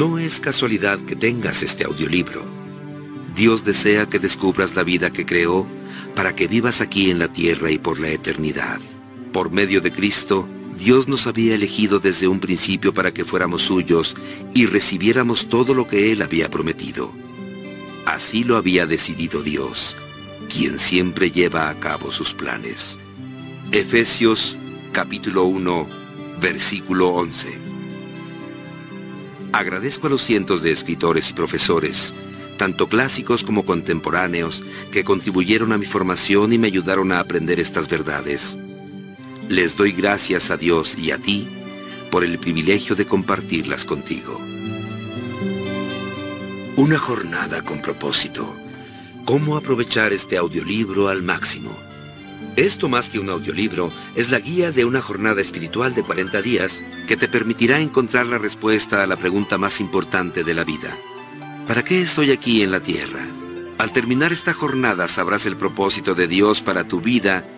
No es casualidad que tengas este audiolibro. Dios desea que descubras la vida que creó para que vivas aquí en la tierra y por la eternidad. Por medio de Cristo, Dios nos había elegido desde un principio para que fuéramos suyos y recibiéramos todo lo que Él había prometido. Así lo había decidido Dios, quien siempre lleva a cabo sus planes. Efesios capítulo 1, versículo 11. Agradezco a los cientos de escritores y profesores, tanto clásicos como contemporáneos, que contribuyeron a mi formación y me ayudaron a aprender estas verdades. Les doy gracias a Dios y a ti por el privilegio de compartirlas contigo. Una jornada con propósito. ¿Cómo aprovechar este audiolibro al máximo? Esto más que un audiolibro es la guía de una jornada espiritual de 40 días que te permitirá encontrar la respuesta a la pregunta más importante de la vida. ¿Para qué estoy aquí en la tierra? Al terminar esta jornada sabrás el propósito de Dios para tu vida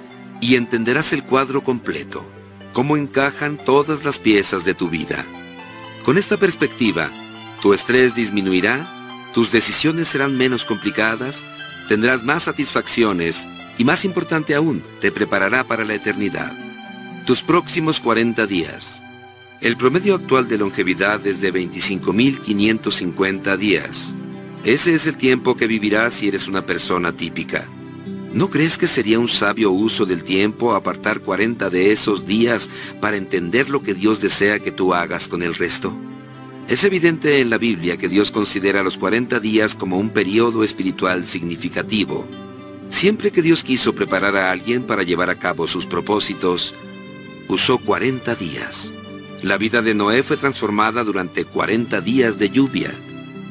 y entenderás el cuadro completo, cómo encajan todas las piezas de tu vida. Con esta perspectiva, tu estrés disminuirá tus decisiones serán menos complicadas, tendrás más satisfacciones y más importante aún, te preparará para la eternidad. Tus próximos 40 días. El promedio actual de longevidad es de 25.550 días. Ese es el tiempo que vivirás si eres una persona típica. ¿No crees que sería un sabio uso del tiempo apartar 40 de esos días para entender lo que Dios desea que tú hagas con el resto? Es evidente en la Biblia que Dios considera los 40 días como un periodo espiritual significativo. Siempre que Dios quiso preparar a alguien para llevar a cabo sus propósitos, usó 40 días. La vida de Noé fue transformada durante 40 días de lluvia.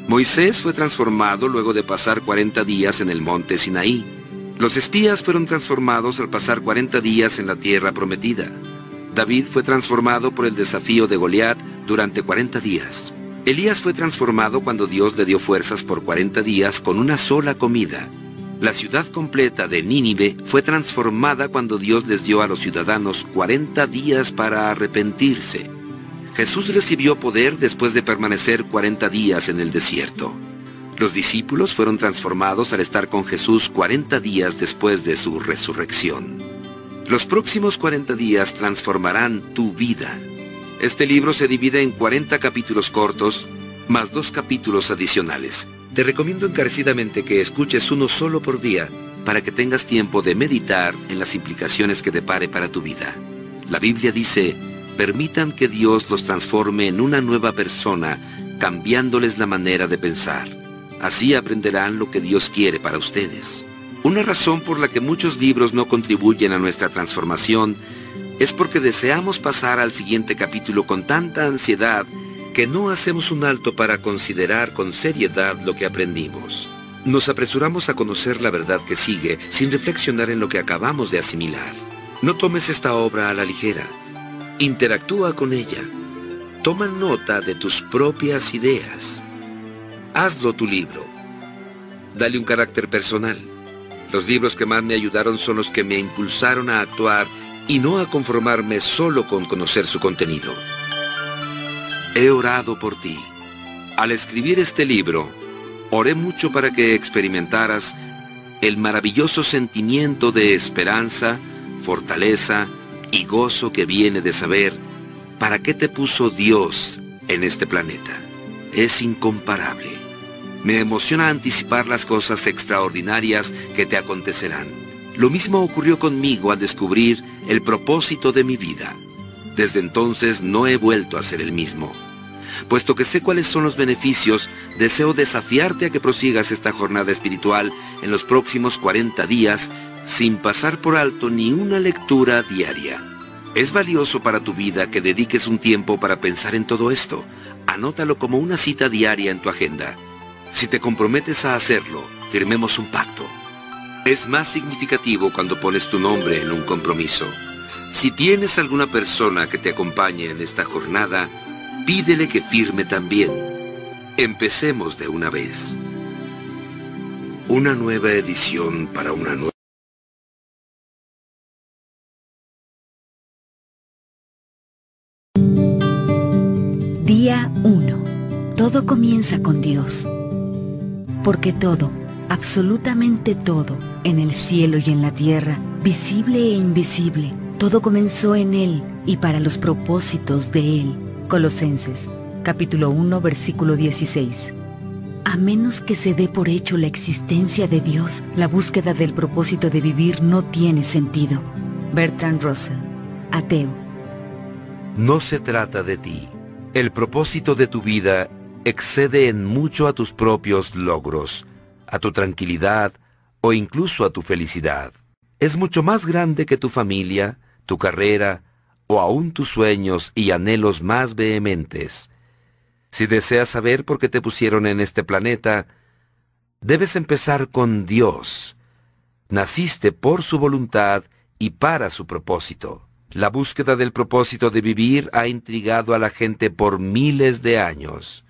Moisés fue transformado luego de pasar 40 días en el monte Sinaí. Los espías fueron transformados al pasar 40 días en la tierra prometida. David fue transformado por el desafío de Goliat durante 40 días. Elías fue transformado cuando Dios le dio fuerzas por 40 días con una sola comida. La ciudad completa de Nínive fue transformada cuando Dios les dio a los ciudadanos 40 días para arrepentirse. Jesús recibió poder después de permanecer 40 días en el desierto. Los discípulos fueron transformados al estar con Jesús 40 días después de su resurrección. Los próximos 40 días transformarán tu vida. Este libro se divide en 40 capítulos cortos, más dos capítulos adicionales. Te recomiendo encarecidamente que escuches uno solo por día para que tengas tiempo de meditar en las implicaciones que depare para tu vida. La Biblia dice, permitan que Dios los transforme en una nueva persona, cambiándoles la manera de pensar. Así aprenderán lo que Dios quiere para ustedes. Una razón por la que muchos libros no contribuyen a nuestra transformación es porque deseamos pasar al siguiente capítulo con tanta ansiedad que no hacemos un alto para considerar con seriedad lo que aprendimos. Nos apresuramos a conocer la verdad que sigue sin reflexionar en lo que acabamos de asimilar. No tomes esta obra a la ligera. Interactúa con ella. Toma nota de tus propias ideas. Hazlo tu libro. Dale un carácter personal. Los libros que más me ayudaron son los que me impulsaron a actuar y no a conformarme solo con conocer su contenido. He orado por ti. Al escribir este libro, oré mucho para que experimentaras el maravilloso sentimiento de esperanza, fortaleza y gozo que viene de saber para qué te puso Dios en este planeta. Es incomparable. Me emociona anticipar las cosas extraordinarias que te acontecerán. Lo mismo ocurrió conmigo al descubrir el propósito de mi vida. Desde entonces no he vuelto a ser el mismo. Puesto que sé cuáles son los beneficios, deseo desafiarte a que prosigas esta jornada espiritual en los próximos 40 días sin pasar por alto ni una lectura diaria. Es valioso para tu vida que dediques un tiempo para pensar en todo esto. Anótalo como una cita diaria en tu agenda. Si te comprometes a hacerlo, firmemos un pacto. Es más significativo cuando pones tu nombre en un compromiso. Si tienes alguna persona que te acompañe en esta jornada, pídele que firme también. Empecemos de una vez. Una nueva edición para una nueva... Día 1 Todo comienza con Dios. Porque todo, absolutamente todo, en el cielo y en la tierra, visible e invisible, todo comenzó en Él y para los propósitos de Él. Colosenses, capítulo 1, versículo 16. A menos que se dé por hecho la existencia de Dios, la búsqueda del propósito de vivir no tiene sentido. Bertrand Russell, ateo. No se trata de ti. El propósito de tu vida excede en mucho a tus propios logros, a tu tranquilidad o incluso a tu felicidad. Es mucho más grande que tu familia, tu carrera o aún tus sueños y anhelos más vehementes. Si deseas saber por qué te pusieron en este planeta, debes empezar con Dios. Naciste por su voluntad y para su propósito. La búsqueda del propósito de vivir ha intrigado a la gente por miles de años.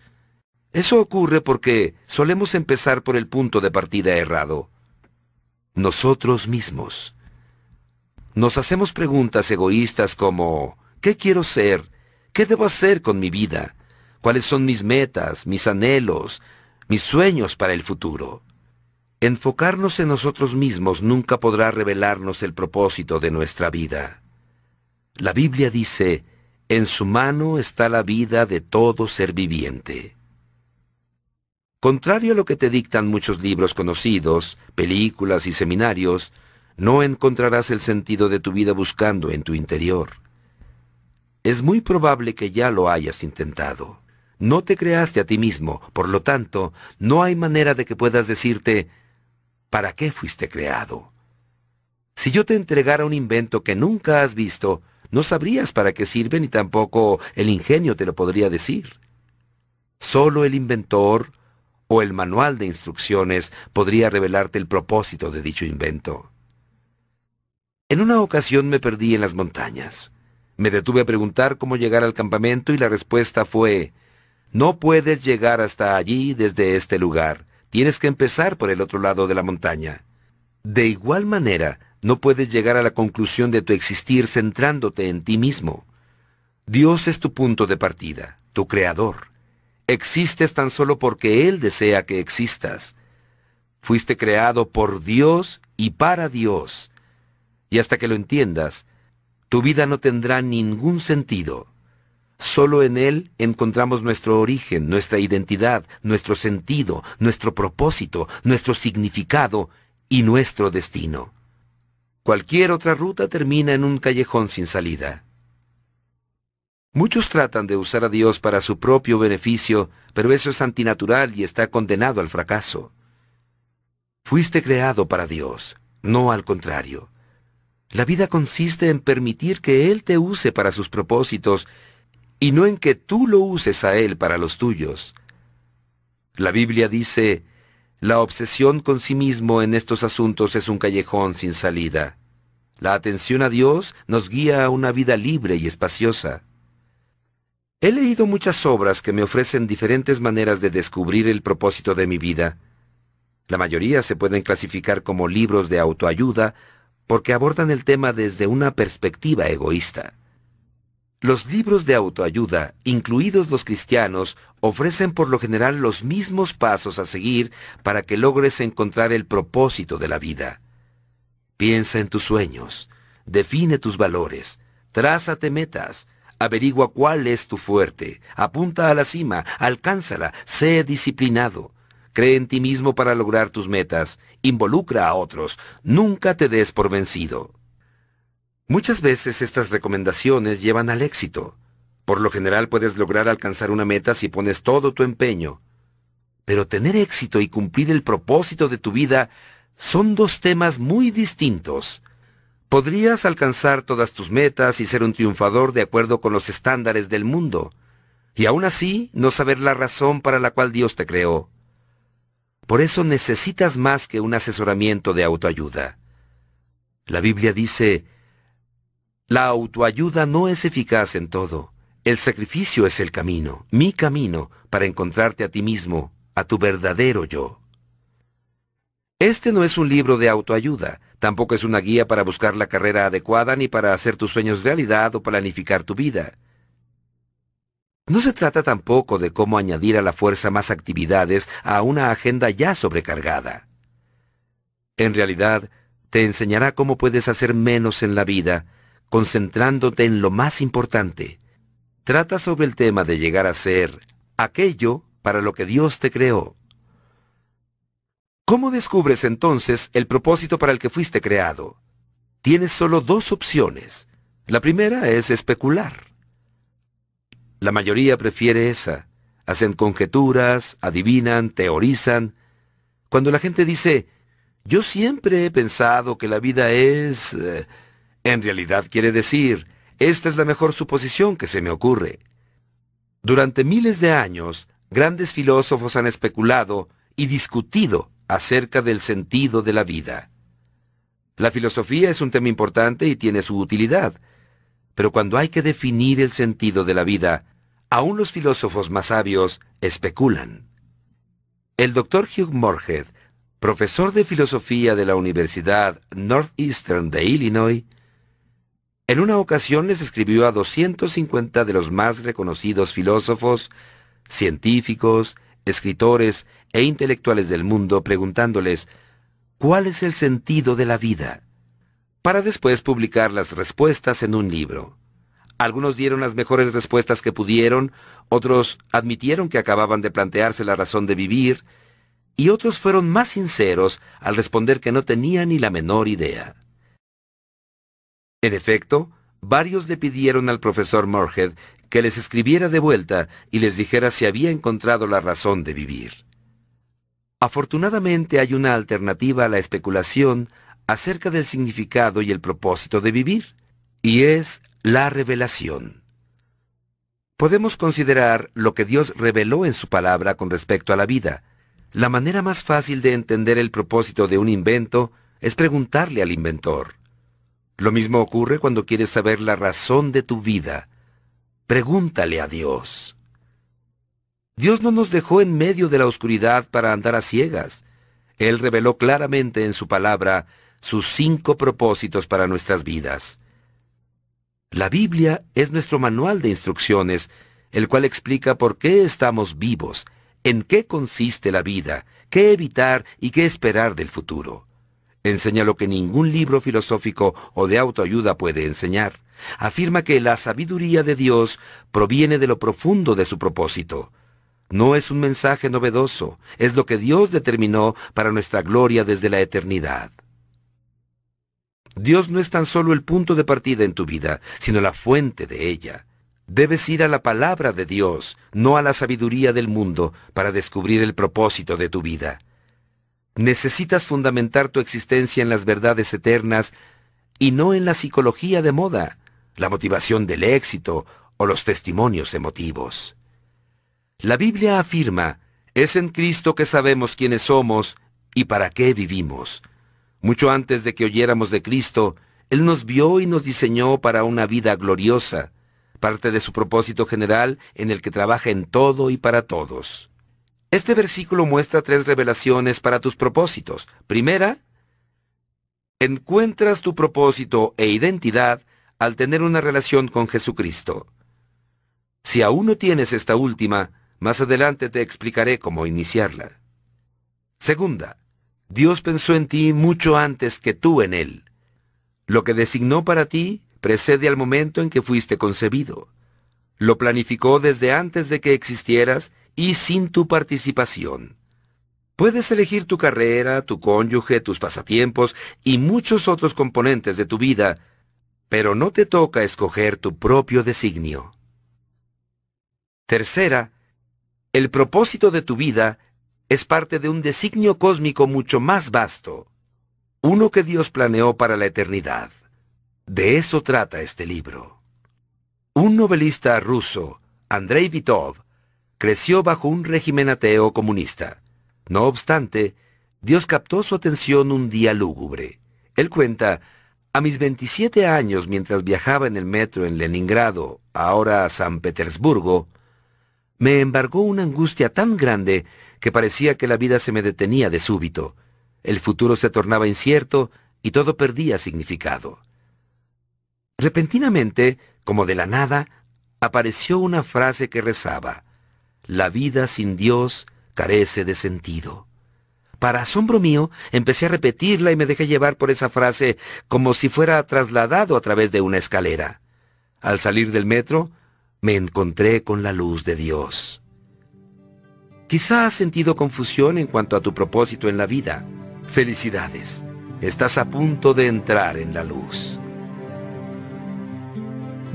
Eso ocurre porque solemos empezar por el punto de partida errado. Nosotros mismos. Nos hacemos preguntas egoístas como ¿qué quiero ser? ¿Qué debo hacer con mi vida? cuáles son mis metas, mis anhelos, mis sueños para el futuro. Enfocarnos en nosotros mismos nunca podrá revelarnos el propósito de nuestra vida. La Biblia dice, en su mano está la vida de todo ser viviente. Contrario a lo que te dictan muchos libros conocidos, películas y seminarios, no encontrarás el sentido de tu vida buscando en tu interior. Es muy probable que ya lo hayas intentado. No te creaste a ti mismo, por lo tanto, no hay manera de que puedas decirte, ¿para qué fuiste creado? Si yo te entregara un invento que nunca has visto, no sabrías para qué sirve ni tampoco el ingenio te lo podría decir. Solo el inventor o el manual de instrucciones podría revelarte el propósito de dicho invento. En una ocasión me perdí en las montañas. Me detuve a preguntar cómo llegar al campamento y la respuesta fue, no puedes llegar hasta allí desde este lugar. Tienes que empezar por el otro lado de la montaña. De igual manera, no puedes llegar a la conclusión de tu existir centrándote en ti mismo. Dios es tu punto de partida, tu creador. Existes tan solo porque Él desea que existas. Fuiste creado por Dios y para Dios. Y hasta que lo entiendas, tu vida no tendrá ningún sentido. Solo en Él encontramos nuestro origen, nuestra identidad, nuestro sentido, nuestro propósito, nuestro significado y nuestro destino. Cualquier otra ruta termina en un callejón sin salida. Muchos tratan de usar a Dios para su propio beneficio, pero eso es antinatural y está condenado al fracaso. Fuiste creado para Dios, no al contrario. La vida consiste en permitir que Él te use para sus propósitos y no en que tú lo uses a Él para los tuyos. La Biblia dice, la obsesión con sí mismo en estos asuntos es un callejón sin salida. La atención a Dios nos guía a una vida libre y espaciosa. He leído muchas obras que me ofrecen diferentes maneras de descubrir el propósito de mi vida. La mayoría se pueden clasificar como libros de autoayuda porque abordan el tema desde una perspectiva egoísta. Los libros de autoayuda, incluidos los cristianos, ofrecen por lo general los mismos pasos a seguir para que logres encontrar el propósito de la vida. Piensa en tus sueños, define tus valores, trázate metas, averigua cuál es tu fuerte, apunta a la cima, alcánzala, sé disciplinado. Cree en ti mismo para lograr tus metas, involucra a otros, nunca te des por vencido. Muchas veces estas recomendaciones llevan al éxito. Por lo general puedes lograr alcanzar una meta si pones todo tu empeño. Pero tener éxito y cumplir el propósito de tu vida son dos temas muy distintos. Podrías alcanzar todas tus metas y ser un triunfador de acuerdo con los estándares del mundo, y aún así no saber la razón para la cual Dios te creó. Por eso necesitas más que un asesoramiento de autoayuda. La Biblia dice, la autoayuda no es eficaz en todo. El sacrificio es el camino, mi camino, para encontrarte a ti mismo, a tu verdadero yo. Este no es un libro de autoayuda, tampoco es una guía para buscar la carrera adecuada ni para hacer tus sueños realidad o planificar tu vida. No se trata tampoco de cómo añadir a la fuerza más actividades a una agenda ya sobrecargada. En realidad, te enseñará cómo puedes hacer menos en la vida, concentrándote en lo más importante. Trata sobre el tema de llegar a ser aquello para lo que Dios te creó. ¿Cómo descubres entonces el propósito para el que fuiste creado? Tienes solo dos opciones. La primera es especular. La mayoría prefiere esa. Hacen conjeturas, adivinan, teorizan. Cuando la gente dice, yo siempre he pensado que la vida es... Eh", en realidad quiere decir, esta es la mejor suposición que se me ocurre. Durante miles de años, grandes filósofos han especulado y discutido acerca del sentido de la vida. La filosofía es un tema importante y tiene su utilidad, pero cuando hay que definir el sentido de la vida, Aún los filósofos más sabios especulan. El doctor Hugh Moorhead, profesor de filosofía de la Universidad Northeastern de Illinois, en una ocasión les escribió a 250 de los más reconocidos filósofos, científicos, escritores e intelectuales del mundo preguntándoles ¿cuál es el sentido de la vida? para después publicar las respuestas en un libro. Algunos dieron las mejores respuestas que pudieron, otros admitieron que acababan de plantearse la razón de vivir, y otros fueron más sinceros al responder que no tenían ni la menor idea. En efecto, varios le pidieron al profesor Moorhead que les escribiera de vuelta y les dijera si había encontrado la razón de vivir. Afortunadamente hay una alternativa a la especulación acerca del significado y el propósito de vivir, y es la revelación. Podemos considerar lo que Dios reveló en su palabra con respecto a la vida. La manera más fácil de entender el propósito de un invento es preguntarle al inventor. Lo mismo ocurre cuando quieres saber la razón de tu vida. Pregúntale a Dios. Dios no nos dejó en medio de la oscuridad para andar a ciegas. Él reveló claramente en su palabra sus cinco propósitos para nuestras vidas. La Biblia es nuestro manual de instrucciones, el cual explica por qué estamos vivos, en qué consiste la vida, qué evitar y qué esperar del futuro. Enseña lo que ningún libro filosófico o de autoayuda puede enseñar. Afirma que la sabiduría de Dios proviene de lo profundo de su propósito. No es un mensaje novedoso, es lo que Dios determinó para nuestra gloria desde la eternidad. Dios no es tan solo el punto de partida en tu vida, sino la fuente de ella. Debes ir a la palabra de Dios, no a la sabiduría del mundo, para descubrir el propósito de tu vida. Necesitas fundamentar tu existencia en las verdades eternas y no en la psicología de moda, la motivación del éxito o los testimonios emotivos. La Biblia afirma, es en Cristo que sabemos quiénes somos y para qué vivimos. Mucho antes de que oyéramos de Cristo, Él nos vio y nos diseñó para una vida gloriosa, parte de su propósito general en el que trabaja en todo y para todos. Este versículo muestra tres revelaciones para tus propósitos. Primera, encuentras tu propósito e identidad al tener una relación con Jesucristo. Si aún no tienes esta última, más adelante te explicaré cómo iniciarla. Segunda, Dios pensó en ti mucho antes que tú en Él. Lo que designó para ti precede al momento en que fuiste concebido. Lo planificó desde antes de que existieras y sin tu participación. Puedes elegir tu carrera, tu cónyuge, tus pasatiempos y muchos otros componentes de tu vida, pero no te toca escoger tu propio designio. Tercera, el propósito de tu vida es parte de un designio cósmico mucho más vasto, uno que Dios planeó para la eternidad. De eso trata este libro. Un novelista ruso, Andrei Vitov, creció bajo un régimen ateo comunista. No obstante, Dios captó su atención un día lúgubre. Él cuenta, a mis 27 años mientras viajaba en el metro en Leningrado, ahora San Petersburgo, me embargó una angustia tan grande que parecía que la vida se me detenía de súbito. El futuro se tornaba incierto y todo perdía significado. Repentinamente, como de la nada, apareció una frase que rezaba, La vida sin Dios carece de sentido. Para asombro mío, empecé a repetirla y me dejé llevar por esa frase como si fuera trasladado a través de una escalera. Al salir del metro, me encontré con la luz de Dios. Quizá has sentido confusión en cuanto a tu propósito en la vida. Felicidades. Estás a punto de entrar en la luz.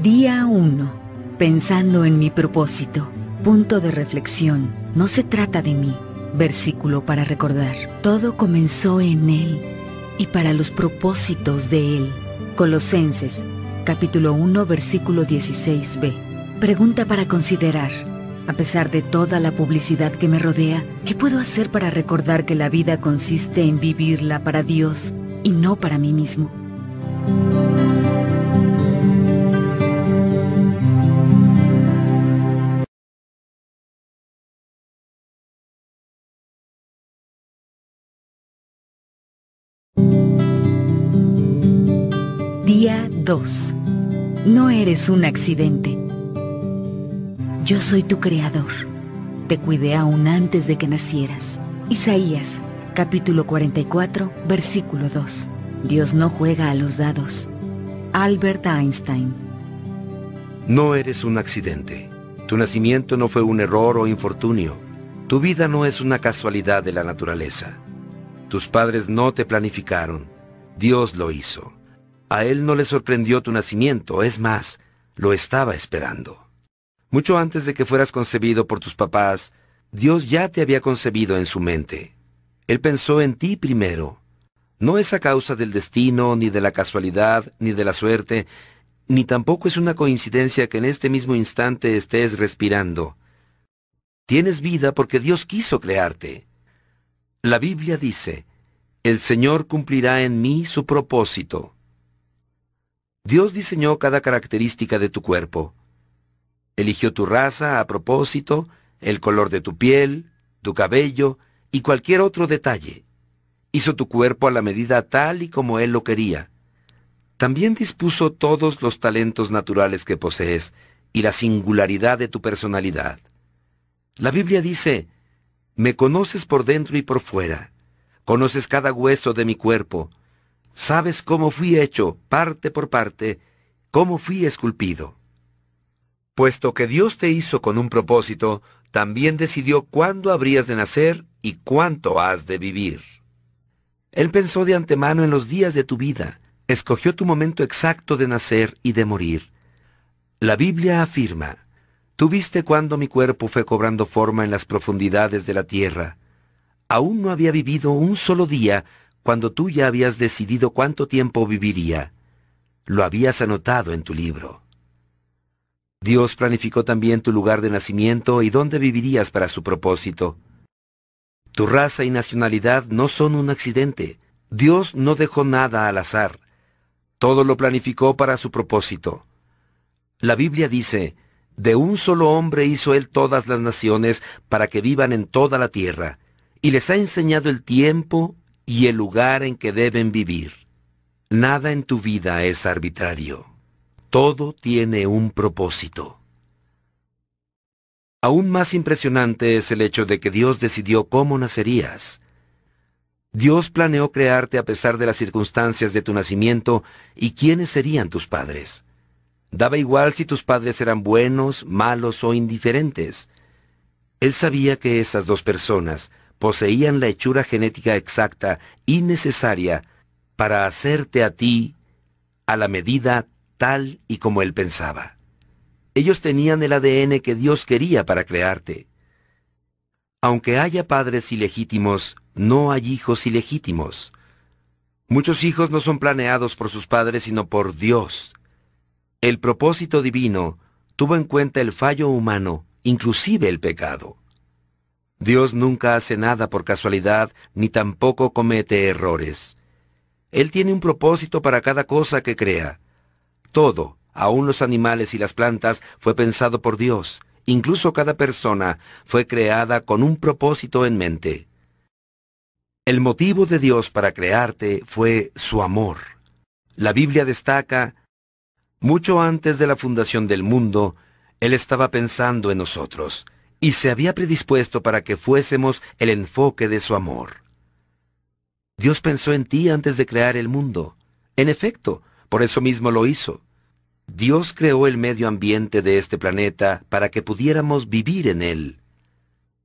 Día 1. Pensando en mi propósito. Punto de reflexión. No se trata de mí. Versículo para recordar. Todo comenzó en Él y para los propósitos de Él. Colosenses, capítulo 1, versículo 16b. Pregunta para considerar. A pesar de toda la publicidad que me rodea, ¿qué puedo hacer para recordar que la vida consiste en vivirla para Dios y no para mí mismo? Día 2. No eres un accidente. Yo soy tu creador. Te cuidé aún antes de que nacieras. Isaías, capítulo 44, versículo 2. Dios no juega a los dados. Albert Einstein. No eres un accidente. Tu nacimiento no fue un error o infortunio. Tu vida no es una casualidad de la naturaleza. Tus padres no te planificaron. Dios lo hizo. A él no le sorprendió tu nacimiento, es más, lo estaba esperando. Mucho antes de que fueras concebido por tus papás, Dios ya te había concebido en su mente. Él pensó en ti primero. No es a causa del destino, ni de la casualidad, ni de la suerte, ni tampoco es una coincidencia que en este mismo instante estés respirando. Tienes vida porque Dios quiso crearte. La Biblia dice, el Señor cumplirá en mí su propósito. Dios diseñó cada característica de tu cuerpo. Eligió tu raza a propósito, el color de tu piel, tu cabello y cualquier otro detalle. Hizo tu cuerpo a la medida tal y como Él lo quería. También dispuso todos los talentos naturales que posees y la singularidad de tu personalidad. La Biblia dice, Me conoces por dentro y por fuera, conoces cada hueso de mi cuerpo, Sabes cómo fui hecho, parte por parte, cómo fui esculpido. Puesto que Dios te hizo con un propósito, también decidió cuándo habrías de nacer y cuánto has de vivir. Él pensó de antemano en los días de tu vida, escogió tu momento exacto de nacer y de morir. La Biblia afirma, Tú viste cuando mi cuerpo fue cobrando forma en las profundidades de la tierra. Aún no había vivido un solo día cuando tú ya habías decidido cuánto tiempo viviría. Lo habías anotado en tu libro. Dios planificó también tu lugar de nacimiento y dónde vivirías para su propósito. Tu raza y nacionalidad no son un accidente. Dios no dejó nada al azar. Todo lo planificó para su propósito. La Biblia dice, de un solo hombre hizo él todas las naciones para que vivan en toda la tierra, y les ha enseñado el tiempo y el lugar en que deben vivir. Nada en tu vida es arbitrario. Todo tiene un propósito. Aún más impresionante es el hecho de que Dios decidió cómo nacerías. Dios planeó crearte a pesar de las circunstancias de tu nacimiento y quiénes serían tus padres. Daba igual si tus padres eran buenos, malos o indiferentes. Él sabía que esas dos personas, poseían la hechura genética exacta y necesaria para hacerte a ti a la medida tal y como él pensaba. Ellos tenían el ADN que Dios quería para crearte. Aunque haya padres ilegítimos, no hay hijos ilegítimos. Muchos hijos no son planeados por sus padres, sino por Dios. El propósito divino tuvo en cuenta el fallo humano, inclusive el pecado. Dios nunca hace nada por casualidad, ni tampoco comete errores. Él tiene un propósito para cada cosa que crea. Todo, aun los animales y las plantas, fue pensado por Dios. Incluso cada persona fue creada con un propósito en mente. El motivo de Dios para crearte fue su amor. La Biblia destaca, mucho antes de la fundación del mundo, Él estaba pensando en nosotros y se había predispuesto para que fuésemos el enfoque de su amor. Dios pensó en ti antes de crear el mundo. En efecto, por eso mismo lo hizo. Dios creó el medio ambiente de este planeta para que pudiéramos vivir en él.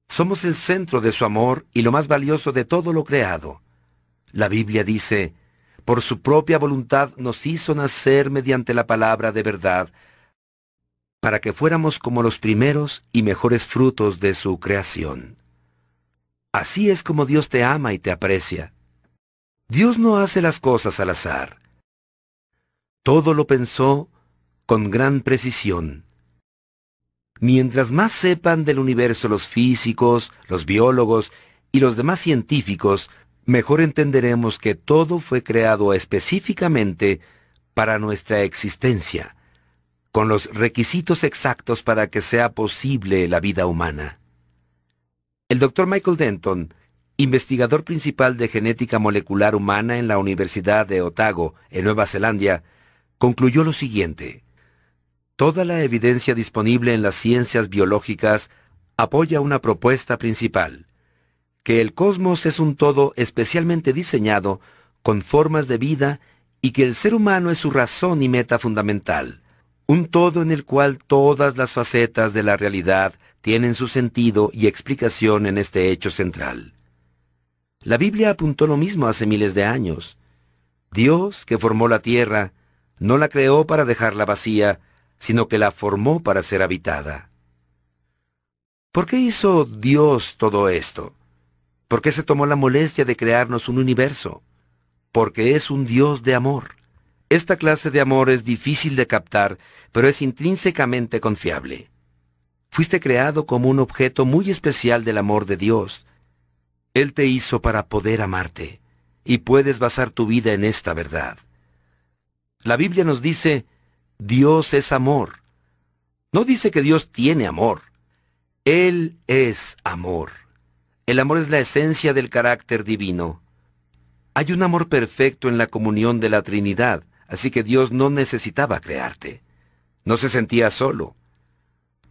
Somos el centro de su amor y lo más valioso de todo lo creado. La Biblia dice, por su propia voluntad nos hizo nacer mediante la palabra de verdad, para que fuéramos como los primeros y mejores frutos de su creación. Así es como Dios te ama y te aprecia. Dios no hace las cosas al azar. Todo lo pensó con gran precisión. Mientras más sepan del universo los físicos, los biólogos y los demás científicos, mejor entenderemos que todo fue creado específicamente para nuestra existencia, con los requisitos exactos para que sea posible la vida humana. El doctor Michael Denton, investigador principal de genética molecular humana en la Universidad de Otago, en Nueva Zelanda, concluyó lo siguiente. Toda la evidencia disponible en las ciencias biológicas apoya una propuesta principal que el cosmos es un todo especialmente diseñado con formas de vida y que el ser humano es su razón y meta fundamental, un todo en el cual todas las facetas de la realidad tienen su sentido y explicación en este hecho central. La Biblia apuntó lo mismo hace miles de años. Dios, que formó la tierra, no la creó para dejarla vacía, sino que la formó para ser habitada. ¿Por qué hizo Dios todo esto? ¿Por qué se tomó la molestia de crearnos un universo? Porque es un Dios de amor. Esta clase de amor es difícil de captar, pero es intrínsecamente confiable. Fuiste creado como un objeto muy especial del amor de Dios. Él te hizo para poder amarte, y puedes basar tu vida en esta verdad. La Biblia nos dice, Dios es amor. No dice que Dios tiene amor. Él es amor. El amor es la esencia del carácter divino. Hay un amor perfecto en la comunión de la Trinidad, así que Dios no necesitaba crearte. No se sentía solo,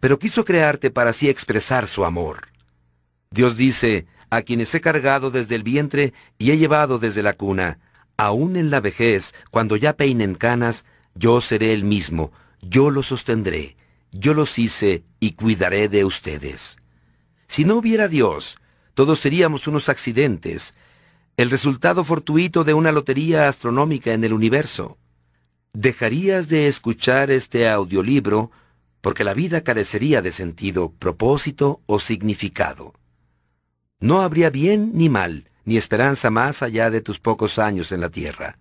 pero quiso crearte para así expresar su amor. Dios dice, a quienes he cargado desde el vientre y he llevado desde la cuna, aún en la vejez, cuando ya peinen canas, yo seré el mismo, yo los sostendré, yo los hice y cuidaré de ustedes. Si no hubiera Dios, todos seríamos unos accidentes, el resultado fortuito de una lotería astronómica en el universo. Dejarías de escuchar este audiolibro porque la vida carecería de sentido, propósito o significado. No habría bien ni mal, ni esperanza más allá de tus pocos años en la tierra.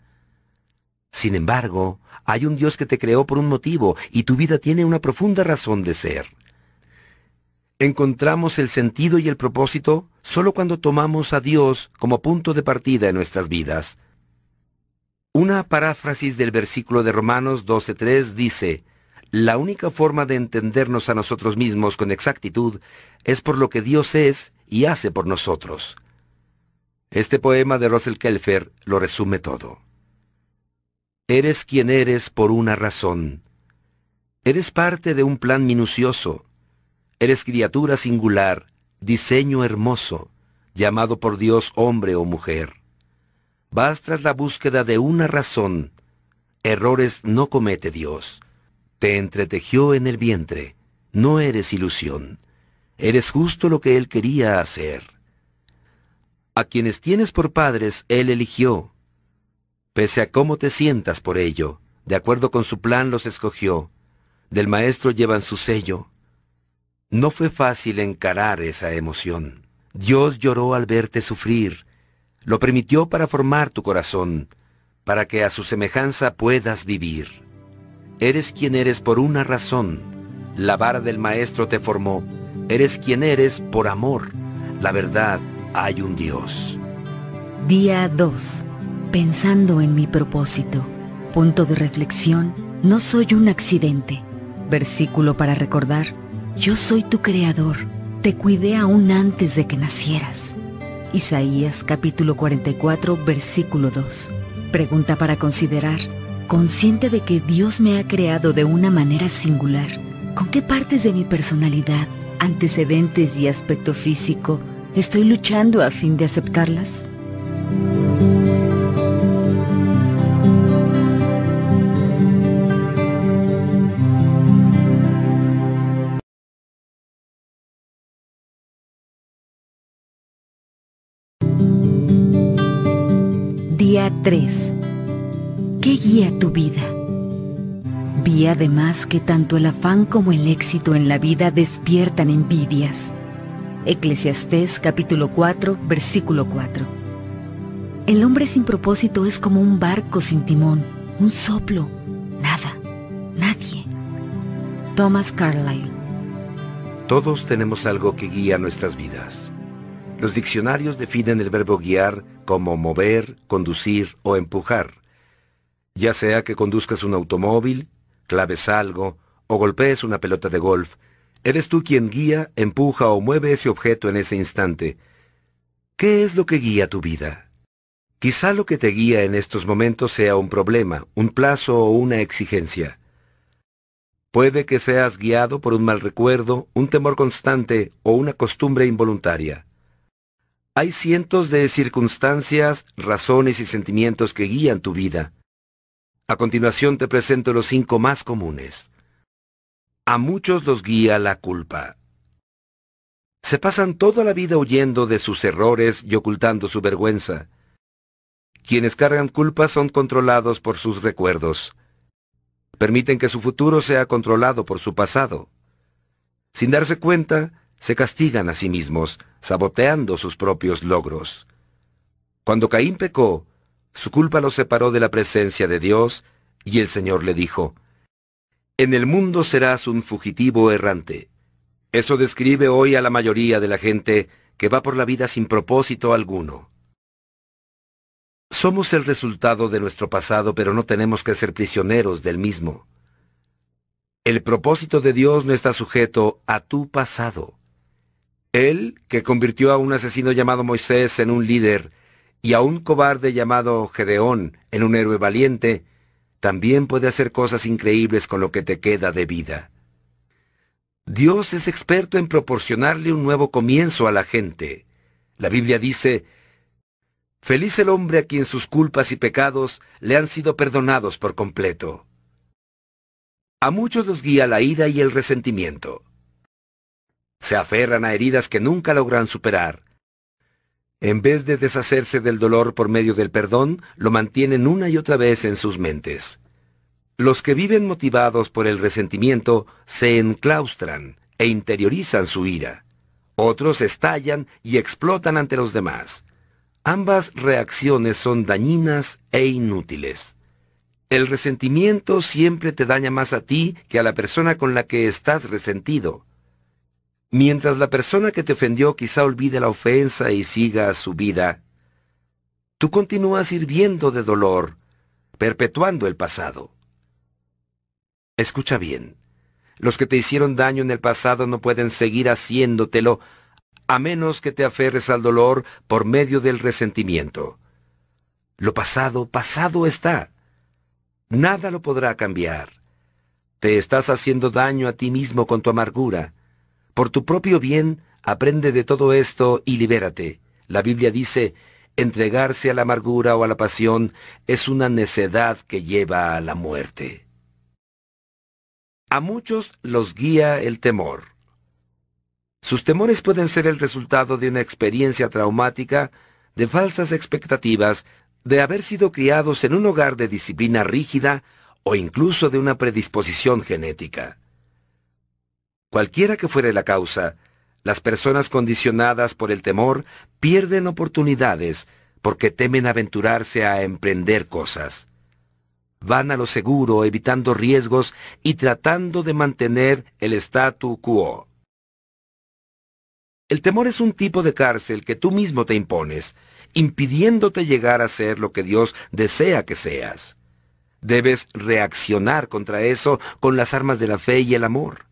Sin embargo, hay un Dios que te creó por un motivo y tu vida tiene una profunda razón de ser encontramos el sentido y el propósito solo cuando tomamos a Dios como punto de partida en nuestras vidas. Una paráfrasis del versículo de Romanos 12.3 dice, La única forma de entendernos a nosotros mismos con exactitud es por lo que Dios es y hace por nosotros. Este poema de Russell Kelfer lo resume todo. Eres quien eres por una razón. Eres parte de un plan minucioso Eres criatura singular, diseño hermoso, llamado por Dios hombre o mujer. Vas tras la búsqueda de una razón. Errores no comete Dios. Te entretejió en el vientre. No eres ilusión. Eres justo lo que Él quería hacer. A quienes tienes por padres, Él eligió. Pese a cómo te sientas por ello, de acuerdo con su plan los escogió. Del Maestro llevan su sello. No fue fácil encarar esa emoción. Dios lloró al verte sufrir. Lo permitió para formar tu corazón, para que a su semejanza puedas vivir. Eres quien eres por una razón. La vara del Maestro te formó. Eres quien eres por amor. La verdad, hay un Dios. Día 2. Pensando en mi propósito. Punto de reflexión. No soy un accidente. Versículo para recordar. Yo soy tu creador, te cuidé aún antes de que nacieras. Isaías capítulo 44 versículo 2. Pregunta para considerar. Consciente de que Dios me ha creado de una manera singular, ¿Con qué partes de mi personalidad, antecedentes y aspecto físico estoy luchando a fin de aceptarlas? 3. ¿Qué guía tu vida? Vi además que tanto el afán como el éxito en la vida despiertan envidias. Eclesiastés capítulo 4, versículo 4. El hombre sin propósito es como un barco sin timón, un soplo, nada, nadie. Thomas Carlyle. Todos tenemos algo que guía nuestras vidas. Los diccionarios definen el verbo guiar como mover, conducir o empujar. Ya sea que conduzcas un automóvil, claves algo o golpees una pelota de golf, eres tú quien guía, empuja o mueve ese objeto en ese instante. ¿Qué es lo que guía tu vida? Quizá lo que te guía en estos momentos sea un problema, un plazo o una exigencia. Puede que seas guiado por un mal recuerdo, un temor constante o una costumbre involuntaria. Hay cientos de circunstancias, razones y sentimientos que guían tu vida. A continuación te presento los cinco más comunes. A muchos los guía la culpa. Se pasan toda la vida huyendo de sus errores y ocultando su vergüenza. Quienes cargan culpa son controlados por sus recuerdos. Permiten que su futuro sea controlado por su pasado. Sin darse cuenta, se castigan a sí mismos, saboteando sus propios logros. Cuando Caín pecó, su culpa lo separó de la presencia de Dios, y el Señor le dijo, En el mundo serás un fugitivo errante. Eso describe hoy a la mayoría de la gente que va por la vida sin propósito alguno. Somos el resultado de nuestro pasado, pero no tenemos que ser prisioneros del mismo. El propósito de Dios no está sujeto a tu pasado. Él, que convirtió a un asesino llamado Moisés en un líder y a un cobarde llamado Gedeón en un héroe valiente, también puede hacer cosas increíbles con lo que te queda de vida. Dios es experto en proporcionarle un nuevo comienzo a la gente. La Biblia dice, Feliz el hombre a quien sus culpas y pecados le han sido perdonados por completo. A muchos los guía la ira y el resentimiento. Se aferran a heridas que nunca logran superar en vez de deshacerse del dolor por medio del perdón, lo mantienen una y otra vez en sus mentes. Los que viven motivados por el resentimiento se enclaustran e interiorizan su ira. Otros estallan y explotan ante los demás. Ambas reacciones son dañinas e inútiles. El resentimiento siempre te daña más a ti que a la persona con la que estás resentido. Mientras la persona que te ofendió quizá olvide la ofensa y siga su vida, tú continúas hirviendo de dolor, perpetuando el pasado. Escucha bien, los que te hicieron daño en el pasado no pueden seguir haciéndotelo a menos que te aferres al dolor por medio del resentimiento. Lo pasado, pasado está. Nada lo podrá cambiar. Te estás haciendo daño a ti mismo con tu amargura. Por tu propio bien, aprende de todo esto y libérate. La Biblia dice, entregarse a la amargura o a la pasión es una necedad que lleva a la muerte. A muchos los guía el temor. Sus temores pueden ser el resultado de una experiencia traumática, de falsas expectativas, de haber sido criados en un hogar de disciplina rígida o incluso de una predisposición genética. Cualquiera que fuere la causa, las personas condicionadas por el temor pierden oportunidades porque temen aventurarse a emprender cosas. Van a lo seguro evitando riesgos y tratando de mantener el statu quo. El temor es un tipo de cárcel que tú mismo te impones, impidiéndote llegar a ser lo que Dios desea que seas. Debes reaccionar contra eso con las armas de la fe y el amor.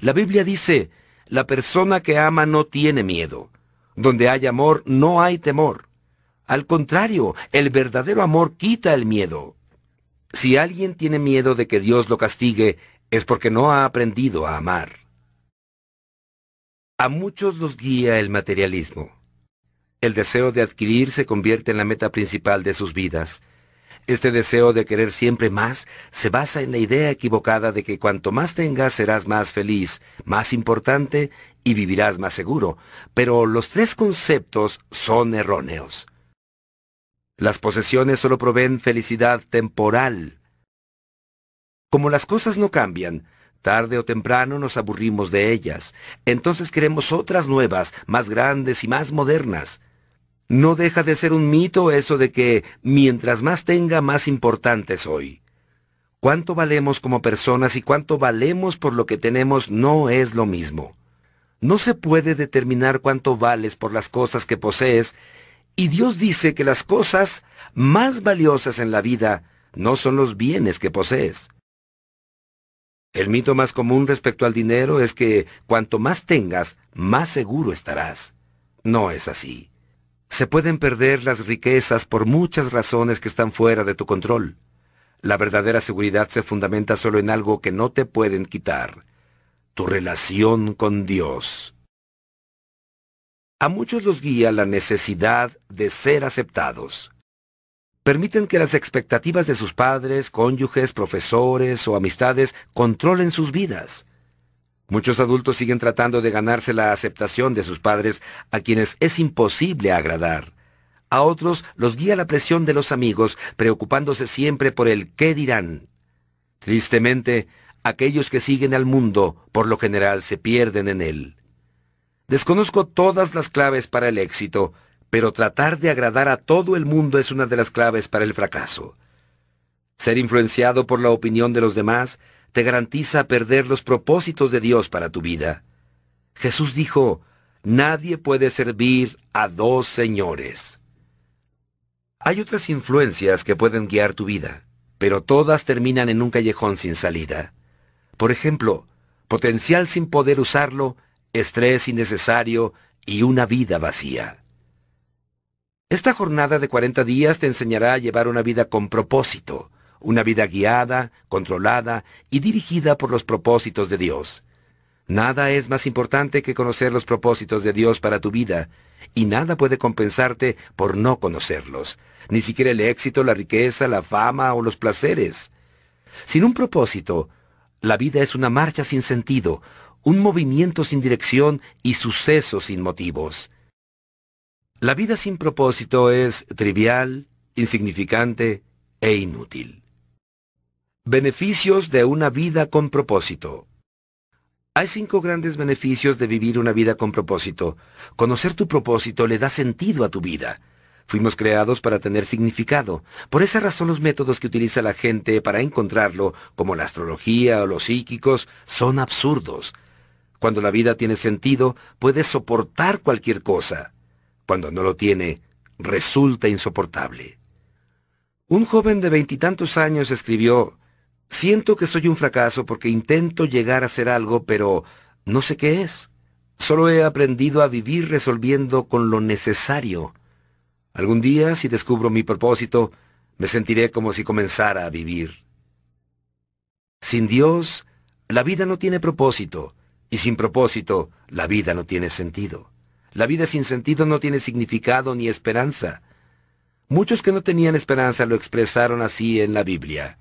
La Biblia dice, la persona que ama no tiene miedo. Donde hay amor no hay temor. Al contrario, el verdadero amor quita el miedo. Si alguien tiene miedo de que Dios lo castigue, es porque no ha aprendido a amar. A muchos los guía el materialismo. El deseo de adquirir se convierte en la meta principal de sus vidas. Este deseo de querer siempre más se basa en la idea equivocada de que cuanto más tengas serás más feliz, más importante y vivirás más seguro. Pero los tres conceptos son erróneos. Las posesiones solo proveen felicidad temporal. Como las cosas no cambian, tarde o temprano nos aburrimos de ellas. Entonces queremos otras nuevas, más grandes y más modernas. No deja de ser un mito eso de que mientras más tenga, más importante soy. Cuánto valemos como personas y cuánto valemos por lo que tenemos no es lo mismo. No se puede determinar cuánto vales por las cosas que posees, y Dios dice que las cosas más valiosas en la vida no son los bienes que posees. El mito más común respecto al dinero es que cuanto más tengas, más seguro estarás. No es así. Se pueden perder las riquezas por muchas razones que están fuera de tu control. La verdadera seguridad se fundamenta solo en algo que no te pueden quitar, tu relación con Dios. A muchos los guía la necesidad de ser aceptados. Permiten que las expectativas de sus padres, cónyuges, profesores o amistades controlen sus vidas. Muchos adultos siguen tratando de ganarse la aceptación de sus padres a quienes es imposible agradar. A otros los guía la presión de los amigos, preocupándose siempre por el qué dirán. Tristemente, aquellos que siguen al mundo, por lo general, se pierden en él. Desconozco todas las claves para el éxito, pero tratar de agradar a todo el mundo es una de las claves para el fracaso. Ser influenciado por la opinión de los demás te garantiza perder los propósitos de Dios para tu vida. Jesús dijo, nadie puede servir a dos señores. Hay otras influencias que pueden guiar tu vida, pero todas terminan en un callejón sin salida. Por ejemplo, potencial sin poder usarlo, estrés innecesario y una vida vacía. Esta jornada de 40 días te enseñará a llevar una vida con propósito, una vida guiada, controlada y dirigida por los propósitos de Dios. Nada es más importante que conocer los propósitos de Dios para tu vida, y nada puede compensarte por no conocerlos, ni siquiera el éxito, la riqueza, la fama o los placeres. Sin un propósito, la vida es una marcha sin sentido, un movimiento sin dirección y sucesos sin motivos. La vida sin propósito es trivial, insignificante e inútil. Beneficios de una vida con propósito. Hay cinco grandes beneficios de vivir una vida con propósito. Conocer tu propósito le da sentido a tu vida. Fuimos creados para tener significado. Por esa razón los métodos que utiliza la gente para encontrarlo, como la astrología o los psíquicos, son absurdos. Cuando la vida tiene sentido, puedes soportar cualquier cosa. Cuando no lo tiene, resulta insoportable. Un joven de veintitantos años escribió, Siento que soy un fracaso porque intento llegar a ser algo, pero no sé qué es. Solo he aprendido a vivir resolviendo con lo necesario. Algún día, si descubro mi propósito, me sentiré como si comenzara a vivir. Sin Dios, la vida no tiene propósito, y sin propósito, la vida no tiene sentido. La vida sin sentido no tiene significado ni esperanza. Muchos que no tenían esperanza lo expresaron así en la Biblia.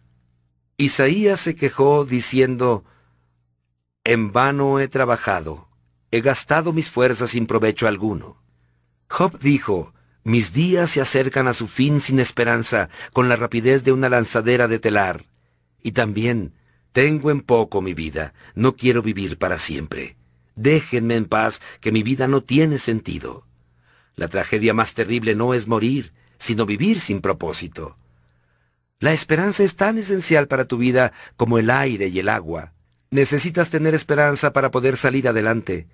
Isaías se quejó diciendo, En vano he trabajado, he gastado mis fuerzas sin provecho alguno. Job dijo, Mis días se acercan a su fin sin esperanza, con la rapidez de una lanzadera de telar. Y también, tengo en poco mi vida, no quiero vivir para siempre. Déjenme en paz, que mi vida no tiene sentido. La tragedia más terrible no es morir, sino vivir sin propósito. La esperanza es tan esencial para tu vida como el aire y el agua. Necesitas tener esperanza para poder salir adelante.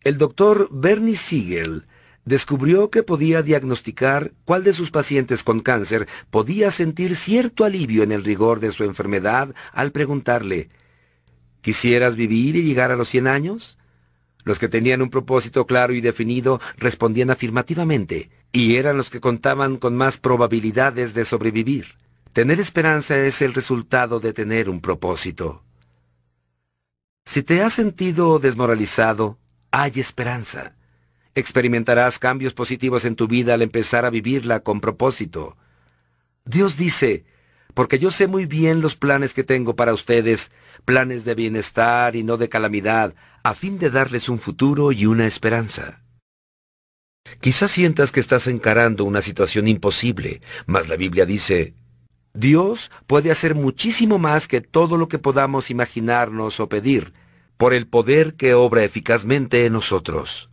El doctor Bernie Siegel descubrió que podía diagnosticar cuál de sus pacientes con cáncer podía sentir cierto alivio en el rigor de su enfermedad al preguntarle, ¿quisieras vivir y llegar a los 100 años? Los que tenían un propósito claro y definido respondían afirmativamente, y eran los que contaban con más probabilidades de sobrevivir. Tener esperanza es el resultado de tener un propósito. Si te has sentido desmoralizado, hay esperanza. Experimentarás cambios positivos en tu vida al empezar a vivirla con propósito. Dios dice, porque yo sé muy bien los planes que tengo para ustedes, planes de bienestar y no de calamidad, a fin de darles un futuro y una esperanza. Quizás sientas que estás encarando una situación imposible, mas la Biblia dice, Dios puede hacer muchísimo más que todo lo que podamos imaginarnos o pedir, por el poder que obra eficazmente en nosotros.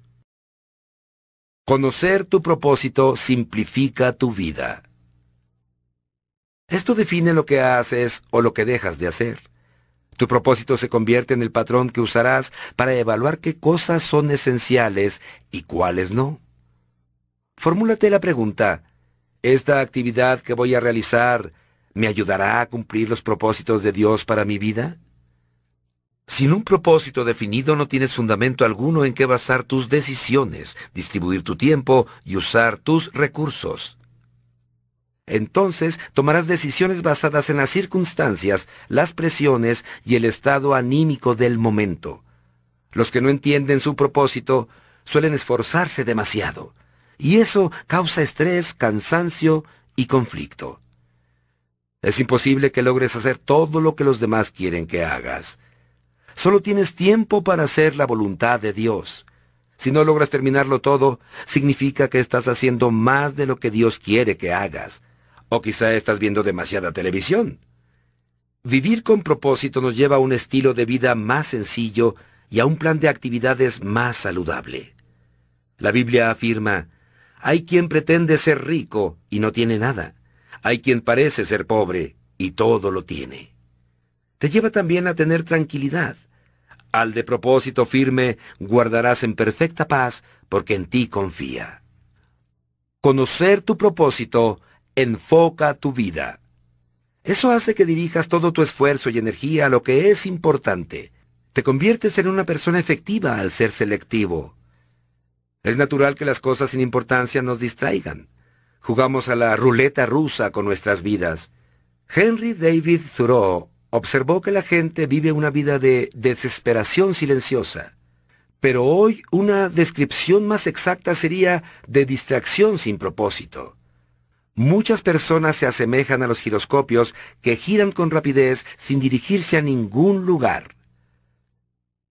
Conocer tu propósito simplifica tu vida. Esto define lo que haces o lo que dejas de hacer. Tu propósito se convierte en el patrón que usarás para evaluar qué cosas son esenciales y cuáles no. Formúlate la pregunta, ¿esta actividad que voy a realizar me ayudará a cumplir los propósitos de Dios para mi vida? Sin un propósito definido no tienes fundamento alguno en que basar tus decisiones, distribuir tu tiempo y usar tus recursos. Entonces tomarás decisiones basadas en las circunstancias, las presiones y el estado anímico del momento. Los que no entienden su propósito suelen esforzarse demasiado, y eso causa estrés, cansancio y conflicto. Es imposible que logres hacer todo lo que los demás quieren que hagas. Solo tienes tiempo para hacer la voluntad de Dios. Si no logras terminarlo todo, significa que estás haciendo más de lo que Dios quiere que hagas. O quizá estás viendo demasiada televisión. Vivir con propósito nos lleva a un estilo de vida más sencillo y a un plan de actividades más saludable. La Biblia afirma, hay quien pretende ser rico y no tiene nada. Hay quien parece ser pobre y todo lo tiene te lleva también a tener tranquilidad. Al de propósito firme guardarás en perfecta paz, porque en ti confía. Conocer tu propósito enfoca tu vida. Eso hace que dirijas todo tu esfuerzo y energía a lo que es importante. Te conviertes en una persona efectiva al ser selectivo. Es natural que las cosas sin importancia nos distraigan. Jugamos a la ruleta rusa con nuestras vidas. Henry David Thoreau observó que la gente vive una vida de desesperación silenciosa. Pero hoy una descripción más exacta sería de distracción sin propósito. Muchas personas se asemejan a los giroscopios que giran con rapidez sin dirigirse a ningún lugar.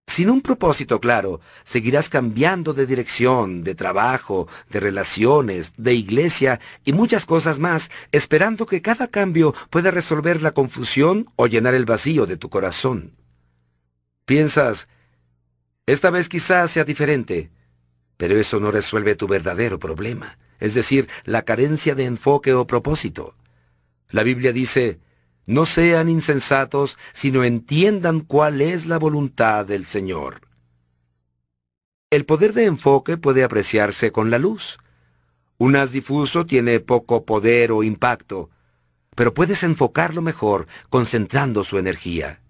Sin un propósito claro, seguirás cambiando de dirección, de trabajo, de relaciones, de iglesia y muchas cosas más, esperando que cada cambio pueda resolver la confusión o llenar el vacío de tu corazón. Piensas, esta vez quizás sea diferente, pero eso no resuelve tu verdadero problema, es decir, la carencia de enfoque o propósito. La Biblia dice, no sean insensatos, sino entiendan cuál es la voluntad del Señor. El poder de enfoque puede apreciarse con la luz. Un haz difuso tiene poco poder o impacto, pero puedes enfocarlo mejor concentrando su energía.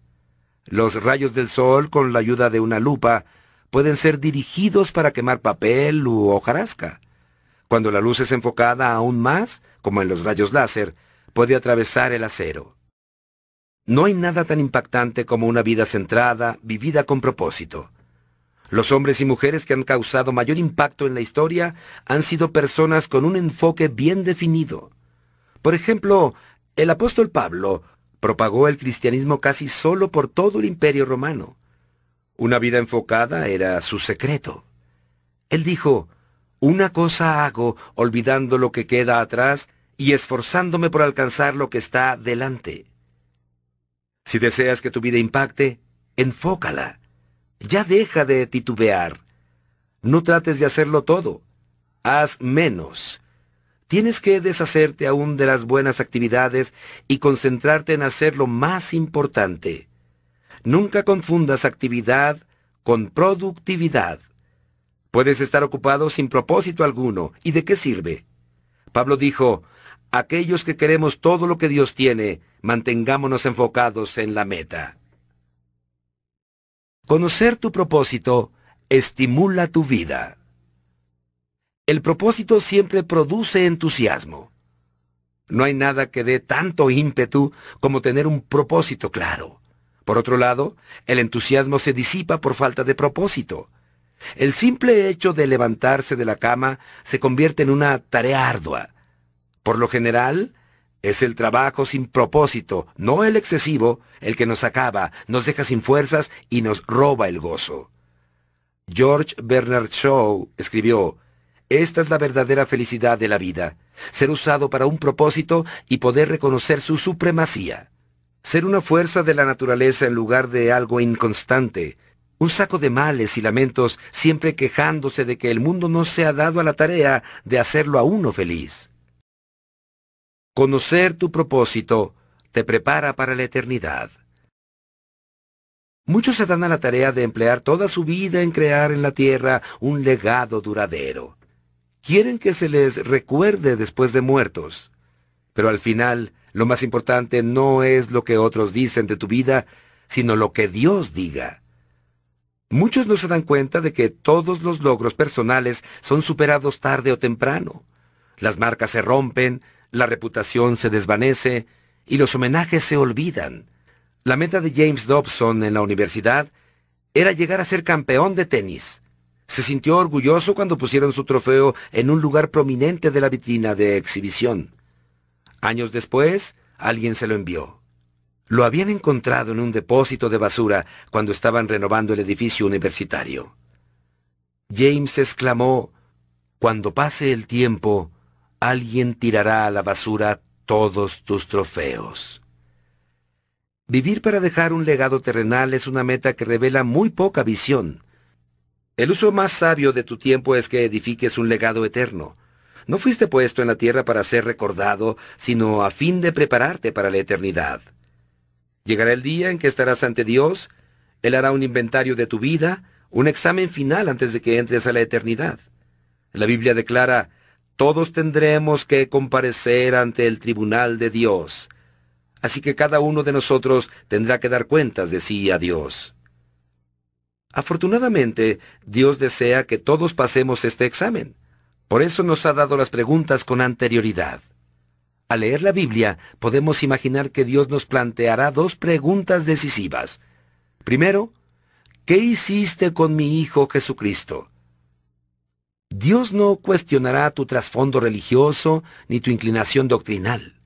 Los rayos del sol, con la ayuda de una lupa, pueden ser dirigidos para quemar papel u hojarasca. Cuando la luz es enfocada aún más, como en los rayos láser, puede atravesar el acero. No hay nada tan impactante como una vida centrada, vivida con propósito. Los hombres y mujeres que han causado mayor impacto en la historia han sido personas con un enfoque bien definido. Por ejemplo, el apóstol Pablo propagó el cristianismo casi solo por todo el imperio romano. Una vida enfocada era su secreto. Él dijo, una cosa hago olvidando lo que queda atrás y esforzándome por alcanzar lo que está delante. Si deseas que tu vida impacte, enfócala. Ya deja de titubear. No trates de hacerlo todo. Haz menos. Tienes que deshacerte aún de las buenas actividades y concentrarte en hacer lo más importante. Nunca confundas actividad con productividad. Puedes estar ocupado sin propósito alguno. ¿Y de qué sirve? Pablo dijo, aquellos que queremos todo lo que Dios tiene, mantengámonos enfocados en la meta. Conocer tu propósito estimula tu vida. El propósito siempre produce entusiasmo. No hay nada que dé tanto ímpetu como tener un propósito claro. Por otro lado, el entusiasmo se disipa por falta de propósito. El simple hecho de levantarse de la cama se convierte en una tarea ardua. Por lo general, es el trabajo sin propósito, no el excesivo, el que nos acaba, nos deja sin fuerzas y nos roba el gozo. George Bernard Shaw escribió, Esta es la verdadera felicidad de la vida, ser usado para un propósito y poder reconocer su supremacía. Ser una fuerza de la naturaleza en lugar de algo inconstante, un saco de males y lamentos siempre quejándose de que el mundo no se ha dado a la tarea de hacerlo a uno feliz. Conocer tu propósito te prepara para la eternidad. Muchos se dan a la tarea de emplear toda su vida en crear en la tierra un legado duradero. Quieren que se les recuerde después de muertos. Pero al final, lo más importante no es lo que otros dicen de tu vida, sino lo que Dios diga. Muchos no se dan cuenta de que todos los logros personales son superados tarde o temprano. Las marcas se rompen, la reputación se desvanece y los homenajes se olvidan. La meta de James Dobson en la universidad era llegar a ser campeón de tenis. Se sintió orgulloso cuando pusieron su trofeo en un lugar prominente de la vitrina de exhibición. Años después, alguien se lo envió. Lo habían encontrado en un depósito de basura cuando estaban renovando el edificio universitario. James exclamó, Cuando pase el tiempo, alguien tirará a la basura todos tus trofeos. Vivir para dejar un legado terrenal es una meta que revela muy poca visión. El uso más sabio de tu tiempo es que edifiques un legado eterno. No fuiste puesto en la tierra para ser recordado, sino a fin de prepararte para la eternidad. Llegará el día en que estarás ante Dios, Él hará un inventario de tu vida, un examen final antes de que entres a la eternidad. La Biblia declara, todos tendremos que comparecer ante el tribunal de Dios. Así que cada uno de nosotros tendrá que dar cuentas de sí a Dios. Afortunadamente, Dios desea que todos pasemos este examen. Por eso nos ha dado las preguntas con anterioridad. Al leer la Biblia, podemos imaginar que Dios nos planteará dos preguntas decisivas. Primero, ¿qué hiciste con mi Hijo Jesucristo? Dios no cuestionará tu trasfondo religioso ni tu inclinación doctrinal.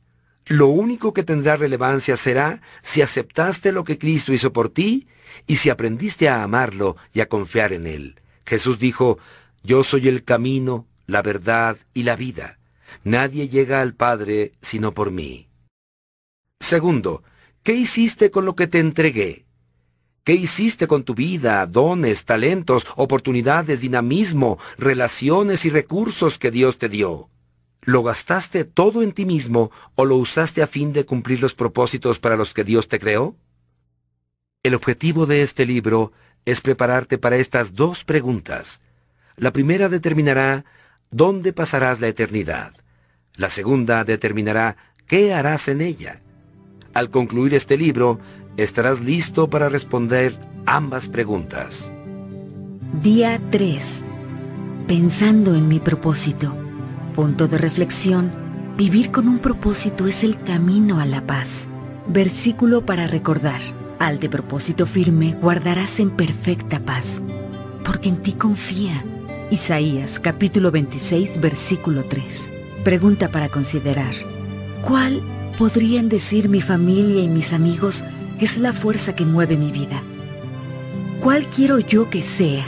Lo único que tendrá relevancia será si aceptaste lo que Cristo hizo por ti y si aprendiste a amarlo y a confiar en Él. Jesús dijo, Yo soy el camino, la verdad y la vida. Nadie llega al Padre sino por mí. Segundo, ¿qué hiciste con lo que te entregué? ¿Qué hiciste con tu vida, dones, talentos, oportunidades, dinamismo, relaciones y recursos que Dios te dio? ¿Lo gastaste todo en ti mismo o lo usaste a fin de cumplir los propósitos para los que Dios te creó? El objetivo de este libro es prepararte para estas dos preguntas. La primera determinará dónde pasarás la eternidad. La segunda determinará qué harás en ella. Al concluir este libro, estarás listo para responder ambas preguntas. Día 3. Pensando en mi propósito. Punto de reflexión. Vivir con un propósito es el camino a la paz. Versículo para recordar. Al de propósito firme guardarás en perfecta paz, porque en ti confía. Isaías capítulo 26 versículo 3. Pregunta para considerar. ¿Cuál podrían decir mi familia y mis amigos es la fuerza que mueve mi vida. ¿Cuál quiero yo que sea?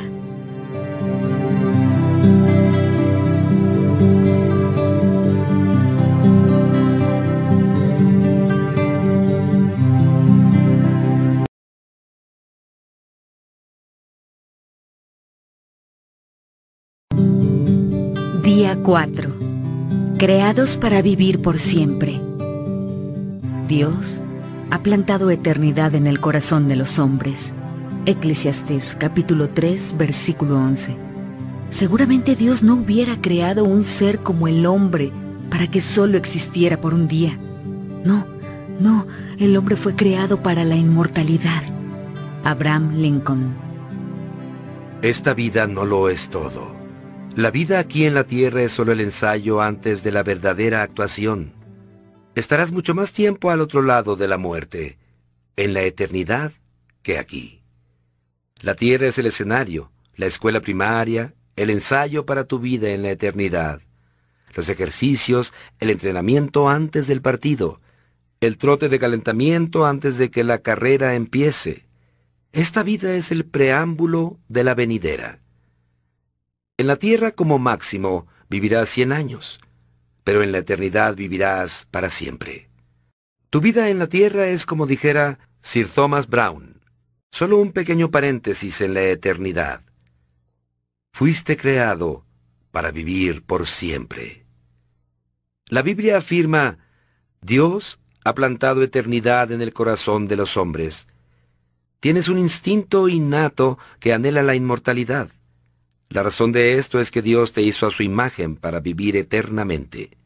Día 4. Creados para vivir por siempre. Dios ha plantado eternidad en el corazón de los hombres. Eclesiastés capítulo 3 versículo 11. Seguramente Dios no hubiera creado un ser como el hombre para que solo existiera por un día. No, no, el hombre fue creado para la inmortalidad. Abraham Lincoln. Esta vida no lo es todo. La vida aquí en la tierra es solo el ensayo antes de la verdadera actuación estarás mucho más tiempo al otro lado de la muerte. En la eternidad que aquí. La tierra es el escenario, la escuela primaria, el ensayo para tu vida en la eternidad, los ejercicios, el entrenamiento antes del partido, el trote de calentamiento antes de que la carrera empiece. Esta vida es el preámbulo de la venidera. En la tierra como máximo vivirás cien años, pero en la eternidad vivirás para siempre. Tu vida en la tierra es como dijera Sir Thomas Brown, solo un pequeño paréntesis en la eternidad. Fuiste creado para vivir por siempre. La Biblia afirma, Dios ha plantado eternidad en el corazón de los hombres. Tienes un instinto innato que anhela la inmortalidad. La razón de esto es que Dios te hizo a su imagen para vivir eternamente.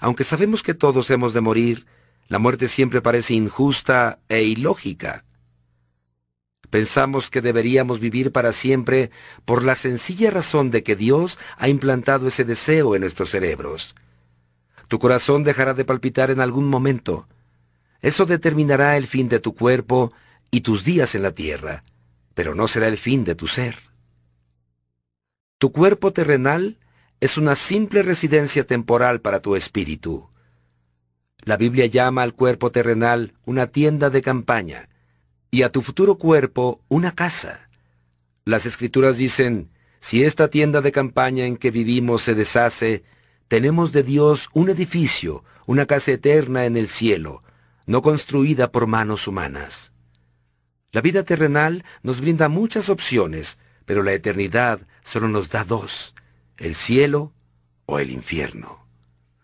Aunque sabemos que todos hemos de morir, la muerte siempre parece injusta e ilógica. Pensamos que deberíamos vivir para siempre por la sencilla razón de que Dios ha implantado ese deseo en nuestros cerebros. Tu corazón dejará de palpitar en algún momento. Eso determinará el fin de tu cuerpo y tus días en la tierra, pero no será el fin de tu ser. Tu cuerpo terrenal es una simple residencia temporal para tu espíritu. La Biblia llama al cuerpo terrenal una tienda de campaña y a tu futuro cuerpo una casa. Las escrituras dicen, si esta tienda de campaña en que vivimos se deshace, tenemos de Dios un edificio, una casa eterna en el cielo, no construida por manos humanas. La vida terrenal nos brinda muchas opciones, pero la eternidad solo nos da dos, el cielo o el infierno.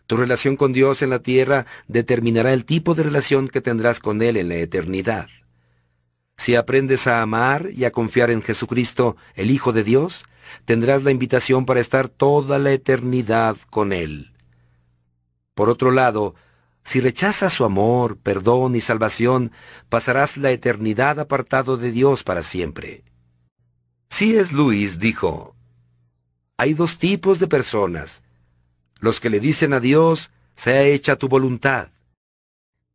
Tu relación con Dios en la tierra determinará el tipo de relación que tendrás con Él en la eternidad. Si aprendes a amar y a confiar en Jesucristo, el Hijo de Dios, tendrás la invitación para estar toda la eternidad con Él. Por otro lado, si rechazas su amor, perdón y salvación, pasarás la eternidad apartado de Dios para siempre. es Luis dijo, hay dos tipos de personas. Los que le dicen a Dios, sea hecha tu voluntad.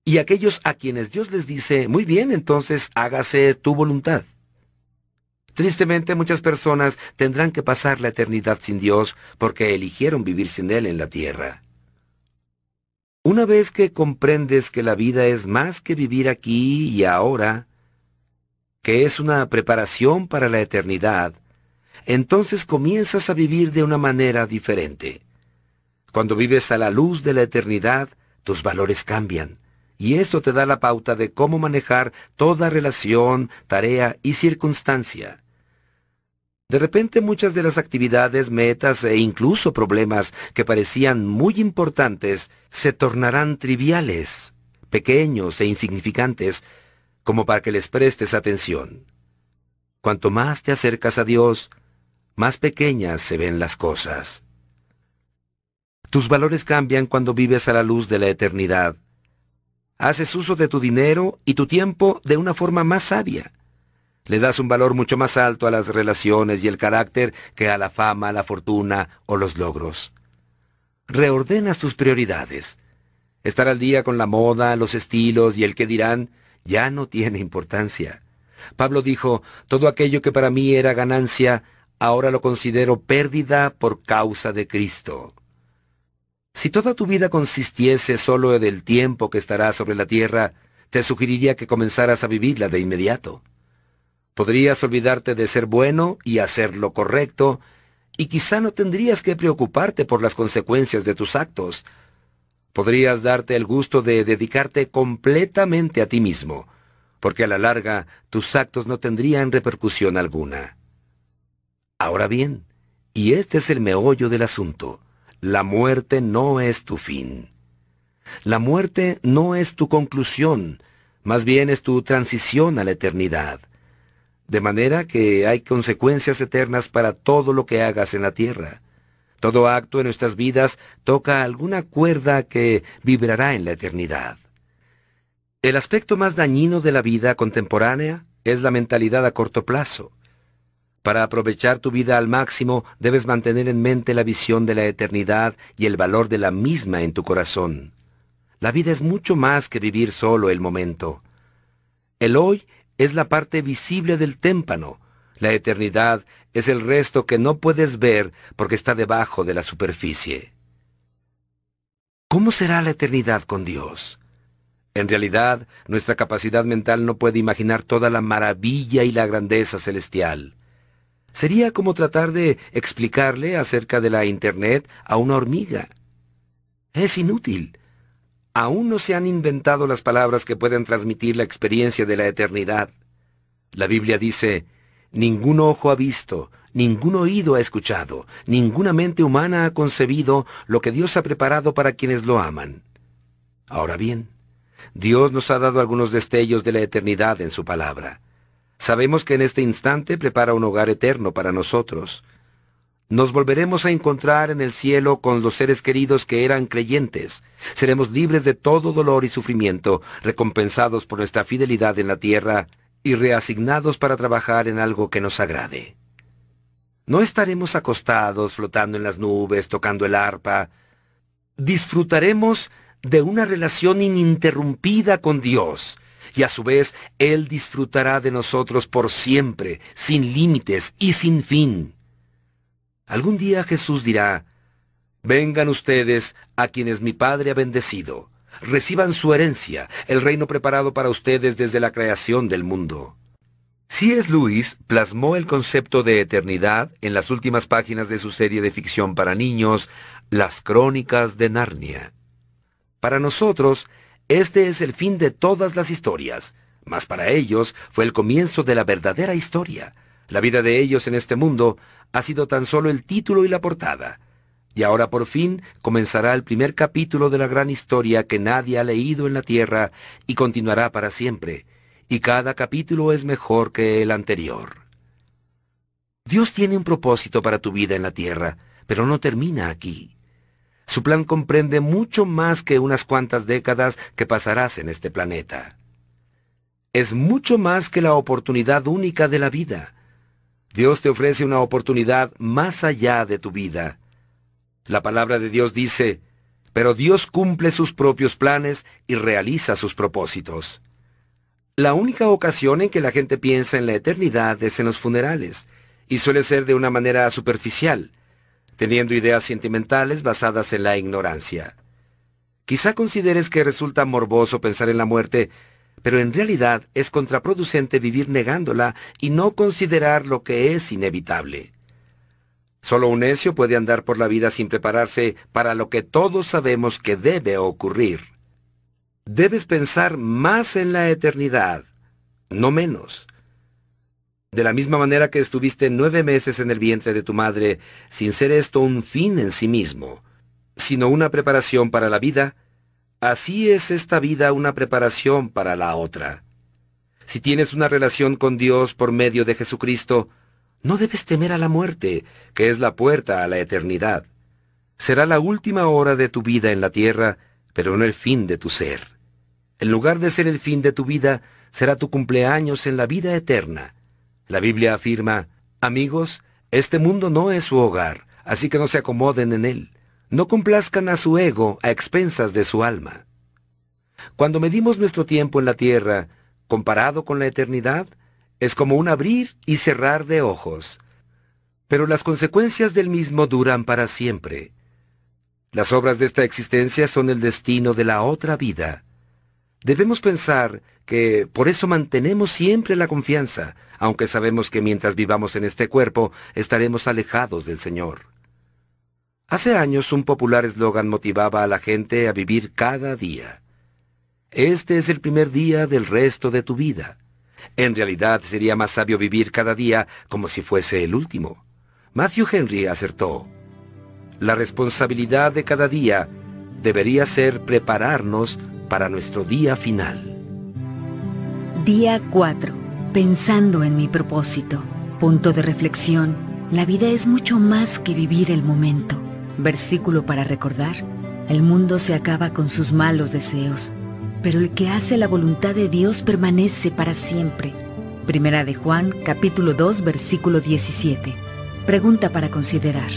Y aquellos a quienes Dios les dice, muy bien, entonces hágase tu voluntad. Tristemente muchas personas tendrán que pasar la eternidad sin Dios porque eligieron vivir sin Él en la tierra. Una vez que comprendes que la vida es más que vivir aquí y ahora, que es una preparación para la eternidad, entonces comienzas a vivir de una manera diferente. Cuando vives a la luz de la eternidad, tus valores cambian, y esto te da la pauta de cómo manejar toda relación, tarea y circunstancia. De repente muchas de las actividades, metas e incluso problemas que parecían muy importantes se tornarán triviales, pequeños e insignificantes, como para que les prestes atención. Cuanto más te acercas a Dios, más pequeñas se ven las cosas. Tus valores cambian cuando vives a la luz de la eternidad. Haces uso de tu dinero y tu tiempo de una forma más sabia. Le das un valor mucho más alto a las relaciones y el carácter que a la fama, la fortuna o los logros. Reordenas tus prioridades. Estar al día con la moda, los estilos y el que dirán ya no tiene importancia. Pablo dijo, todo aquello que para mí era ganancia, ahora lo considero pérdida por causa de Cristo. Si toda tu vida consistiese solo del tiempo que estarás sobre la tierra, te sugeriría que comenzaras a vivirla de inmediato. Podrías olvidarte de ser bueno y hacer lo correcto, y quizá no tendrías que preocuparte por las consecuencias de tus actos. Podrías darte el gusto de dedicarte completamente a ti mismo, porque a la larga tus actos no tendrían repercusión alguna. Ahora bien, y este es el meollo del asunto, la muerte no es tu fin. La muerte no es tu conclusión, más bien es tu transición a la eternidad. De manera que hay consecuencias eternas para todo lo que hagas en la tierra. Todo acto en nuestras vidas toca alguna cuerda que vibrará en la eternidad. El aspecto más dañino de la vida contemporánea es la mentalidad a corto plazo. Para aprovechar tu vida al máximo, debes mantener en mente la visión de la eternidad y el valor de la misma en tu corazón. La vida es mucho más que vivir solo el momento. El hoy es la parte visible del témpano. La eternidad es el resto que no puedes ver porque está debajo de la superficie. ¿Cómo será la eternidad con Dios? En realidad, nuestra capacidad mental no puede imaginar toda la maravilla y la grandeza celestial. Sería como tratar de explicarle acerca de la Internet a una hormiga. Es inútil. Aún no se han inventado las palabras que pueden transmitir la experiencia de la eternidad. La Biblia dice, ningún ojo ha visto, ningún oído ha escuchado, ninguna mente humana ha concebido lo que Dios ha preparado para quienes lo aman. Ahora bien, Dios nos ha dado algunos destellos de la eternidad en su palabra. Sabemos que en este instante prepara un hogar eterno para nosotros. Nos volveremos a encontrar en el cielo con los seres queridos que eran creyentes. Seremos libres de todo dolor y sufrimiento, recompensados por nuestra fidelidad en la tierra y reasignados para trabajar en algo que nos agrade. No estaremos acostados, flotando en las nubes, tocando el arpa. Disfrutaremos de una relación ininterrumpida con Dios, y a su vez Él disfrutará de nosotros por siempre, sin límites y sin fin. Algún día Jesús dirá, Vengan ustedes a quienes mi Padre ha bendecido, reciban su herencia, el reino preparado para ustedes desde la creación del mundo. C.S. Lewis plasmó el concepto de eternidad en las últimas páginas de su serie de ficción para niños, Las Crónicas de Narnia. Para nosotros, este es el fin de todas las historias, mas para ellos fue el comienzo de la verdadera historia. La vida de ellos en este mundo ha sido tan solo el título y la portada. Y ahora por fin comenzará el primer capítulo de la gran historia que nadie ha leído en la tierra y continuará para siempre. Y cada capítulo es mejor que el anterior. Dios tiene un propósito para tu vida en la tierra, pero no termina aquí. Su plan comprende mucho más que unas cuantas décadas que pasarás en este planeta. Es mucho más que la oportunidad única de la vida. Dios te ofrece una oportunidad más allá de tu vida. La palabra de Dios dice, pero Dios cumple sus propios planes y realiza sus propósitos. La única ocasión en que la gente piensa en la eternidad es en los funerales, y suele ser de una manera superficial teniendo ideas sentimentales basadas en la ignorancia. Quizá consideres que resulta morboso pensar en la muerte, pero en realidad es contraproducente vivir negándola y no considerar lo que es inevitable. Solo un necio puede andar por la vida sin prepararse para lo que todos sabemos que debe ocurrir. Debes pensar más en la eternidad, no menos. De la misma manera que estuviste nueve meses en el vientre de tu madre, sin ser esto un fin en sí mismo, sino una preparación para la vida, así es esta vida una preparación para la otra. Si tienes una relación con Dios por medio de Jesucristo, no debes temer a la muerte, que es la puerta a la eternidad. Será la última hora de tu vida en la tierra, pero no el fin de tu ser. En lugar de ser el fin de tu vida, será tu cumpleaños en la vida eterna la Biblia afirma, amigos, este mundo no es su hogar, así que no se acomoden en él. No complazcan a su ego a expensas de su alma. Cuando medimos nuestro tiempo en la tierra, comparado con la eternidad, es como un abrir y cerrar de ojos. Pero las consecuencias del mismo duran para siempre. Las obras de esta existencia son el destino de la otra vida. Debemos pensar que por eso mantenemos siempre la confianza, aunque sabemos que mientras vivamos en este cuerpo estaremos alejados del Señor. Hace años un popular eslogan motivaba a la gente a vivir cada día. Este es el primer día del resto de tu vida. En realidad sería más sabio vivir cada día como si fuese el último. Matthew Henry acertó. La responsabilidad de cada día debería ser prepararnos para nuestro día final. Día 4. Pensando en mi propósito. Punto de reflexión. La vida es mucho más que vivir el momento. Versículo para recordar. El mundo se acaba con sus malos deseos, pero el que hace la voluntad de Dios permanece para siempre. Primera de Juan, capítulo 2, versículo 17. Pregunta para considerar.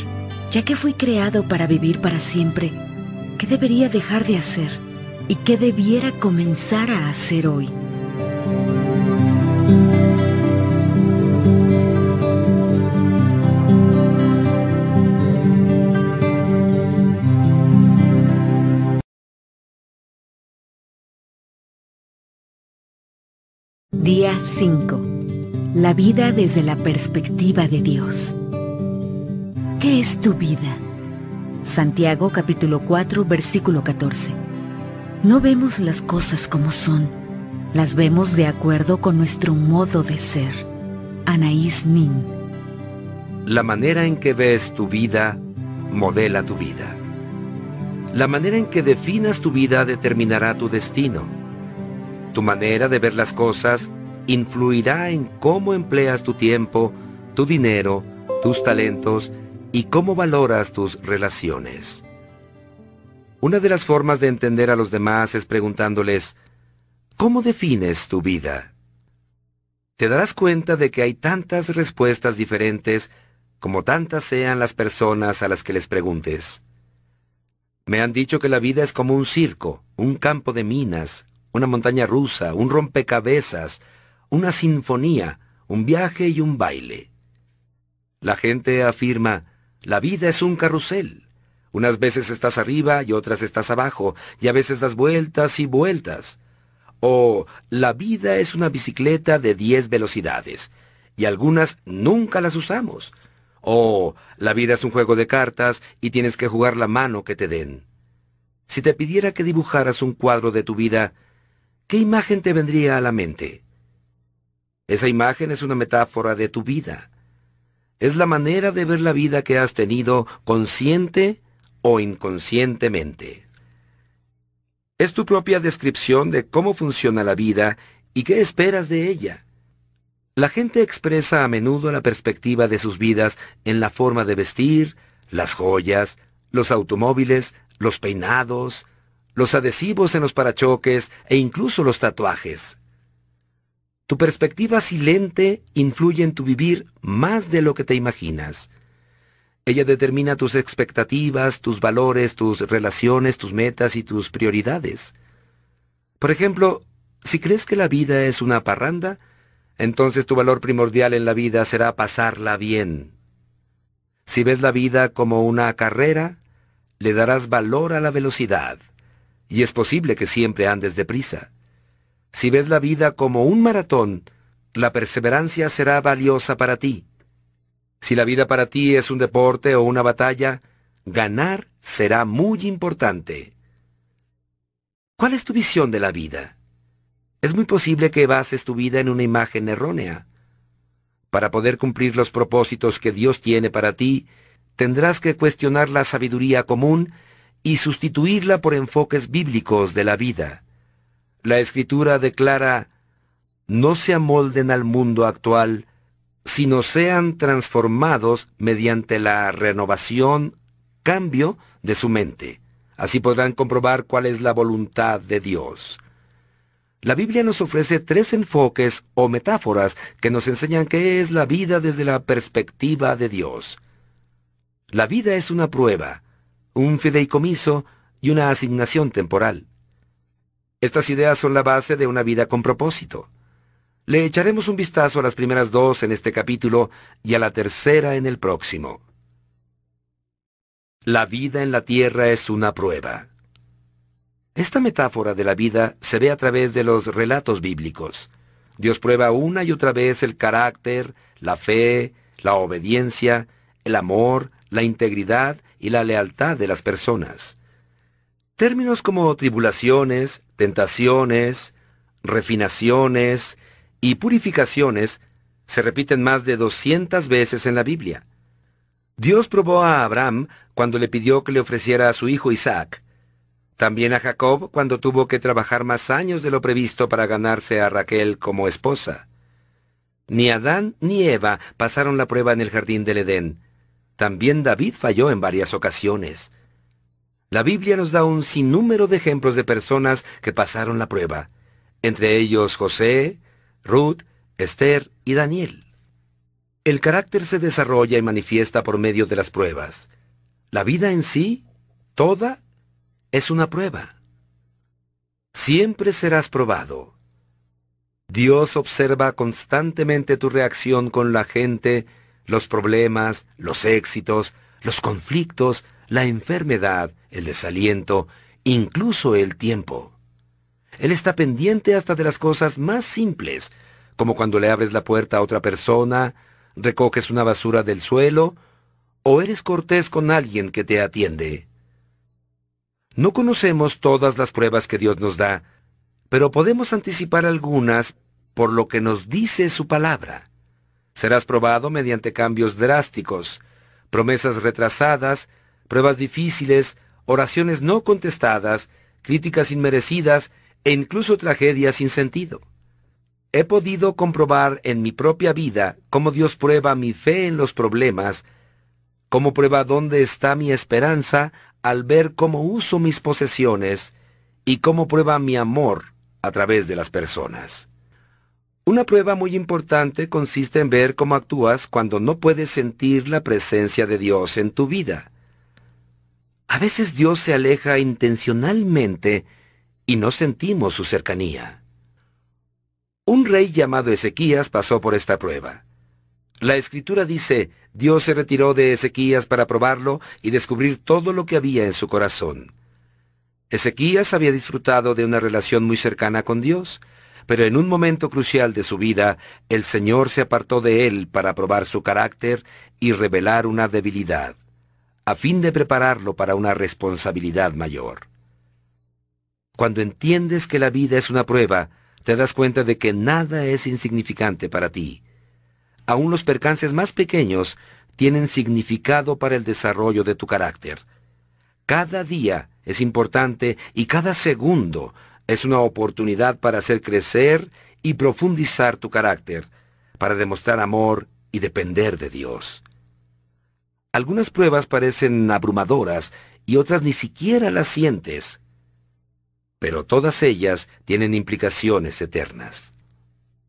Ya que fui creado para vivir para siempre, ¿qué debería dejar de hacer? y qué debiera comenzar a hacer hoy. Día 5. La vida desde la perspectiva de Dios. ¿Qué es tu vida? Santiago capítulo 4 versículo 14. No vemos las cosas como son, las vemos de acuerdo con nuestro modo de ser. Anaís Nin. La manera en que ves tu vida modela tu vida. La manera en que definas tu vida determinará tu destino. Tu manera de ver las cosas influirá en cómo empleas tu tiempo, tu dinero, tus talentos y cómo valoras tus relaciones. Una de las formas de entender a los demás es preguntándoles, ¿cómo defines tu vida? Te darás cuenta de que hay tantas respuestas diferentes como tantas sean las personas a las que les preguntes. Me han dicho que la vida es como un circo, un campo de minas, una montaña rusa, un rompecabezas, una sinfonía, un viaje y un baile. La gente afirma, la vida es un carrusel. Unas veces estás arriba y otras estás abajo, y a veces das vueltas y vueltas. O la vida es una bicicleta de 10 velocidades, y algunas nunca las usamos. O la vida es un juego de cartas y tienes que jugar la mano que te den. Si te pidiera que dibujaras un cuadro de tu vida, ¿qué imagen te vendría a la mente? Esa imagen es una metáfora de tu vida. Es la manera de ver la vida que has tenido consciente o inconscientemente. Es tu propia descripción de cómo funciona la vida y qué esperas de ella. La gente expresa a menudo la perspectiva de sus vidas en la forma de vestir, las joyas, los automóviles, los peinados, los adhesivos en los parachoques e incluso los tatuajes. Tu perspectiva silente influye en tu vivir más de lo que te imaginas. Ella determina tus expectativas, tus valores, tus relaciones, tus metas y tus prioridades. Por ejemplo, si crees que la vida es una parranda, entonces tu valor primordial en la vida será pasarla bien. Si ves la vida como una carrera, le darás valor a la velocidad, y es posible que siempre andes deprisa. Si ves la vida como un maratón, la perseverancia será valiosa para ti. Si la vida para ti es un deporte o una batalla, ganar será muy importante. ¿Cuál es tu visión de la vida? Es muy posible que bases tu vida en una imagen errónea. Para poder cumplir los propósitos que Dios tiene para ti, tendrás que cuestionar la sabiduría común y sustituirla por enfoques bíblicos de la vida. La Escritura declara, no se amolden al mundo actual, sino sean transformados mediante la renovación, cambio de su mente. Así podrán comprobar cuál es la voluntad de Dios. La Biblia nos ofrece tres enfoques o metáforas que nos enseñan qué es la vida desde la perspectiva de Dios. La vida es una prueba, un fideicomiso y una asignación temporal. Estas ideas son la base de una vida con propósito. Le echaremos un vistazo a las primeras dos en este capítulo y a la tercera en el próximo. La vida en la tierra es una prueba. Esta metáfora de la vida se ve a través de los relatos bíblicos. Dios prueba una y otra vez el carácter, la fe, la obediencia, el amor, la integridad y la lealtad de las personas. Términos como tribulaciones, tentaciones, refinaciones, y purificaciones se repiten más de 200 veces en la Biblia. Dios probó a Abraham cuando le pidió que le ofreciera a su hijo Isaac. También a Jacob cuando tuvo que trabajar más años de lo previsto para ganarse a Raquel como esposa. Ni Adán ni Eva pasaron la prueba en el jardín del Edén. También David falló en varias ocasiones. La Biblia nos da un sinnúmero de ejemplos de personas que pasaron la prueba, entre ellos José, Ruth, Esther y Daniel. El carácter se desarrolla y manifiesta por medio de las pruebas. La vida en sí, toda, es una prueba. Siempre serás probado. Dios observa constantemente tu reacción con la gente, los problemas, los éxitos, los conflictos, la enfermedad, el desaliento, incluso el tiempo. Él está pendiente hasta de las cosas más simples, como cuando le abres la puerta a otra persona, recoges una basura del suelo, o eres cortés con alguien que te atiende. No conocemos todas las pruebas que Dios nos da, pero podemos anticipar algunas por lo que nos dice su palabra. Serás probado mediante cambios drásticos, promesas retrasadas, pruebas difíciles, oraciones no contestadas, críticas inmerecidas e incluso tragedias sin sentido. He podido comprobar en mi propia vida cómo Dios prueba mi fe en los problemas, cómo prueba dónde está mi esperanza al ver cómo uso mis posesiones y cómo prueba mi amor a través de las personas. Una prueba muy importante consiste en ver cómo actúas cuando no puedes sentir la presencia de Dios en tu vida. A veces Dios se aleja intencionalmente y no sentimos su cercanía. Un rey llamado Ezequías pasó por esta prueba. La escritura dice, Dios se retiró de Ezequías para probarlo y descubrir todo lo que había en su corazón. Ezequías había disfrutado de una relación muy cercana con Dios, pero en un momento crucial de su vida, el Señor se apartó de él para probar su carácter y revelar una debilidad, a fin de prepararlo para una responsabilidad mayor. Cuando entiendes que la vida es una prueba, te das cuenta de que nada es insignificante para ti. Aún los percances más pequeños tienen significado para el desarrollo de tu carácter. Cada día es importante y cada segundo es una oportunidad para hacer crecer y profundizar tu carácter, para demostrar amor y depender de Dios. Algunas pruebas parecen abrumadoras y otras ni siquiera las sientes, pero todas ellas tienen implicaciones eternas.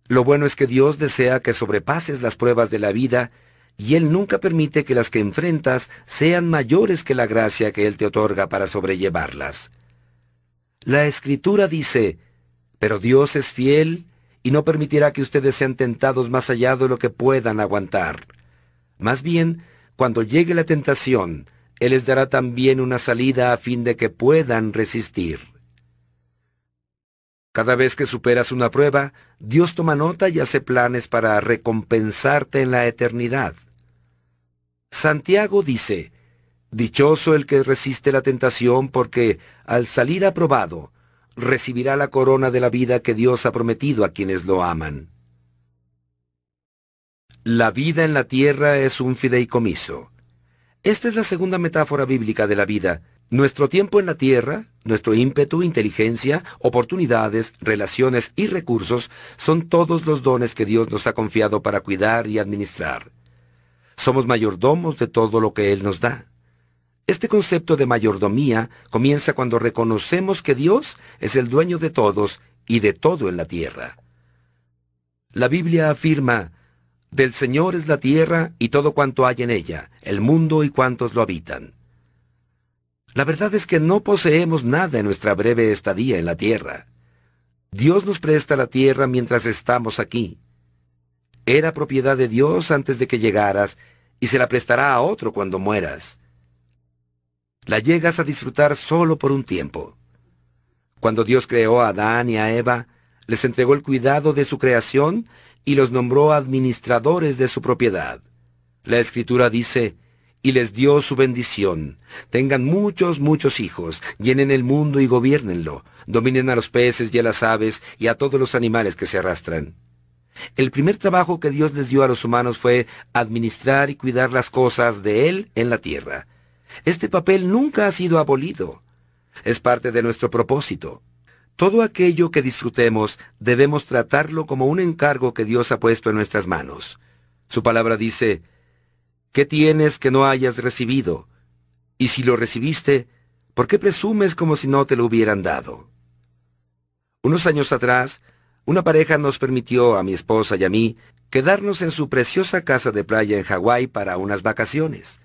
Lo bueno es que Dios desea que sobrepases las pruebas de la vida y Él nunca permite que las que enfrentas sean mayores que la gracia que Él te otorga para sobrellevarlas. La escritura dice, pero Dios es fiel y no permitirá que ustedes sean tentados más allá de lo que puedan aguantar. Más bien, cuando llegue la tentación, Él les dará también una salida a fin de que puedan resistir. Cada vez que superas una prueba, Dios toma nota y hace planes para recompensarte en la eternidad. Santiago dice, Dichoso el que resiste la tentación, porque al salir aprobado, recibirá la corona de la vida que Dios ha prometido a quienes lo aman. La vida en la tierra es un fideicomiso. Esta es la segunda metáfora bíblica de la vida. Nuestro tiempo en la tierra, nuestro ímpetu, inteligencia, oportunidades, relaciones y recursos son todos los dones que Dios nos ha confiado para cuidar y administrar. Somos mayordomos de todo lo que Él nos da. Este concepto de mayordomía comienza cuando reconocemos que Dios es el dueño de todos y de todo en la tierra. La Biblia afirma, del Señor es la tierra y todo cuanto hay en ella, el mundo y cuantos lo habitan. La verdad es que no poseemos nada en nuestra breve estadía en la tierra. Dios nos presta la tierra mientras estamos aquí. Era propiedad de Dios antes de que llegaras y se la prestará a otro cuando mueras la llegas a disfrutar solo por un tiempo. Cuando Dios creó a Adán y a Eva, les entregó el cuidado de su creación y los nombró administradores de su propiedad. La escritura dice, y les dio su bendición. Tengan muchos, muchos hijos, llenen el mundo y gobiernenlo, dominen a los peces y a las aves y a todos los animales que se arrastran. El primer trabajo que Dios les dio a los humanos fue administrar y cuidar las cosas de Él en la tierra. Este papel nunca ha sido abolido. Es parte de nuestro propósito. Todo aquello que disfrutemos debemos tratarlo como un encargo que Dios ha puesto en nuestras manos. Su palabra dice, ¿qué tienes que no hayas recibido? Y si lo recibiste, ¿por qué presumes como si no te lo hubieran dado? Unos años atrás, una pareja nos permitió a mi esposa y a mí quedarnos en su preciosa casa de playa en Hawái para unas vacaciones.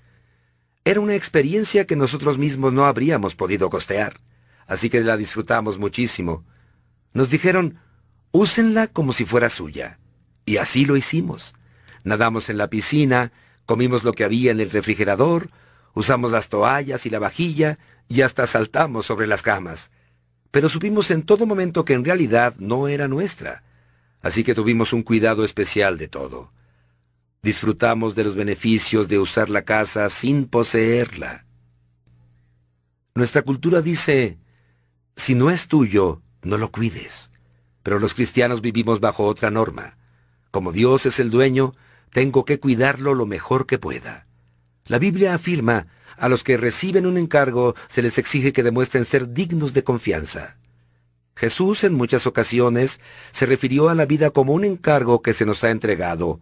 Era una experiencia que nosotros mismos no habríamos podido costear, así que la disfrutamos muchísimo. Nos dijeron, úsenla como si fuera suya. Y así lo hicimos. Nadamos en la piscina, comimos lo que había en el refrigerador, usamos las toallas y la vajilla, y hasta saltamos sobre las camas. Pero supimos en todo momento que en realidad no era nuestra. así que tuvimos un cuidado especial de todo. Disfrutamos de los beneficios de usar la casa sin poseerla. Nuestra cultura dice, si no es tuyo, no lo cuides. Pero los cristianos vivimos bajo otra norma. Como Dios es el dueño, tengo que cuidarlo lo mejor que pueda. La Biblia afirma, a los que reciben un encargo se les exige que demuestren ser dignos de confianza. Jesús en muchas ocasiones se refirió a la vida como un encargo que se nos ha entregado,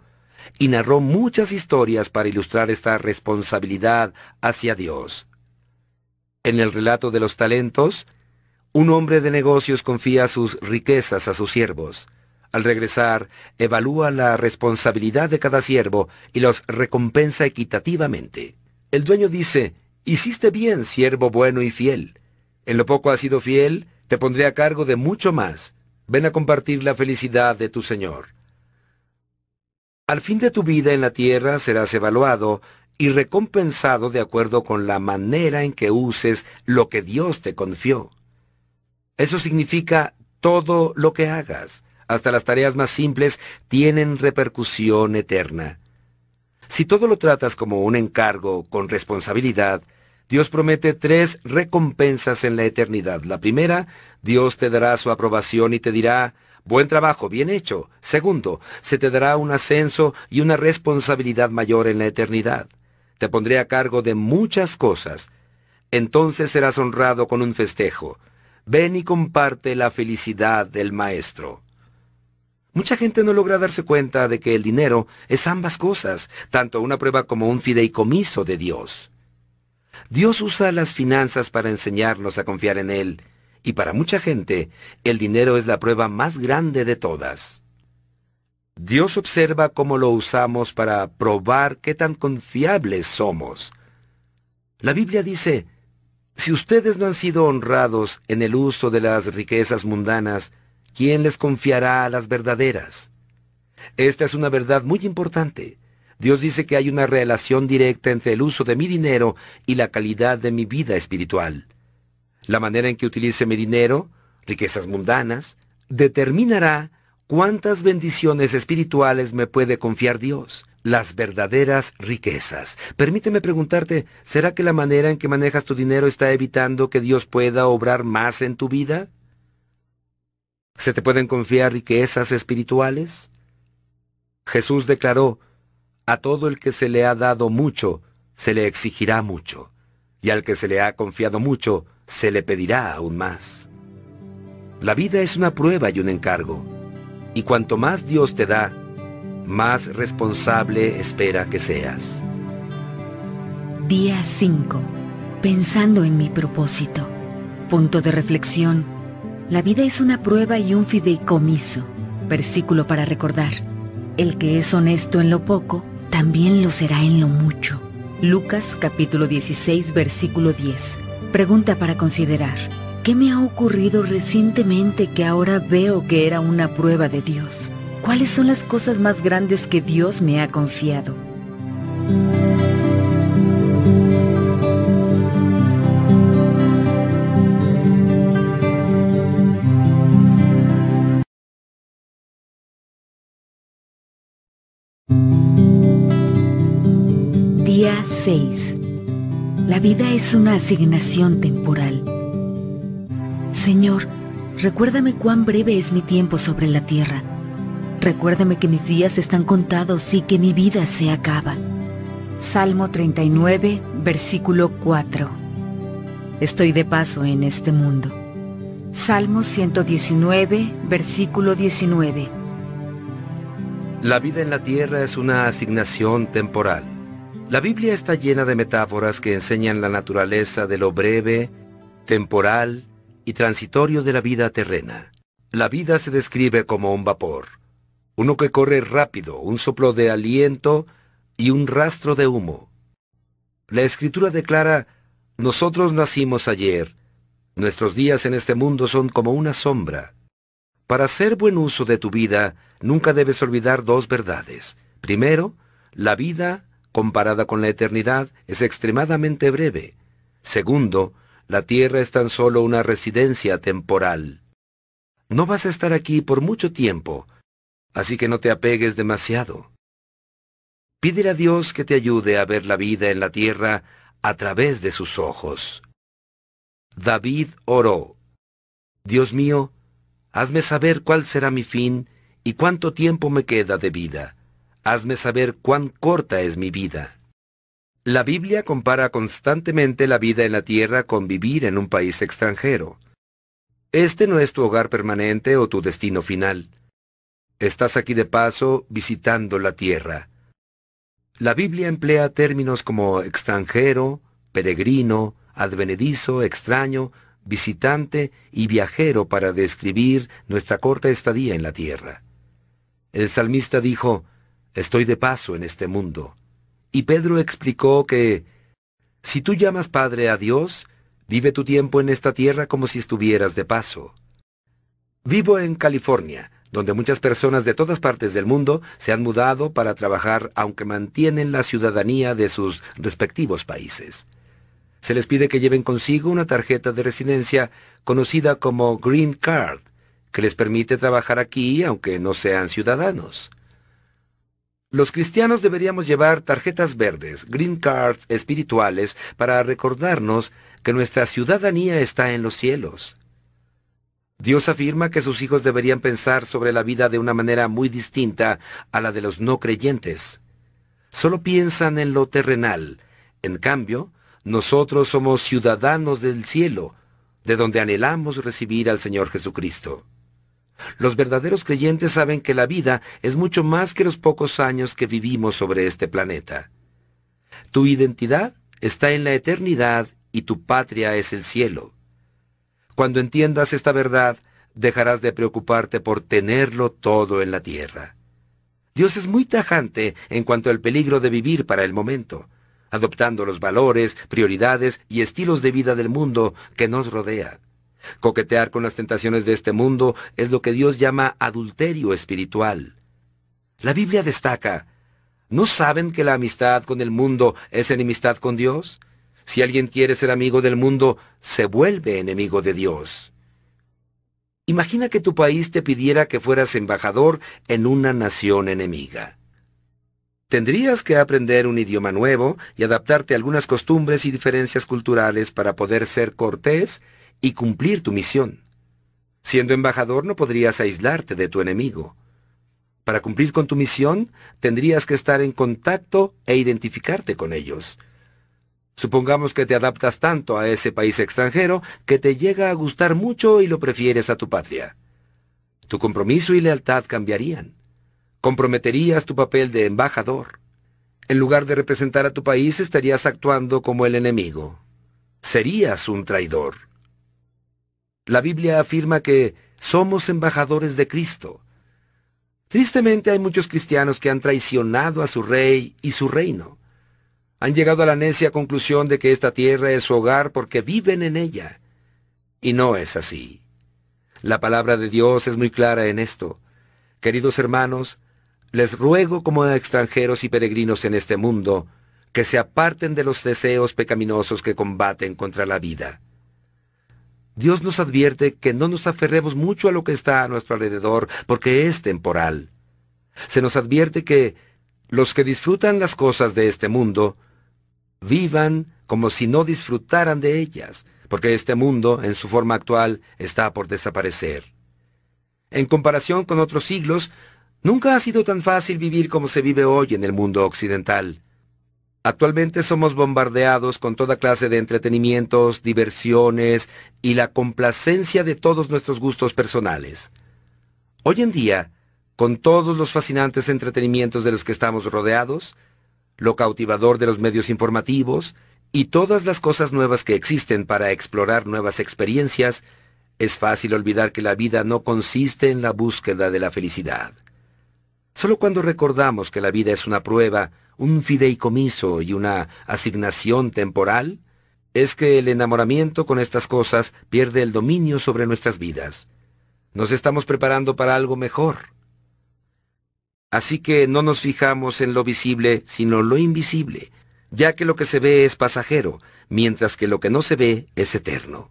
y narró muchas historias para ilustrar esta responsabilidad hacia Dios. En el relato de los talentos, un hombre de negocios confía sus riquezas a sus siervos. Al regresar, evalúa la responsabilidad de cada siervo y los recompensa equitativamente. El dueño dice, Hiciste bien, siervo bueno y fiel. En lo poco has sido fiel, te pondré a cargo de mucho más. Ven a compartir la felicidad de tu Señor. Al fin de tu vida en la tierra serás evaluado y recompensado de acuerdo con la manera en que uses lo que Dios te confió. Eso significa todo lo que hagas hasta las tareas más simples, tienen repercusión eterna. Si todo lo tratas como un encargo con responsabilidad, Dios promete tres recompensas en la eternidad. La primera, Dios te dará su aprobación y te dirá, buen trabajo, bien hecho. Segundo, se te dará un ascenso y una responsabilidad mayor en la eternidad. Te pondré a cargo de muchas cosas. Entonces serás honrado con un festejo. Ven y comparte la felicidad del Maestro. Mucha gente no logra darse cuenta de que el dinero es ambas cosas, tanto una prueba como un fideicomiso de Dios. Dios usa las finanzas para enseñarnos a confiar en Él, y para mucha gente el dinero es la prueba más grande de todas. Dios observa cómo lo usamos para probar qué tan confiables somos. La Biblia dice, si ustedes no han sido honrados en el uso de las riquezas mundanas, ¿quién les confiará a las verdaderas? Esta es una verdad muy importante. Dios dice que hay una relación directa entre el uso de mi dinero y la calidad de mi vida espiritual. La manera en que utilice mi dinero, riquezas mundanas, determinará cuántas bendiciones espirituales me puede confiar Dios, las verdaderas riquezas. Permíteme preguntarte, ¿será que la manera en que manejas tu dinero está evitando que Dios pueda obrar más en tu vida? ¿Se te pueden confiar riquezas espirituales? Jesús declaró, a todo el que se le ha dado mucho, se le exigirá mucho, y al que se le ha confiado mucho, se le pedirá aún más. La vida es una prueba y un encargo, y cuanto más Dios te da, más responsable espera que seas. Día 5. Pensando en mi propósito. Punto de reflexión la vida es una prueba y un fideicomiso. Versículo para recordar. El que es honesto en lo poco, también lo será en lo mucho. Lucas capítulo 16 versículo 10. Pregunta para considerar. ¿Qué me ha ocurrido recientemente que ahora veo que era una prueba de Dios? ¿Cuáles son las cosas más grandes que Dios me ha confiado? La vida es una asignación temporal. Señor, recuérdame cuán breve es mi tiempo sobre la tierra. Recuérdame que mis días están contados y que mi vida se acaba. Salmo 39, versículo 4. Estoy de paso en este mundo. Salmo 119, versículo 19. La vida en la tierra es una asignación temporal. La Biblia está llena de metáforas que enseñan la naturaleza de lo breve, temporal y transitorio de la vida terrena. La vida se describe como un vapor, uno que corre rápido, un soplo de aliento y un rastro de humo. La escritura declara, nosotros nacimos ayer, nuestros días en este mundo son como una sombra. Para hacer buen uso de tu vida, nunca debes olvidar dos verdades. Primero, la vida comparada con la eternidad, es extremadamente breve. Segundo, la tierra es tan solo una residencia temporal. No vas a estar aquí por mucho tiempo, Así que no te apegues demasiado. Pídele a Dios que te ayude a ver la vida en la tierra a través de sus ojos. David oró, Dios mío, hazme saber cuál será mi fin y cuánto tiempo me queda de vida. Hazme saber cuán corta es mi vida. La Biblia compara constantemente la vida en la tierra con vivir en un país extranjero. Este no es tu hogar permanente o tu destino final. Estás aquí de paso visitando la tierra. La Biblia emplea términos como extranjero, peregrino, advenedizo, extraño, visitante y viajero para describir nuestra corta estadía en la tierra. El salmista dijo, Estoy de paso en este mundo. Y Pedro explicó que, si tú llamas Padre a Dios, Vive tu tiempo en esta tierra como si estuvieras de paso. Vivo en California, donde muchas personas de todas partes del mundo se han mudado para trabajar aunque mantienen la ciudadanía de sus respectivos países. Se les pide que lleven consigo una tarjeta de residencia conocida como Green Card, que les permite trabajar aquí aunque no sean ciudadanos. Los cristianos deberíamos llevar tarjetas verdes, green cards espirituales, para recordarnos que nuestra ciudadanía está en los cielos. Dios afirma que sus hijos deberían pensar sobre la vida de una manera muy distinta a la de los no creyentes. Solo piensan en lo terrenal. En cambio, nosotros somos ciudadanos del cielo, de donde anhelamos recibir al Señor Jesucristo. Los verdaderos creyentes saben que la vida es mucho más que los pocos años que vivimos sobre este planeta. Tu identidad está en la eternidad y tu patria es el cielo. Cuando entiendas esta verdad, dejarás de preocuparte por tenerlo todo en la tierra. Dios es muy tajante en cuanto al peligro de vivir para el momento, adoptando los valores, prioridades y estilos de vida del mundo que nos rodea. Coquetear con las tentaciones de este mundo es lo que Dios llama adulterio espiritual. La Biblia destaca, ¿no saben que la amistad con el mundo es enemistad con Dios? Si alguien quiere ser amigo del mundo, se vuelve enemigo de Dios. Imagina que tu país te pidiera que fueras embajador en una nación enemiga. Tendrías que aprender un idioma nuevo y adaptarte a algunas costumbres y diferencias culturales para poder ser cortés y cumplir tu misión. Siendo embajador no podrías aislarte de tu enemigo. Para cumplir con tu misión, tendrías que estar en contacto e identificarte con ellos. Supongamos que te adaptas tanto a ese país extranjero que te llega a gustar mucho y lo prefieres a tu patria. Tu compromiso y lealtad cambiarían. Comprometerías tu papel de embajador. En lugar de representar a tu país, estarías actuando como el enemigo. Serías un traidor. La Biblia afirma que somos embajadores de Cristo. Tristemente hay muchos cristianos que han traicionado a su rey y su reino han llegado a la necia conclusión de que esta tierra es su hogar porque viven en ella. Y no es así. La palabra de Dios es muy clara en esto. Queridos hermanos, les ruego como extranjeros y peregrinos en este mundo, que se aparten de los deseos pecaminosos que combaten contra la vida. Dios nos advierte que no nos aferremos mucho a lo que está a nuestro alrededor, porque es temporal. Se nos advierte que los que disfrutan las cosas de este mundo vivan como si no disfrutaran de ellas, porque este mundo, en su forma actual, está por desaparecer. En comparación con otros siglos, nunca ha sido tan fácil vivir como se vive hoy en el mundo occidental. Actualmente somos bombardeados con toda clase de entretenimientos, diversiones y la complacencia de todos nuestros gustos personales. Hoy en día, con todos los fascinantes entretenimientos de los que estamos rodeados, lo cautivador de los medios informativos y todas las cosas nuevas que existen para explorar nuevas experiencias, es fácil olvidar que la vida no consiste en la búsqueda de la felicidad. Solo cuando recordamos que la vida es una prueba, un fideicomiso y una asignación temporal, es que el enamoramiento con estas cosas pierde el dominio sobre nuestras vidas. Nos estamos preparando para algo mejor, Así que no nos fijamos en lo visible, sino lo invisible, ya que lo que se ve es pasajero, mientras que lo que no se ve es eterno.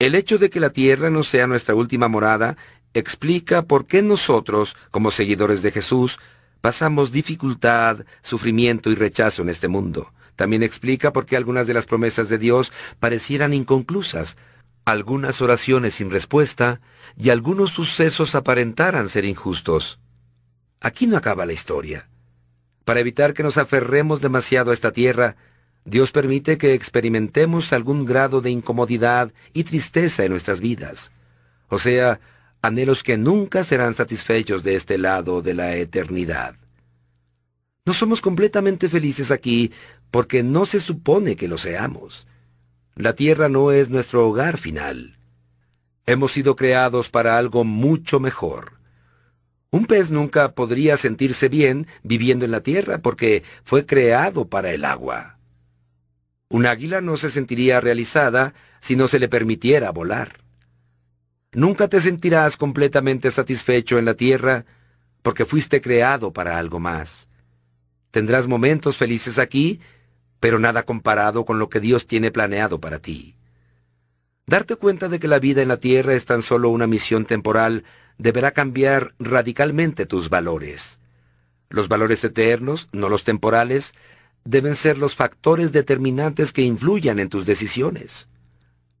El hecho de que la tierra no sea nuestra última morada explica por qué nosotros, como seguidores de Jesús, pasamos dificultad, sufrimiento y rechazo en este mundo. También explica por qué algunas de las promesas de Dios parecieran inconclusas, algunas oraciones sin respuesta y algunos sucesos aparentaran ser injustos. Aquí no acaba la historia. Para evitar que nos aferremos demasiado a esta tierra, Dios permite que experimentemos algún grado de incomodidad y tristeza en nuestras vidas. O sea, anhelos que nunca serán satisfechos de este lado de la eternidad. No somos completamente felices aquí porque no se supone que lo seamos. La tierra no es nuestro hogar final. Hemos sido creados para algo mucho mejor. Un pez nunca podría sentirse bien viviendo en la tierra porque fue creado para el agua. Un águila no se sentiría realizada si no se le permitiera volar. Nunca te sentirás completamente satisfecho en la tierra porque fuiste creado para algo más. Tendrás momentos felices aquí, pero nada comparado con lo que Dios tiene planeado para ti. Darte cuenta de que la vida en la tierra es tan solo una misión temporal deberá cambiar radicalmente tus valores. Los valores eternos, no los temporales, deben ser los factores determinantes que influyan en tus decisiones.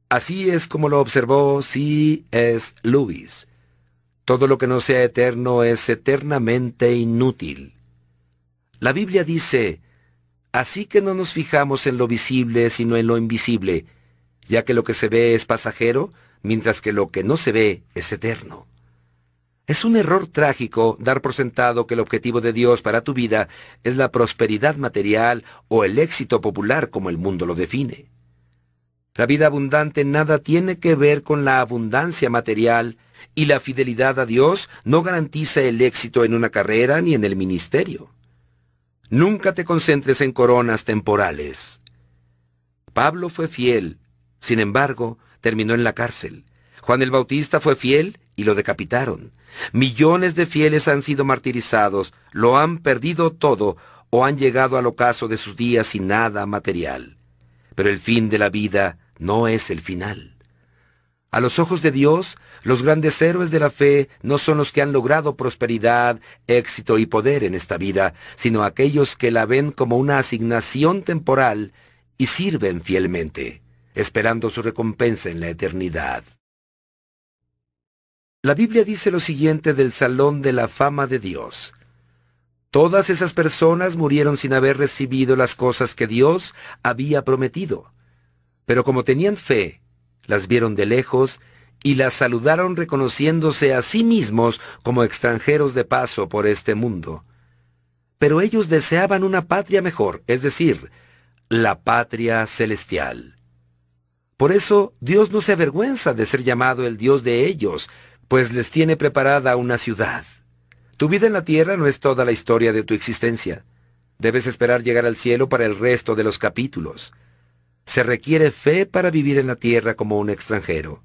Así es como lo observó C. S. Lewis. Todo lo que no sea eterno es eternamente inútil. La Biblia dice, Así que no nos fijamos en lo visible, sino en lo invisible, ya que lo que se ve es pasajero, mientras que lo que no se ve es eterno. Es un error trágico dar por sentado que el objetivo de Dios para tu vida es la prosperidad material o el éxito popular como el mundo lo define. La vida abundante nada tiene que ver con la abundancia material y la fidelidad a Dios no garantiza el éxito en una carrera ni en el ministerio. Nunca te concentres en coronas temporales. Pablo fue fiel, sin embargo, terminó en la cárcel. Juan el Bautista fue fiel y lo decapitaron. Millones de fieles han sido martirizados, lo han perdido todo o han llegado al ocaso de sus días sin nada material. Pero el fin de la vida no es el final. A los ojos de Dios, los grandes héroes de la fe no son los que han logrado prosperidad, éxito y poder en esta vida, sino aquellos que la ven como una asignación temporal y sirven fielmente, esperando su recompensa en la eternidad. La Biblia dice lo siguiente del Salón de la Fama de Dios. Todas esas personas murieron sin haber recibido las cosas que Dios había prometido. Pero como tenían fe, las vieron de lejos y las saludaron reconociéndose a sí mismos como extranjeros de paso por este mundo. Pero ellos deseaban una patria mejor, es decir, la patria celestial. Por eso Dios no se avergüenza de ser llamado el Dios de ellos, pues les tiene preparada una ciudad. Tu vida en la tierra no es toda la historia de tu existencia. Debes esperar llegar al cielo para el resto de los capítulos. Se requiere fe para vivir en la tierra como un extranjero.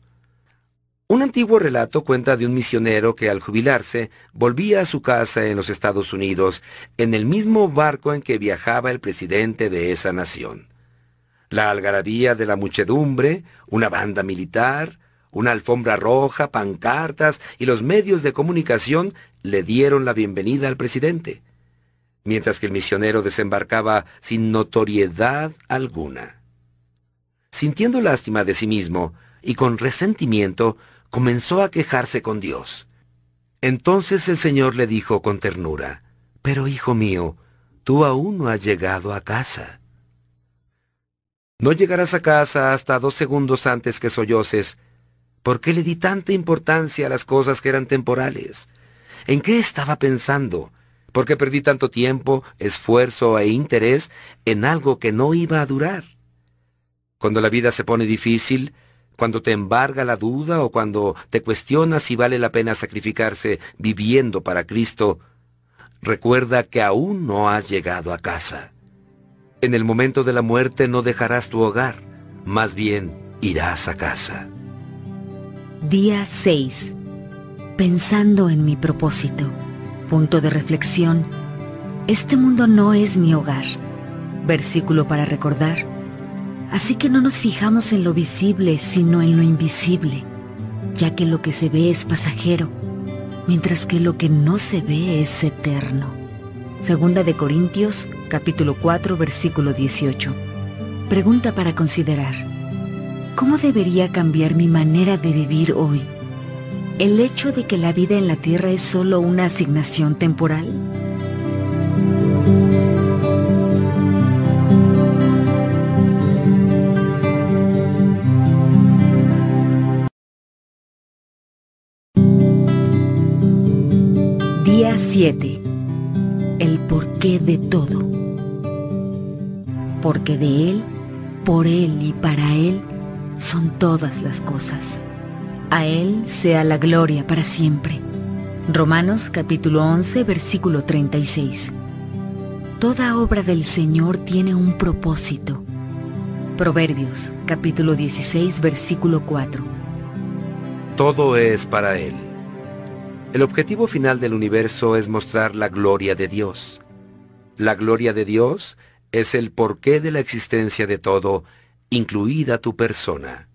Un antiguo relato cuenta de un misionero que al jubilarse volvía a su casa en los Estados Unidos en el mismo barco en que viajaba el presidente de esa nación. La algarabía de la muchedumbre, una banda militar, una alfombra roja, pancartas y los medios de comunicación le dieron la bienvenida al presidente, mientras que el misionero desembarcaba sin notoriedad alguna. Sintiendo lástima de sí mismo y con resentimiento, comenzó a quejarse con Dios. Entonces el Señor le dijo con ternura, Pero hijo mío, tú aún no has llegado a casa. No llegarás a casa hasta dos segundos antes que solloses, ¿Por qué le di tanta importancia a las cosas que eran temporales? ¿En qué estaba pensando? ¿Por qué perdí tanto tiempo, esfuerzo e interés en algo que no iba a durar? Cuando la vida se pone difícil, cuando te embarga la duda o cuando te cuestionas si vale la pena sacrificarse viviendo para Cristo, recuerda que aún no has llegado a casa. En el momento de la muerte no dejarás tu hogar, más bien irás a casa. Día 6. Pensando en mi propósito. Punto de reflexión. Este mundo no es mi hogar. Versículo para recordar. Así que no nos fijamos en lo visible, sino en lo invisible, ya que lo que se ve es pasajero mientras que lo que no se ve es eterno. Segunda de Corintios, capítulo 4, versículo 18. Pregunta para considerar. ¿Cómo debería cambiar mi manera de vivir hoy? ¿El hecho de que la vida en la tierra es solo una asignación temporal? 7. El porqué de todo. Porque de Él, por Él y para Él son todas las cosas. A Él sea la gloria para siempre. Romanos capítulo 11 versículo 36. Toda obra del Señor tiene un propósito. Proverbios capítulo 16 versículo 4. Todo es para Él. El objetivo final del universo es mostrar la gloria de Dios. La gloria de Dios es el porqué de la existencia de todo, incluida tu persona.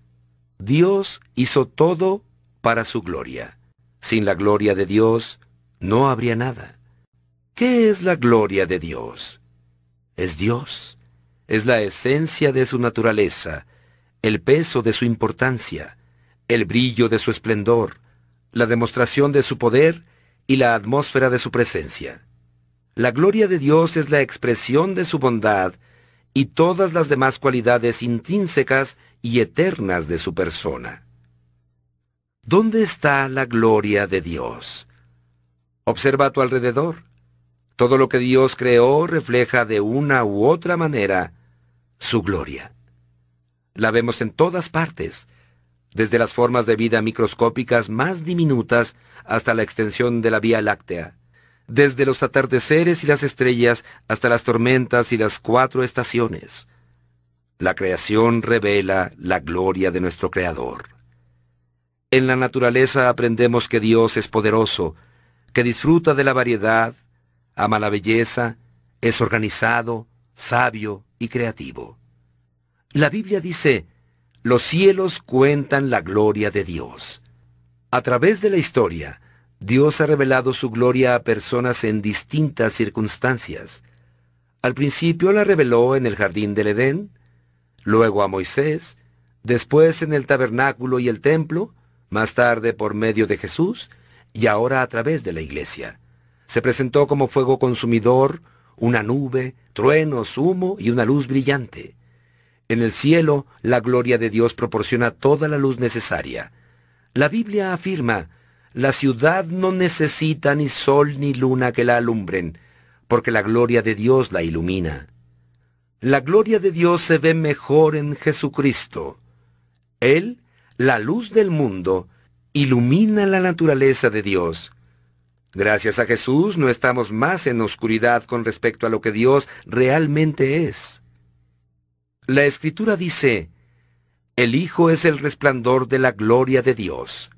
Dios hizo todo para su gloria. Sin la gloria de Dios, no habría nada. ¿Qué es la gloria de Dios? Es Dios. Es la esencia de su naturaleza, el peso de su importancia, el brillo de su esplendor, la demostración de su poder y la atmósfera de su presencia. La gloria de Dios es la expresión de su bondad y todas las demás cualidades intrínsecas y eternas de su persona. ¿Dónde está la gloria de Dios? Observa a tu alrededor. Todo lo que Dios creó refleja de una u otra manera su gloria. La vemos en todas partes, desde las formas de vida microscópicas más diminutas hasta la extensión de la Vía Láctea, desde los atardeceres y las estrellas hasta las tormentas y las cuatro estaciones. La creación revela la gloria de nuestro Creador. En la naturaleza aprendemos que Dios es poderoso, que disfruta de la variedad, ama la belleza, es organizado, sabio y creativo. La Biblia dice, los cielos cuentan la gloria de Dios. A través de la historia, Dios ha revelado su gloria a personas en distintas circunstancias. Al principio la reveló en el jardín del Edén, luego a Moisés, después en el tabernáculo y el templo, más tarde por medio de Jesús y ahora a través de la iglesia. Se presentó como fuego consumidor, una nube, truenos, humo y una luz brillante. En el cielo, la gloria de Dios proporciona toda la luz necesaria. La Biblia afirma, la ciudad no necesita ni sol ni luna que la alumbren, porque la gloria de Dios la ilumina. La gloria de Dios se ve mejor en Jesucristo. Él, la luz del mundo, ilumina la naturaleza de Dios. Gracias a Jesús no estamos más en oscuridad con respecto a lo que Dios realmente es. La Escritura dice, el Hijo es el resplandor de la gloria de Dios.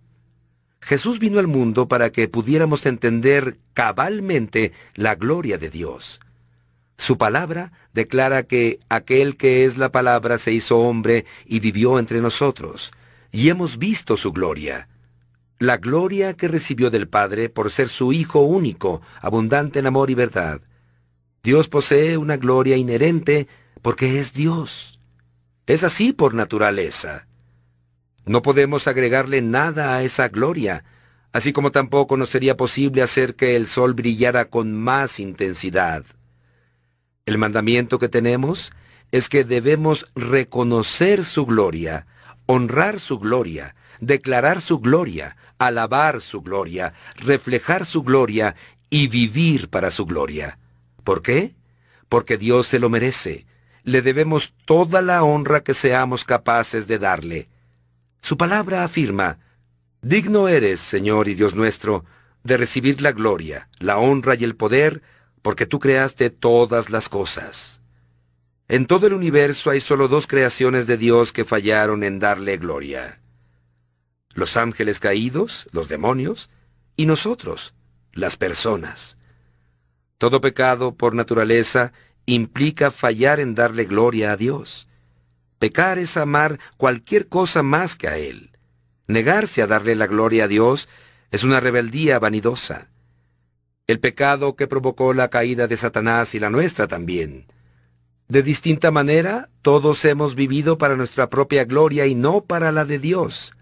Jesús vino al mundo para que pudiéramos entender cabalmente la gloria de Dios. Su palabra declara que aquel que es la palabra se hizo hombre y vivió entre nosotros, y hemos visto su gloria. La gloria que recibió del Padre por ser su Hijo único, abundante en amor y verdad. Dios posee una gloria inherente porque es Dios. Es así por naturaleza. No podemos agregarle nada a esa gloria, así como tampoco nos sería posible hacer que el sol brillara con más intensidad. El mandamiento que tenemos es que debemos reconocer su gloria, honrar su gloria, declarar su gloria, alabar su gloria, reflejar su gloria y vivir para su gloria. ¿Por qué? Porque Dios se lo merece, le debemos toda la honra que seamos capaces de darle. Su palabra afirma, Digno eres, Señor y Dios nuestro, de recibir la gloria, la honra y el poder, porque tú creaste todas las cosas. En todo el universo hay solo dos creaciones de Dios que fallaron en darle gloria. Los ángeles caídos, los demonios, y nosotros, las personas. Todo pecado, por naturaleza, implica fallar en darle gloria a Dios. Pecar es amar cualquier cosa más que a Él. Negarse a darle la gloria a Dios Es una rebeldía vanidosa. El pecado que provocó la caída de Satanás y la nuestra también. De distinta manera, todos hemos vivido para nuestra propia gloria y no para la de Dios.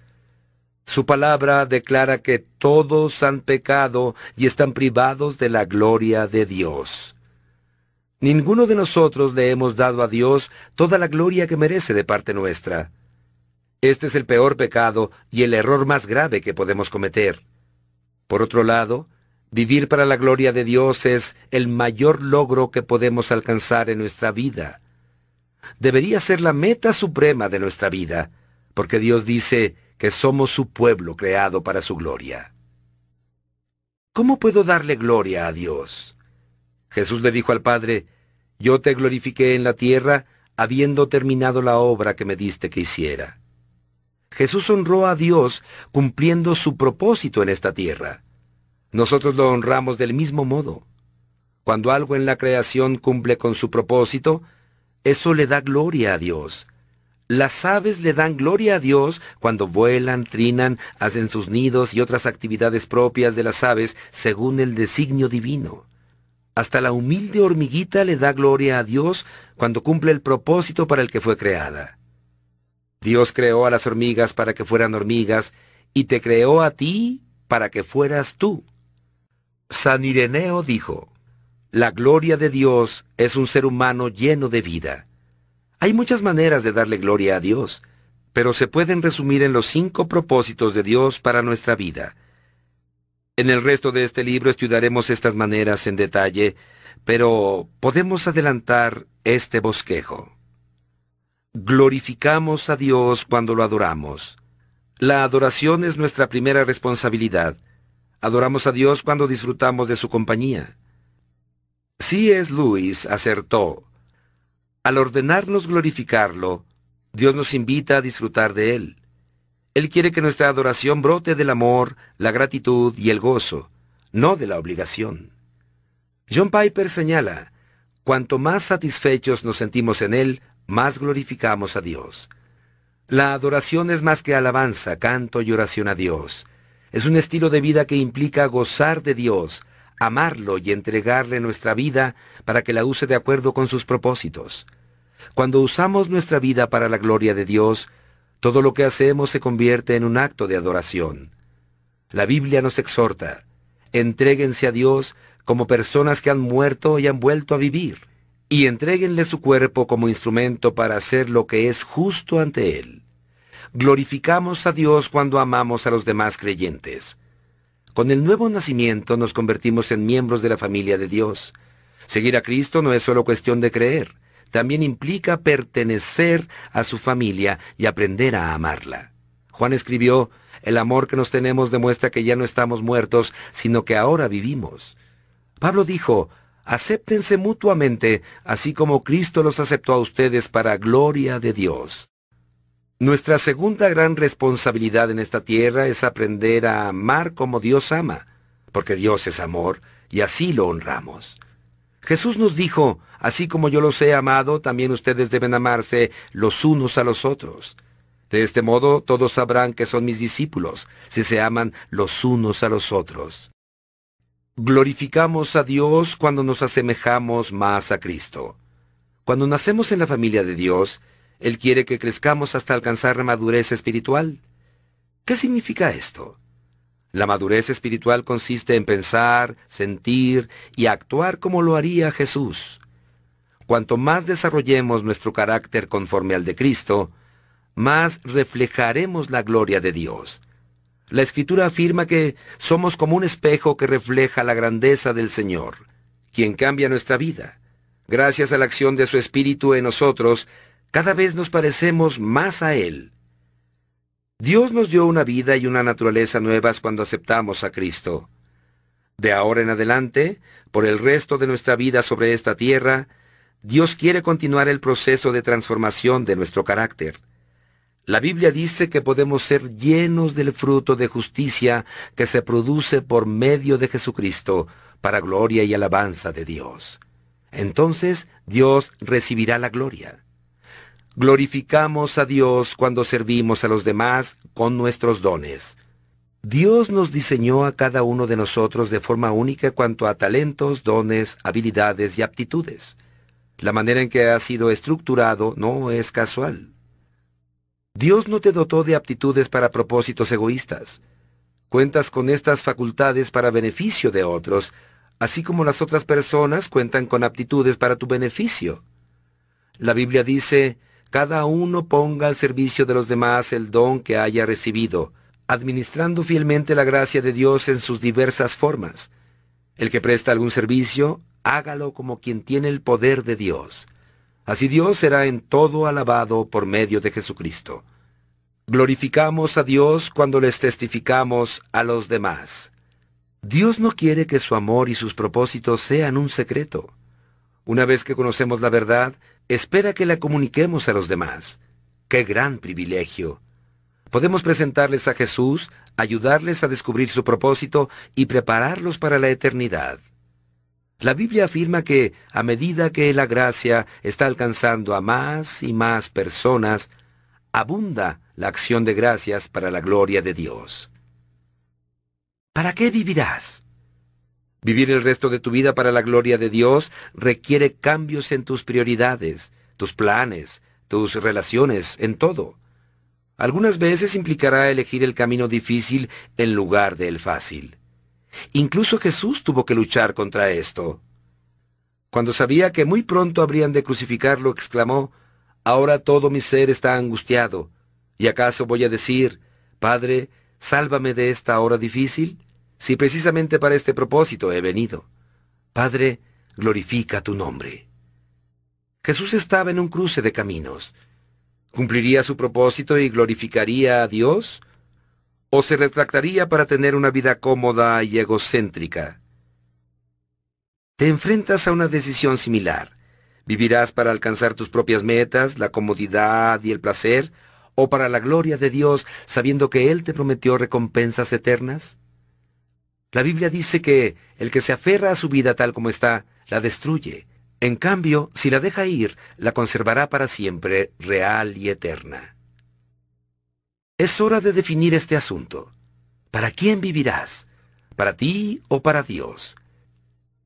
Su palabra declara que todos han pecado y están privados de la gloria de Dios. Ninguno de nosotros le hemos dado a Dios toda la gloria que merece de parte nuestra. Este es el peor pecado y el error más grave que podemos cometer. Por otro lado, Vivir para la gloria de Dios es el mayor logro que podemos alcanzar en nuestra vida. Debería ser la meta suprema de nuestra vida, porque Dios dice que somos su pueblo creado para su gloria. ¿Cómo puedo darle gloria a Dios? Jesús le dijo al Padre, Yo te glorifiqué en la tierra, habiendo terminado la obra que me diste que hiciera. Jesús honró a Dios cumpliendo su propósito en esta tierra. Nosotros lo honramos del mismo modo. Cuando algo en la creación cumple con su propósito, eso le da gloria a Dios. Las aves le dan gloria a Dios cuando vuelan, trinan, hacen sus nidos y otras actividades propias de las aves según el designio divino. Hasta la humilde hormiguita le da gloria a Dios cuando cumple el propósito para el que fue creada. Dios creó a las hormigas para que fueran hormigas y te creó a ti para que fueras tú. San Ireneo dijo, La gloria de Dios es un ser humano lleno de vida. Hay muchas maneras de darle gloria a Dios, pero se pueden resumir en los cinco propósitos de Dios para nuestra vida. En el resto de este libro estudiaremos estas maneras en detalle, pero podemos adelantar este bosquejo. Glorificamos a Dios cuando lo adoramos. La adoración es nuestra primera responsabilidad. Adoramos a Dios cuando disfrutamos de su compañía. es Luis acertó. Al ordenarnos glorificarlo, Dios nos invita a disfrutar de Él. Él quiere que nuestra adoración brote del amor, la gratitud y el gozo, no de la obligación. John Piper señala, cuanto más satisfechos nos sentimos en Él, más glorificamos a Dios. La adoración es más que alabanza, canto y oración a Dios. Es un estilo de vida que implica gozar de Dios, amarlo y entregarle nuestra vida para que la use de acuerdo con sus propósitos. Cuando usamos nuestra vida para la gloria de Dios, todo lo que hacemos se convierte en un acto de adoración. La Biblia nos exhorta, entréguense a Dios como personas que han muerto y han vuelto a vivir, y entréguenle su cuerpo como instrumento para hacer lo que es justo ante Él. Glorificamos a Dios cuando amamos a los demás creyentes. Con el nuevo nacimiento nos convertimos en miembros de la familia de Dios. Seguir a Cristo no es solo cuestión de creer, también implica pertenecer a su familia y aprender a amarla. Juan escribió, el amor que nos tenemos demuestra que ya no estamos muertos, sino que ahora vivimos. Pablo dijo, acéptense mutuamente, así como Cristo los aceptó a ustedes para gloria de Dios. Nuestra segunda gran responsabilidad en esta tierra es aprender a amar como Dios ama, porque Dios es amor y así lo honramos. Jesús nos dijo, así como yo los he amado, también ustedes deben amarse los unos a los otros. De este modo todos sabrán que son mis discípulos, si se aman los unos a los otros. Glorificamos a Dios cuando nos asemejamos más a Cristo. Cuando nacemos en la familia de Dios, él quiere que crezcamos hasta alcanzar la madurez espiritual. ¿Qué significa esto? La madurez espiritual consiste en pensar, sentir y actuar como lo haría Jesús. Cuanto más desarrollemos nuestro carácter conforme al de Cristo, más reflejaremos la gloria de Dios. La Escritura afirma que somos como un espejo que refleja la grandeza del Señor, quien cambia nuestra vida. Gracias a la acción de su Espíritu en nosotros, cada vez nos parecemos más a Él. Dios nos dio una vida y una naturaleza nuevas cuando aceptamos a Cristo. De ahora en adelante, por el resto de nuestra vida sobre esta tierra, Dios quiere continuar el proceso de transformación de nuestro carácter. La Biblia dice que podemos ser llenos del fruto de justicia que se produce por medio de Jesucristo para gloria y alabanza de Dios. Entonces Dios recibirá la gloria. Glorificamos a Dios cuando servimos a los demás con nuestros dones. Dios nos diseñó a cada uno de nosotros de forma única cuanto a talentos, dones, habilidades y aptitudes. La manera en que ha sido estructurado no es casual. Dios no te dotó de aptitudes para propósitos egoístas. Cuentas con estas facultades para beneficio de otros, así como las otras personas cuentan con aptitudes para tu beneficio. La Biblia dice, cada uno ponga al servicio de los demás el don que haya recibido, administrando fielmente la gracia de Dios en sus diversas formas. El que presta algún servicio, hágalo como quien tiene el poder de Dios. Así Dios será en todo alabado por medio de Jesucristo. Glorificamos a Dios cuando les testificamos a los demás. Dios no quiere que su amor y sus propósitos sean un secreto. Una vez que conocemos la verdad, espera que la comuniquemos a los demás. ¡Qué gran privilegio! Podemos presentarles a Jesús, ayudarles a descubrir su propósito y prepararlos para la eternidad. La Biblia afirma que, a medida que la gracia está alcanzando a más y más personas, abunda la acción de gracias para la gloria de Dios. ¿Para qué vivirás? Vivir el resto de tu vida para la gloria de Dios requiere cambios en tus prioridades, tus planes, tus relaciones, en todo. Algunas veces implicará elegir el camino difícil en lugar del fácil. Incluso Jesús tuvo que luchar contra esto. Cuando sabía que muy pronto habrían de crucificarlo, exclamó, Ahora todo mi ser está angustiado. ¿Y acaso voy a decir, Padre, sálvame de esta hora difícil? Si precisamente para este propósito he venido. Padre, glorifica tu nombre. Jesús estaba en un cruce de caminos. ¿Cumpliría su propósito y glorificaría a Dios? ¿O se retractaría para tener una vida cómoda y egocéntrica? Te enfrentas a una decisión similar. ¿Vivirás para alcanzar tus propias metas, la comodidad y el placer, o para la gloria de Dios, sabiendo que Él te prometió recompensas eternas? La Biblia dice que el que se aferra a su vida tal como está, la destruye. En cambio, si la deja ir, la conservará para siempre, real y eterna. Es hora de definir este asunto. ¿Para quién vivirás? ¿Para ti o para Dios?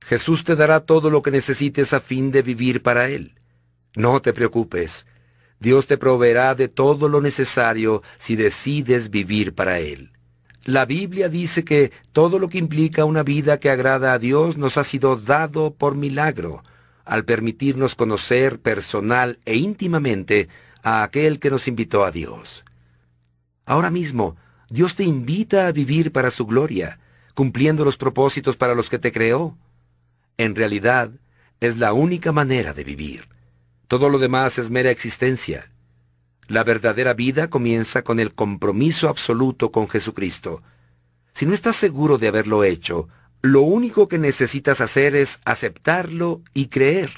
Jesús te dará todo lo que necesites a fin de vivir para Él. No te preocupes. Dios te proveerá de todo lo necesario si decides vivir para Él. La Biblia dice que todo lo que implica una vida que agrada a Dios nos ha sido dado por milagro, al permitirnos conocer personal e íntimamente a aquel que nos invitó a Dios. Ahora mismo, Dios te invita a vivir para su gloria, cumpliendo los propósitos para los que te creó. En realidad, es la única manera de vivir. Todo lo demás es mera existencia. La verdadera vida comienza con el compromiso absoluto con Jesucristo. Si no estás seguro de haberlo hecho, lo único que necesitas hacer es aceptarlo y creer.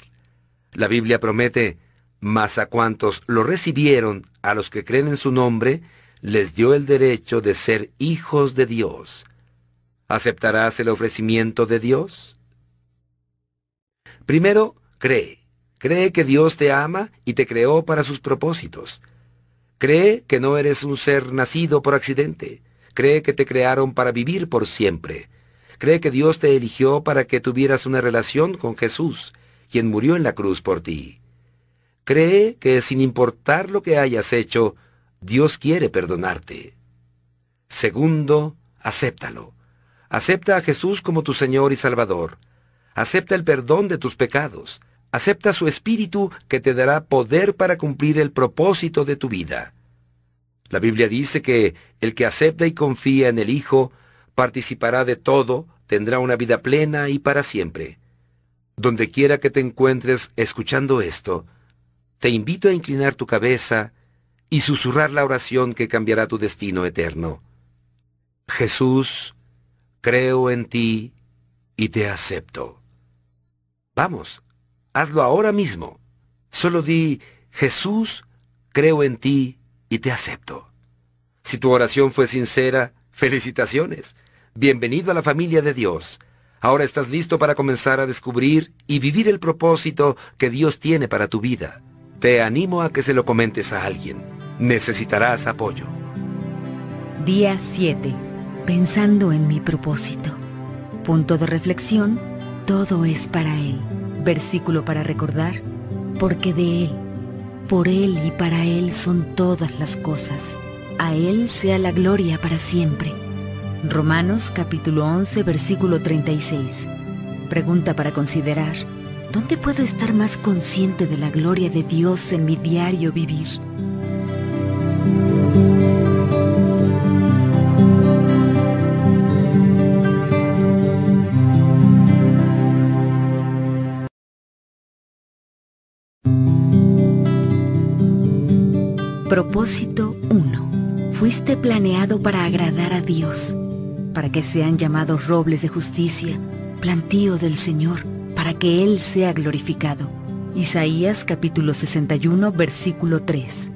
La Biblia promete, mas a cuantos lo recibieron, a los que creen en su nombre, les dio el derecho de ser hijos de Dios. ¿Aceptarás el ofrecimiento de Dios? Primero, cree. Cree que Dios te ama y te creó para sus propósitos. Cree que no eres un ser nacido por accidente. Cree que te crearon para vivir por siempre. Cree que Dios te eligió para que tuvieras una relación con Jesús, quien murió en la cruz por ti. Cree que sin importar lo que hayas hecho, Dios quiere perdonarte. Segundo, acéptalo. Acepta a Jesús como tu Señor y Salvador. Acepta el perdón de tus pecados. Acepta su espíritu que te dará poder para cumplir el propósito de tu vida. La Biblia dice que el que acepta y confía en el Hijo participará de todo, tendrá una vida plena y para siempre. Donde quiera que te encuentres escuchando esto, te invito a inclinar tu cabeza y susurrar la oración que cambiará tu destino eterno. Jesús, creo en ti y te acepto. Vamos, hazlo ahora mismo. Solo di, Jesús, creo en ti y te acepto. Si tu oración fue sincera, felicitaciones. Bienvenido a la familia de Dios. Ahora estás listo para comenzar a descubrir y vivir el propósito que Dios tiene para tu vida. Te animo a que se lo comentes a alguien. Necesitarás apoyo. Día 7. pensando en mi propósito. Punto de reflexión, todo es para Él. Versículo para recordar, porque de Él, por Él y para Él son todas las cosas. A Él sea la gloria para siempre. Romanos capítulo 11 versículo 36. Pregunta para considerar. ¿Dónde puedo estar más consciente de la gloria de Dios en mi diario vivir? Propósito 1. Fuiste planeado para agradar a Dios, para que sean llamados robles de justicia, plantío del Señor, para que Él sea glorificado. Isaías capítulo 61 versículo 3.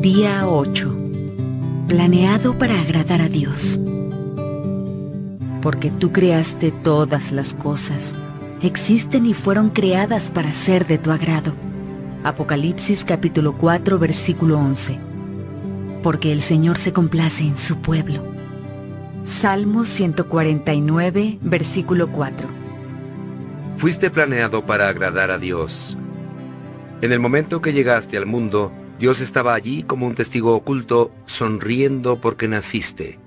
Día 8. Planeado para agradar a Dios porque tú creaste todas las cosas. Existen y fueron creadas para ser de tu agrado. Apocalipsis capítulo 4 versículo 11. Porque el Señor se complace en su pueblo. Salmos 149 versículo 4. Fuiste planeado para agradar a Dios. En el momento que llegaste al mundo, Dios estaba allí como un testigo oculto, sonriendo porque naciste.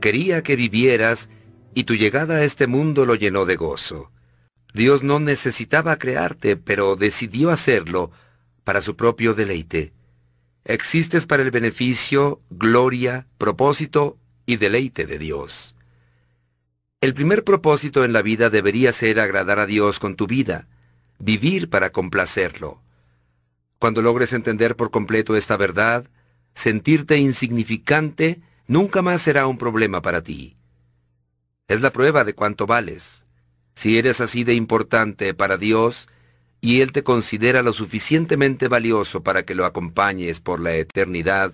Quería que vivieras y tu llegada a este mundo lo llenó de gozo. Dios no necesitaba crearte, pero decidió hacerlo para su propio deleite. Existes para el beneficio, gloria, propósito y deleite de Dios. El primer propósito en la vida debería ser agradar a Dios con tu vida, vivir para complacerlo. Cuando logres entender por completo esta verdad, sentirte insignificante nunca más será un problema para ti. Es la prueba de cuánto vales. Si eres así de importante para Dios y Él te considera lo suficientemente valioso para que lo acompañes por la eternidad,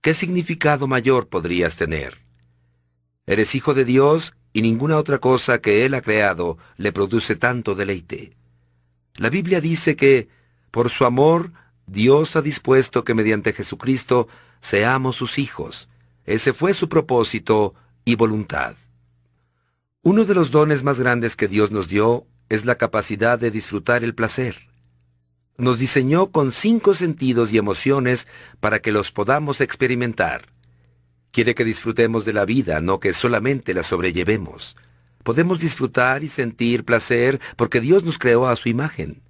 ¿qué significado mayor podrías tener? Eres hijo de Dios y ninguna otra cosa que Él ha creado le produce tanto deleite. La Biblia dice que, por su amor, Dios ha dispuesto que mediante Jesucristo seamos sus hijos. Ese fue su propósito y voluntad. Uno de los dones más grandes que Dios nos dio es la capacidad de disfrutar el placer. Nos diseñó con cinco sentidos y emociones para que los podamos experimentar. Quiere que disfrutemos de la vida, no que solamente la sobrellevemos. Podemos disfrutar y sentir placer porque Dios nos creó a su imagen.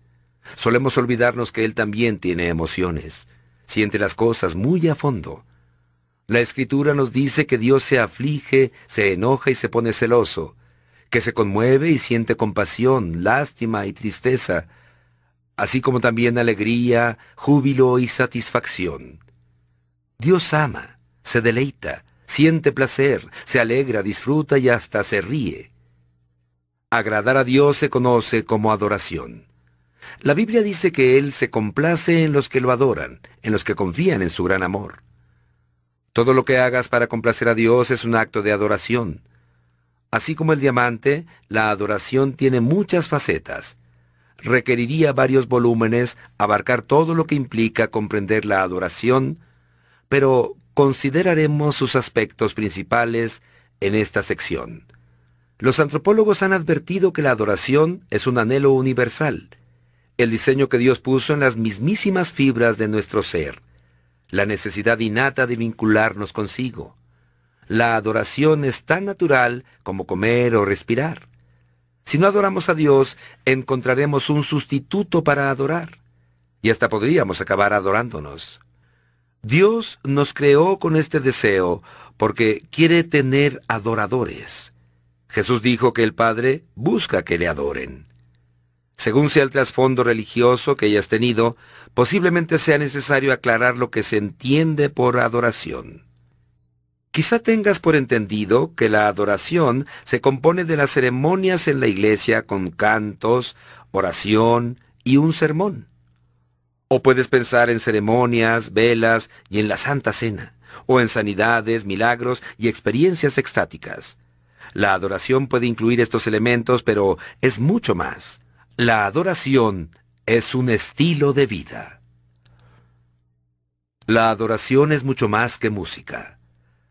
Solemos olvidarnos que Él también tiene emociones. Siente las cosas muy a fondo. La Escritura nos dice que Dios se aflige, se enoja y se pone celoso que se conmueve y siente compasión, lástima y tristeza, así como también alegría, júbilo y satisfacción. Dios ama, se deleita, siente placer, se alegra, disfruta y hasta se ríe. Agradar a Dios se conoce como adoración. La Biblia dice que Él se complace en los que lo adoran, en los que confían en su gran amor. Todo lo que hagas para complacer a Dios es un acto de adoración. Así como el diamante, la adoración tiene muchas facetas. Requeriría varios volúmenes abarcar todo lo que implica comprender la adoración, pero consideraremos sus aspectos principales en esta sección. Los antropólogos han advertido que la adoración es un anhelo universal, el diseño que Dios puso en las mismísimas fibras de nuestro ser, la necesidad innata de vincularnos consigo. La adoración es tan natural como comer o respirar. Si no adoramos a Dios, encontraremos un sustituto para adorar. Y hasta podríamos acabar adorándonos. Dios nos creó con este deseo porque quiere tener adoradores. Jesús dijo que el Padre busca que le adoren. Según sea el trasfondo religioso que hayas tenido, posiblemente sea necesario aclarar lo que se entiende por adoración. Quizá tengas por entendido que la adoración se compone de las ceremonias en la iglesia con cantos, oración y un sermón. O puedes pensar en ceremonias, velas y en la Santa Cena, o en sanidades, milagros y experiencias extáticas. La adoración puede incluir estos elementos, pero es mucho más. La adoración es un estilo de vida. La adoración es mucho más que música.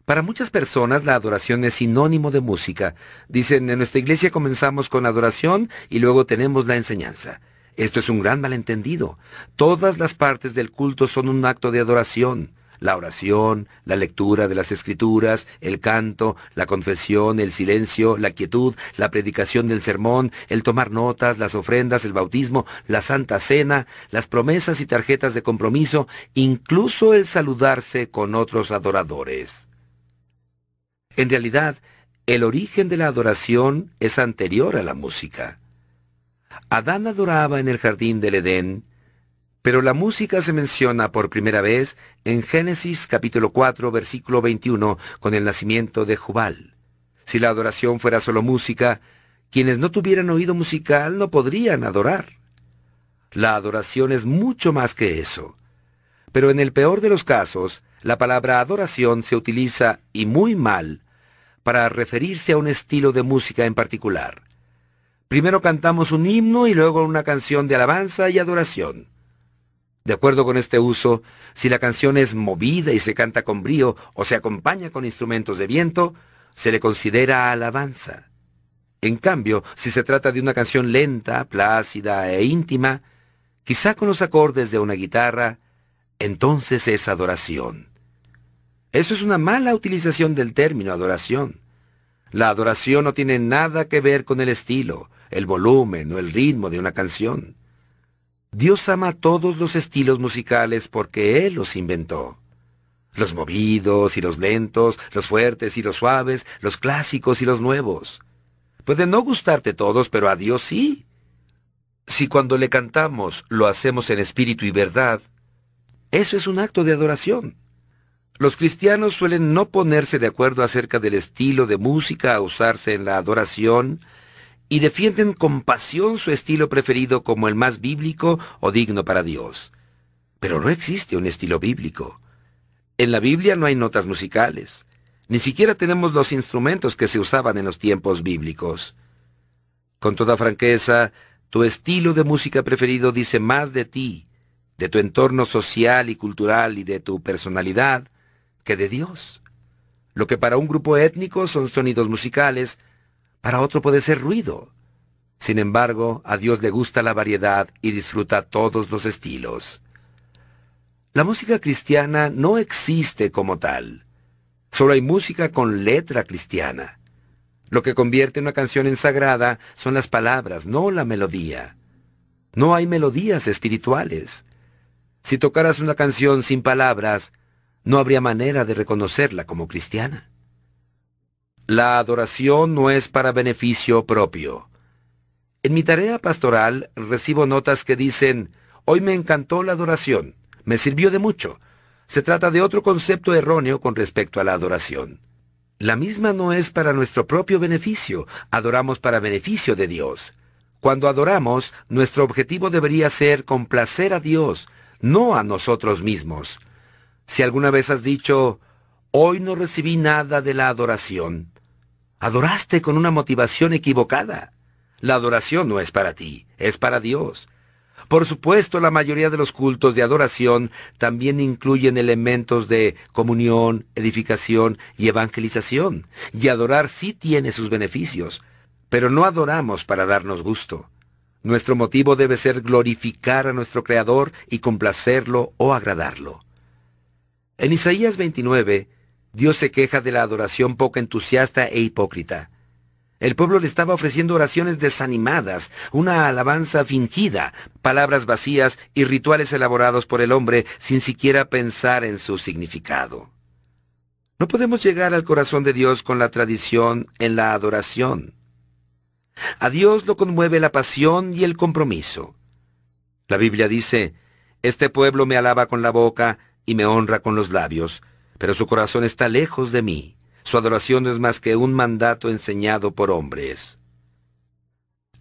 Para muchas personas la adoración es sinónimo de música. Dicen, en nuestra iglesia comenzamos con adoración y luego tenemos la enseñanza. Esto es un gran malentendido. Todas las partes del culto son un acto de adoración la oración, la lectura de las escrituras, el canto, la confesión, el silencio, la quietud, la predicación del sermón, el tomar notas, las ofrendas, el bautismo, la santa cena, las promesas y tarjetas de compromiso, incluso el saludarse con otros adoradores. En realidad, el origen de la adoración es anterior a la música. Adán adoraba en el jardín del Edén pero la música se menciona por primera vez en Génesis capítulo 4 versículo 21 con el nacimiento de Jubal. Si la adoración fuera solo música, quienes no tuvieran oído musical no podrían adorar. La adoración es mucho más que eso. Pero en el peor de los casos, la palabra adoración se utiliza, y muy mal, para referirse a un estilo de música en particular. Primero cantamos un himno y luego una canción de alabanza y adoración. De acuerdo con este uso, si la canción es movida y se canta con brío o se acompaña con instrumentos de viento, se le considera alabanza. En cambio, si se trata de una canción lenta, plácida e íntima, quizá con los acordes de una guitarra, entonces es adoración. Eso es una mala utilización del término adoración. La adoración no tiene nada que ver con el estilo, el volumen o el ritmo de una canción. Dios ama todos los estilos musicales porque Él los inventó. Los movidos y los lentos, los fuertes y los suaves, los clásicos y los nuevos. Pueden no gustarte todos, pero a Dios sí. Si cuando le cantamos lo hacemos en espíritu y verdad, eso es un acto de adoración. Los cristianos suelen no ponerse de acuerdo acerca del estilo de música a usarse en la adoración, y defienden con pasión su estilo preferido como el más bíblico o digno para Dios. Pero no existe un estilo bíblico. En la Biblia no hay notas musicales. Ni siquiera tenemos los instrumentos que se usaban en los tiempos bíblicos. Con toda franqueza, tu estilo de música preferido dice más de ti, de tu entorno social y cultural y de tu personalidad, que de Dios. Lo que para un grupo étnico son sonidos musicales, para otro puede ser ruido. Sin embargo, a Dios le gusta la variedad y disfruta todos los estilos. La música cristiana no existe como tal. Solo hay música con letra cristiana. Lo que convierte una canción en sagrada son las palabras, no la melodía. No hay melodías espirituales. Si tocaras una canción sin palabras, no habría manera de reconocerla como cristiana. La adoración no es para beneficio propio. En mi tarea pastoral recibo notas que dicen, hoy me encantó la adoración, me sirvió de mucho. Se trata de otro concepto erróneo con respecto a la adoración. La misma no es para nuestro propio beneficio, adoramos para beneficio de Dios. Cuando adoramos, nuestro objetivo debería ser complacer a Dios, no a nosotros mismos. Si alguna vez has dicho, hoy no recibí nada de la adoración, Adoraste con una motivación equivocada. La adoración no es para ti, es para Dios. Por supuesto, la mayoría de los cultos de adoración también incluyen elementos de comunión, edificación y evangelización, y adorar sí tiene sus beneficios, pero no adoramos para darnos gusto. Nuestro motivo debe ser glorificar a nuestro Creador y complacerlo o agradarlo. En Isaías 29, Dios se queja de la adoración poco entusiasta e hipócrita. El pueblo le estaba ofreciendo oraciones desanimadas, una alabanza fingida, palabras vacías y rituales elaborados por el hombre sin siquiera pensar en su significado. No podemos llegar al corazón de Dios con la tradición en la adoración. A Dios lo conmueve la pasión y el compromiso. La Biblia dice, Este pueblo me alaba con la boca y me honra con los labios, pero su corazón está lejos de mí. Su adoración no es más que un mandato enseñado por hombres.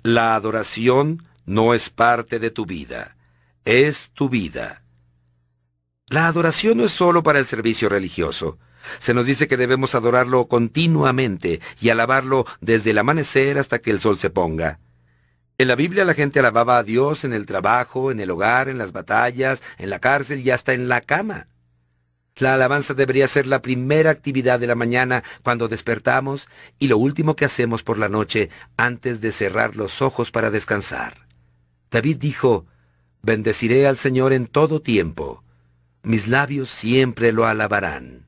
La adoración no es parte de tu vida, es tu vida. La adoración no es solo para el servicio religioso. Se nos dice que debemos adorarlo continuamente y alabarlo desde el amanecer hasta que el sol se ponga. En la Biblia la gente alababa a Dios en el trabajo, en el hogar, en las batallas, en la cárcel y hasta en la cama. La alabanza debería ser la primera actividad de la mañana cuando despertamos y lo último que hacemos por la noche antes de cerrar los ojos para descansar. David dijo, Bendeciré al Señor en todo tiempo. Mis labios siempre lo alabarán.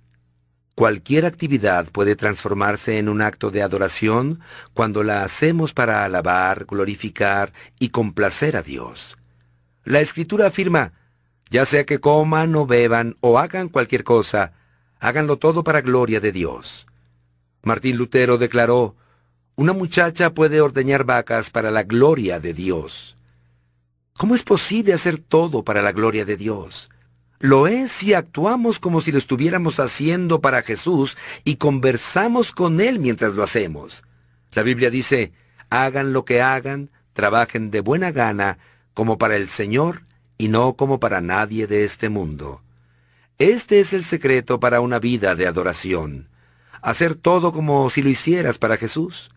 Cualquier actividad puede transformarse en un acto de adoración cuando la hacemos para alabar, glorificar y complacer a Dios. La Escritura afirma, ya sea que coman o beban o hagan cualquier cosa, háganlo todo para gloria de Dios. Martín Lutero declaró, una muchacha puede ordeñar vacas para la gloria de Dios. ¿Cómo es posible hacer todo para la gloria de Dios? Lo es si actuamos como si lo estuviéramos haciendo para Jesús y conversamos con Él mientras lo hacemos. La Biblia dice, hagan lo que hagan, trabajen de buena gana, como para el Señor y no como para nadie de este mundo. Este es el secreto para una vida de adoración. Hacer todo como si lo hicieras para Jesús.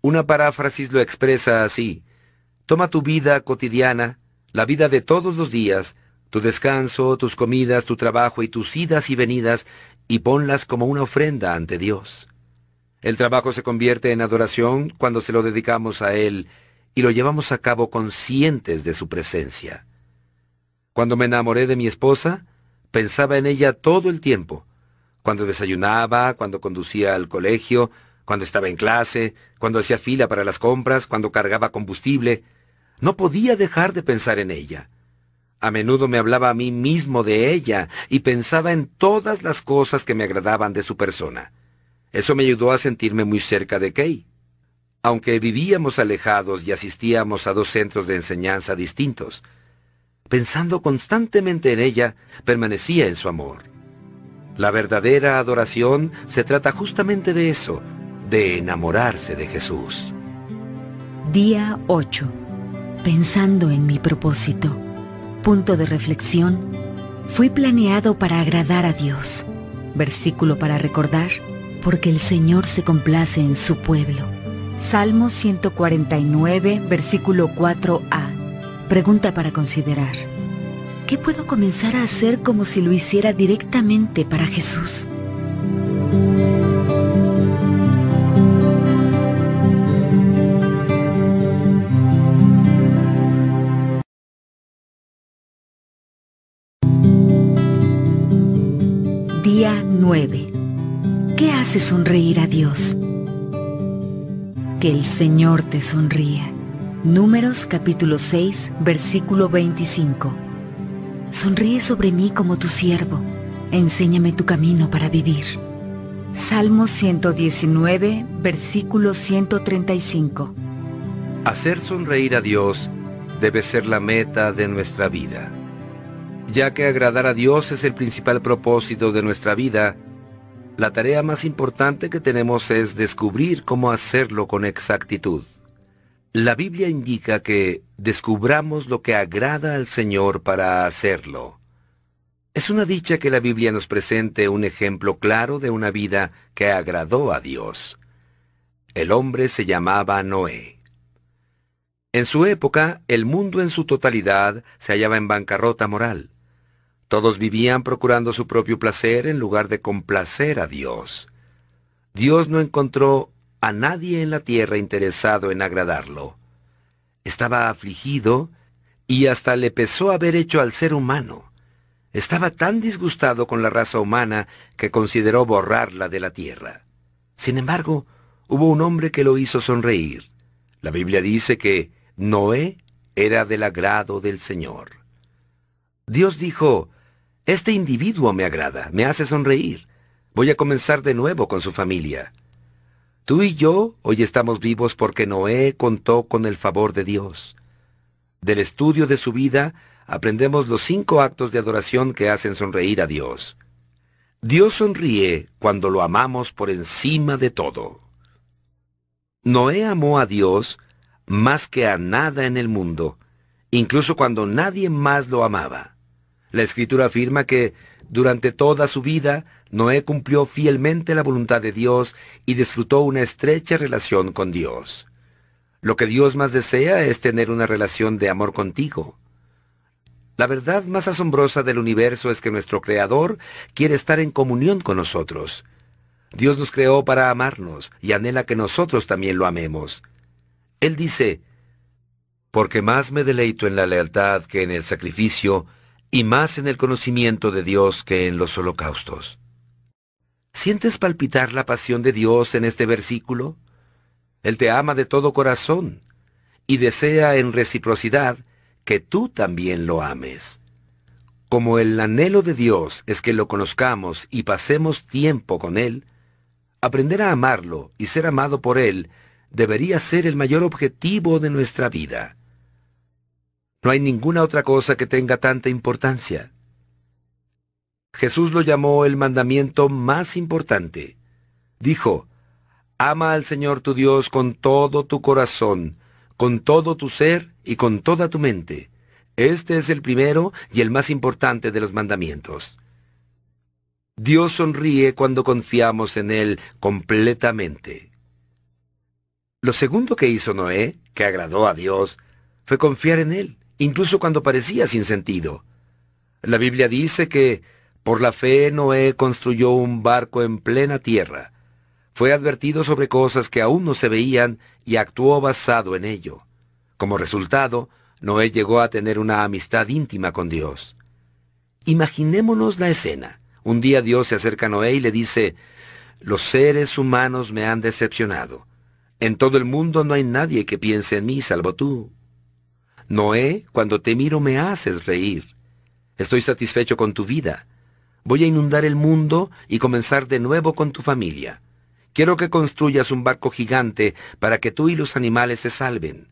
Una paráfrasis lo expresa así. Toma tu vida cotidiana, la vida de todos los días, tu descanso, tus comidas, tu trabajo y tus idas y venidas, y ponlas como una ofrenda ante Dios. El trabajo se convierte en adoración cuando se lo dedicamos a Él y lo llevamos a cabo conscientes de su presencia. Cuando me enamoré de mi esposa, pensaba en ella todo el tiempo, cuando desayunaba, cuando conducía al colegio, cuando estaba en clase, cuando hacía fila para las compras, cuando cargaba combustible. No podía dejar de pensar en ella. A menudo me hablaba a mí mismo de ella y pensaba en todas las cosas que me agradaban de su persona. Eso me ayudó a sentirme muy cerca de Kay. Aunque vivíamos alejados y asistíamos a dos centros de enseñanza distintos, pensando constantemente en ella, permanecía en su amor. La verdadera adoración se trata justamente de eso, de enamorarse de Jesús. Día 8. Pensando en mi propósito punto de reflexión, fui planeado para agradar a Dios. Versículo para recordar, porque el Señor se complace en su pueblo. Salmo 149, versículo 4a. Pregunta para considerar. ¿Qué puedo comenzar a hacer como si lo hiciera directamente para Jesús? 9. ¿Qué hace sonreír a Dios? Que el Señor te sonría. Números capítulo 6, versículo 25. Sonríe sobre mí como tu siervo. Enséñame tu camino para vivir. Salmo 119, versículo 135. Hacer sonreír a Dios debe ser la meta de nuestra vida. Ya que agradar a Dios es el principal propósito de nuestra vida, la tarea más importante que tenemos es descubrir cómo hacerlo con exactitud. La Biblia indica que descubramos lo que agrada al Señor para hacerlo. Es una dicha que la Biblia nos presente un ejemplo claro de una vida que agradó a Dios. El hombre se llamaba Noé. En su época, el mundo en su totalidad se hallaba en bancarrota moral. Todos vivían procurando su propio placer en lugar de complacer a Dios. Dios no encontró a nadie en la tierra interesado en agradarlo. Estaba afligido y hasta le pesó haber hecho al ser humano. Estaba tan disgustado con la raza humana que consideró borrarla de la tierra. Sin embargo, hubo un hombre que lo hizo sonreír. La Biblia dice que Noé era del agrado del Señor. Dios dijo, este individuo me agrada, me hace sonreír. Voy a comenzar de nuevo con su familia. Tú y yo hoy estamos vivos porque Noé contó con el favor de Dios. Del estudio de su vida aprendemos los cinco actos de adoración que hacen sonreír a Dios. Dios sonríe cuando lo amamos por encima de todo. Noé amó a Dios más que a nada en el mundo, incluso cuando nadie más lo amaba. La escritura afirma que durante toda su vida Noé cumplió fielmente la voluntad de Dios y disfrutó una estrecha relación con Dios. Lo que Dios más desea es tener una relación de amor contigo. La verdad más asombrosa del universo es que nuestro Creador quiere estar en comunión con nosotros. Dios nos creó para amarnos y anhela que nosotros también lo amemos. Él dice, porque más me deleito en la lealtad que en el sacrificio, y más en el conocimiento de Dios que en los holocaustos. ¿Sientes palpitar la pasión de Dios en este versículo? Él te ama de todo corazón y desea en reciprocidad que tú también lo ames. Como el anhelo de Dios es que lo conozcamos y pasemos tiempo con Él, aprender a amarlo y ser amado por Él debería ser el mayor objetivo de nuestra vida. No hay ninguna otra cosa que tenga tanta importancia. Jesús lo llamó el mandamiento más importante. Dijo, Ama al Señor tu Dios con todo tu corazón, con todo tu ser y con toda tu mente. Este es el primero y el más importante de los mandamientos. Dios sonríe cuando confiamos en Él completamente. Lo segundo que hizo Noé, que agradó a Dios, fue confiar en Él incluso cuando parecía sin sentido. La Biblia dice que por la fe Noé construyó un barco en plena tierra. Fue advertido sobre cosas que aún no se veían y actuó basado en ello. Como resultado, Noé llegó a tener una amistad íntima con Dios. Imaginémonos la escena. Un día Dios se acerca a Noé y le dice, los seres humanos me han decepcionado. En todo el mundo no hay nadie que piense en mí salvo tú. Noé, cuando te miro me haces reír. Estoy satisfecho con tu vida. Voy a inundar el mundo y comenzar de nuevo con tu familia. Quiero que construyas un barco gigante para que tú y los animales se salven.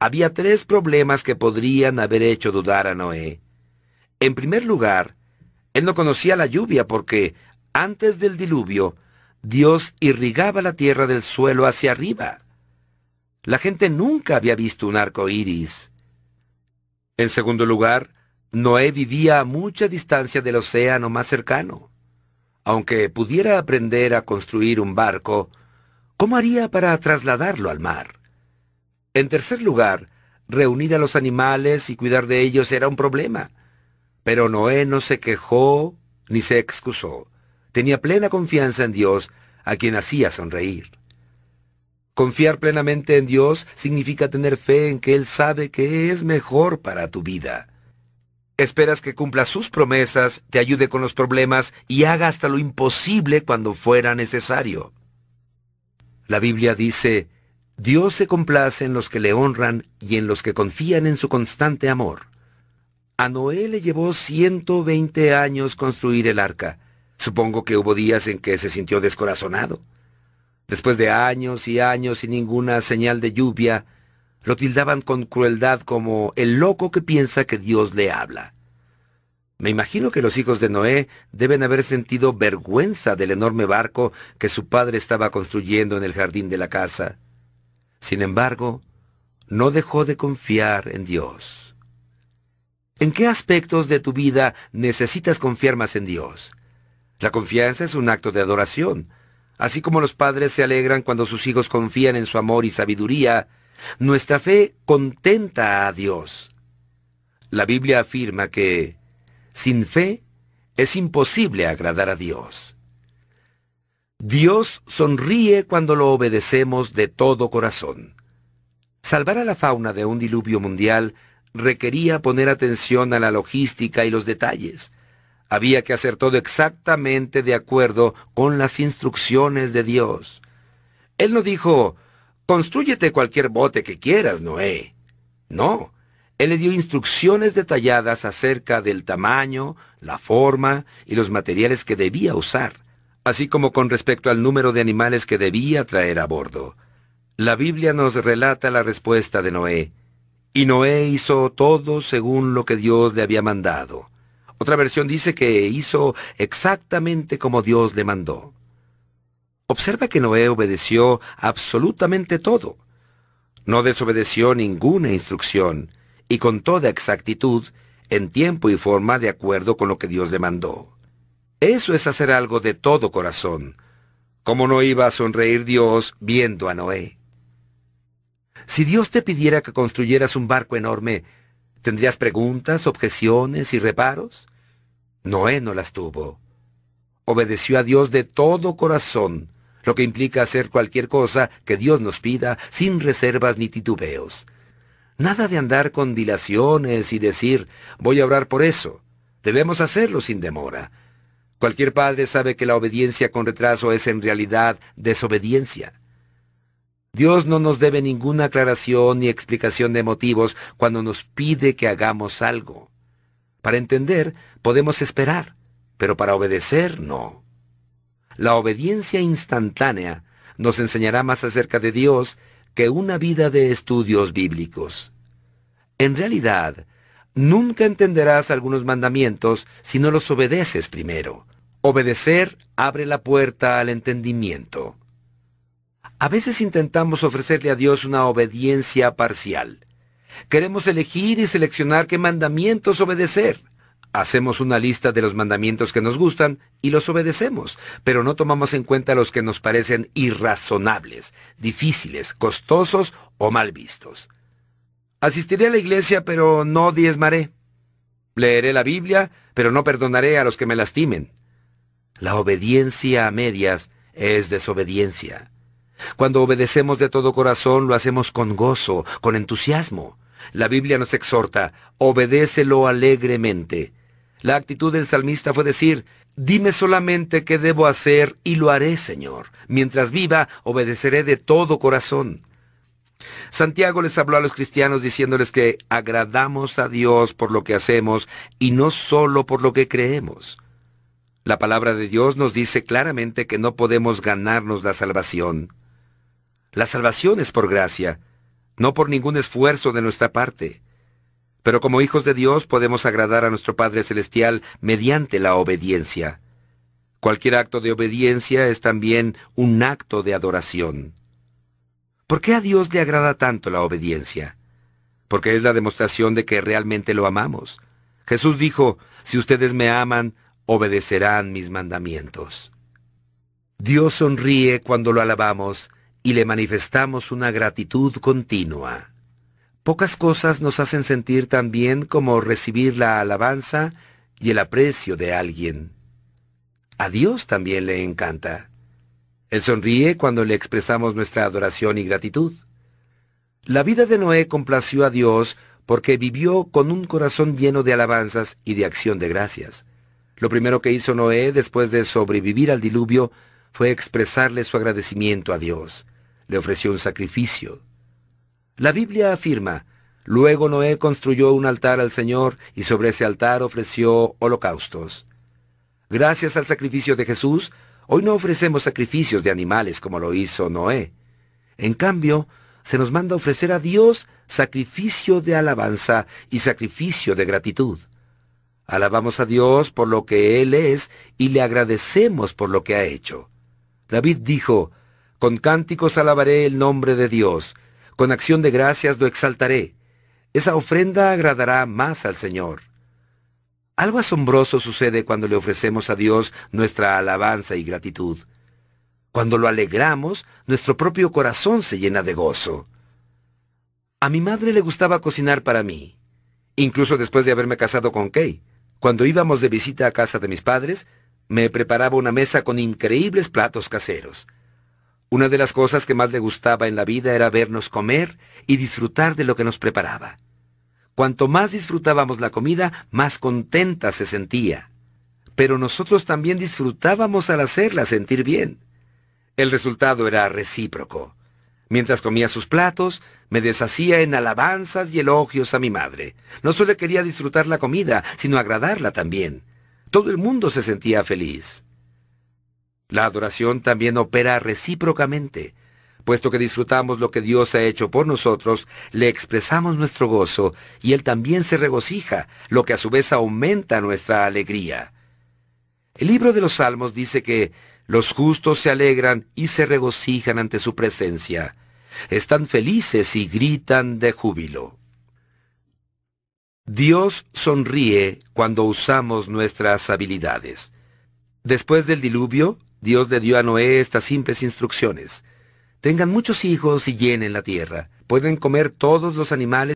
Había tres problemas que podrían haber hecho dudar a Noé. En primer lugar, él no conocía la lluvia porque, antes del diluvio, Dios irrigaba la tierra del suelo hacia arriba. La gente nunca había visto un arco iris. En segundo lugar, Noé vivía a mucha distancia del océano más cercano. Aunque pudiera aprender a construir un barco, ¿cómo haría para trasladarlo al mar? En tercer lugar, reunir a los animales y cuidar de ellos era un problema. Pero Noé no se quejó ni se excusó. Tenía plena confianza en Dios, a quien hacía sonreír. Confiar plenamente en Dios significa tener fe en que Él sabe que es mejor para tu vida. Esperas que cumpla sus promesas, te ayude con los problemas y haga hasta lo imposible cuando fuera necesario. La Biblia dice, Dios se complace en los que le honran y en los que confían en su constante amor. A Noé le llevó 120 años construir el arca. Supongo que hubo días en que se sintió descorazonado. Después de años y años y ninguna señal de lluvia, lo tildaban con crueldad como el loco que piensa que Dios le habla. Me imagino que los hijos de Noé deben haber sentido vergüenza del enorme barco que su padre estaba construyendo en el jardín de la casa. Sin embargo, no dejó de confiar en Dios. ¿En qué aspectos de tu vida necesitas confiar más en Dios? La confianza es un acto de adoración, Así como los padres se alegran cuando sus hijos confían en su amor y sabiduría, nuestra fe contenta a Dios. La Biblia afirma que sin fe es imposible agradar a Dios. Dios sonríe cuando lo obedecemos de todo corazón. Salvar a la fauna de un diluvio mundial requería poner atención a la logística y los detalles. Había que hacer todo exactamente de acuerdo con las instrucciones de Dios. Él no dijo, construyete cualquier bote que quieras, Noé. No, él le dio instrucciones detalladas acerca del tamaño, la forma y los materiales que debía usar, así como con respecto al número de animales que debía traer a bordo. La Biblia nos relata la respuesta de Noé, y Noé hizo todo según lo que Dios le había mandado. Otra versión dice que hizo exactamente como Dios le mandó. Observa que Noé obedeció absolutamente todo. No desobedeció ninguna instrucción y con toda exactitud, en tiempo y forma de acuerdo con lo que Dios le mandó. Eso es hacer algo de todo corazón. ¿Cómo no iba a sonreír Dios viendo a Noé? Si Dios te pidiera que construyeras un barco enorme, ¿tendrías preguntas, objeciones y reparos? Noé no las tuvo. Obedeció a Dios de todo corazón, lo que implica hacer cualquier cosa que Dios nos pida sin reservas ni titubeos. Nada de andar con dilaciones y decir, voy a orar por eso. Debemos hacerlo sin demora. Cualquier padre sabe que la obediencia con retraso es en realidad desobediencia. Dios no nos debe ninguna aclaración ni explicación de motivos cuando nos pide que hagamos algo. Para entender, podemos esperar, pero para obedecer, no. La obediencia instantánea nos enseñará más acerca de Dios que una vida de estudios bíblicos. En realidad, nunca entenderás algunos mandamientos si no los obedeces primero. Obedecer abre la puerta al entendimiento. A veces intentamos ofrecerle a Dios una obediencia parcial. Queremos elegir y seleccionar qué mandamientos obedecer. Hacemos una lista de los mandamientos que nos gustan y los obedecemos, pero no tomamos en cuenta los que nos parecen irrazonables, difíciles, costosos o mal vistos. Asistiré a la iglesia, pero no diezmaré. Leeré la Biblia, pero no perdonaré a los que me lastimen. La obediencia a medias es desobediencia. Cuando obedecemos de todo corazón, lo hacemos con gozo, con entusiasmo. La Biblia nos exhorta, obedécelo alegremente. La actitud del salmista fue decir, dime solamente qué debo hacer y lo haré, Señor. Mientras viva, obedeceré de todo corazón. Santiago les habló a los cristianos diciéndoles que agradamos a Dios por lo que hacemos y no solo por lo que creemos. La palabra de Dios nos dice claramente que no podemos ganarnos la salvación. La salvación es por gracia, no por ningún esfuerzo de nuestra parte. Pero como hijos de Dios podemos agradar a nuestro Padre Celestial mediante la obediencia. Cualquier acto de obediencia es también un acto de adoración. ¿Por qué a Dios le agrada tanto la obediencia? Porque es la demostración de que realmente lo amamos. Jesús dijo, si ustedes me aman, obedecerán mis mandamientos. Dios sonríe cuando lo alabamos y le manifestamos una gratitud continua. Pocas cosas nos hacen sentir tan bien como recibir la alabanza y el aprecio de alguien. A Dios también le encanta. Él sonríe cuando le expresamos nuestra adoración y gratitud. La vida de Noé complació a Dios porque vivió con un corazón lleno de alabanzas y de acción de gracias. Lo primero que hizo Noé después de sobrevivir al diluvio fue expresarle su agradecimiento a Dios le ofreció un sacrificio. La Biblia afirma, luego Noé construyó un altar al Señor y sobre ese altar ofreció holocaustos. Gracias al sacrificio de Jesús, hoy no ofrecemos sacrificios de animales como lo hizo Noé. En cambio, se nos manda ofrecer a Dios sacrificio de alabanza y sacrificio de gratitud. Alabamos a Dios por lo que Él es y le agradecemos por lo que ha hecho. David dijo, con cánticos alabaré el nombre de Dios, con acción de gracias lo exaltaré. Esa ofrenda agradará más al Señor. Algo asombroso sucede cuando le ofrecemos a Dios nuestra alabanza y gratitud. Cuando lo alegramos, nuestro propio corazón se llena de gozo. A mi madre le gustaba cocinar para mí, incluso después de haberme casado con Kay. Cuando íbamos de visita a casa de mis padres, me preparaba una mesa con increíbles platos caseros. Una de las cosas que más le gustaba en la vida era vernos comer y disfrutar de lo que nos preparaba. Cuanto más disfrutábamos la comida, más contenta se sentía. Pero nosotros también disfrutábamos al hacerla sentir bien. El resultado era recíproco. Mientras comía sus platos, me deshacía en alabanzas y elogios a mi madre. No solo quería disfrutar la comida, sino agradarla también. Todo el mundo se sentía feliz. La adoración también opera recíprocamente. Puesto que disfrutamos lo que Dios ha hecho por nosotros, le expresamos nuestro gozo y Él también se regocija, lo que a su vez aumenta nuestra alegría. El libro de los Salmos dice que los justos se alegran y se regocijan ante su presencia. Están felices y gritan de júbilo. Dios sonríe cuando usamos nuestras habilidades. Después del diluvio, Dios le dio a Noé estas simples instrucciones. Tengan muchos hijos y llenen la tierra. Pueden comer todos los animales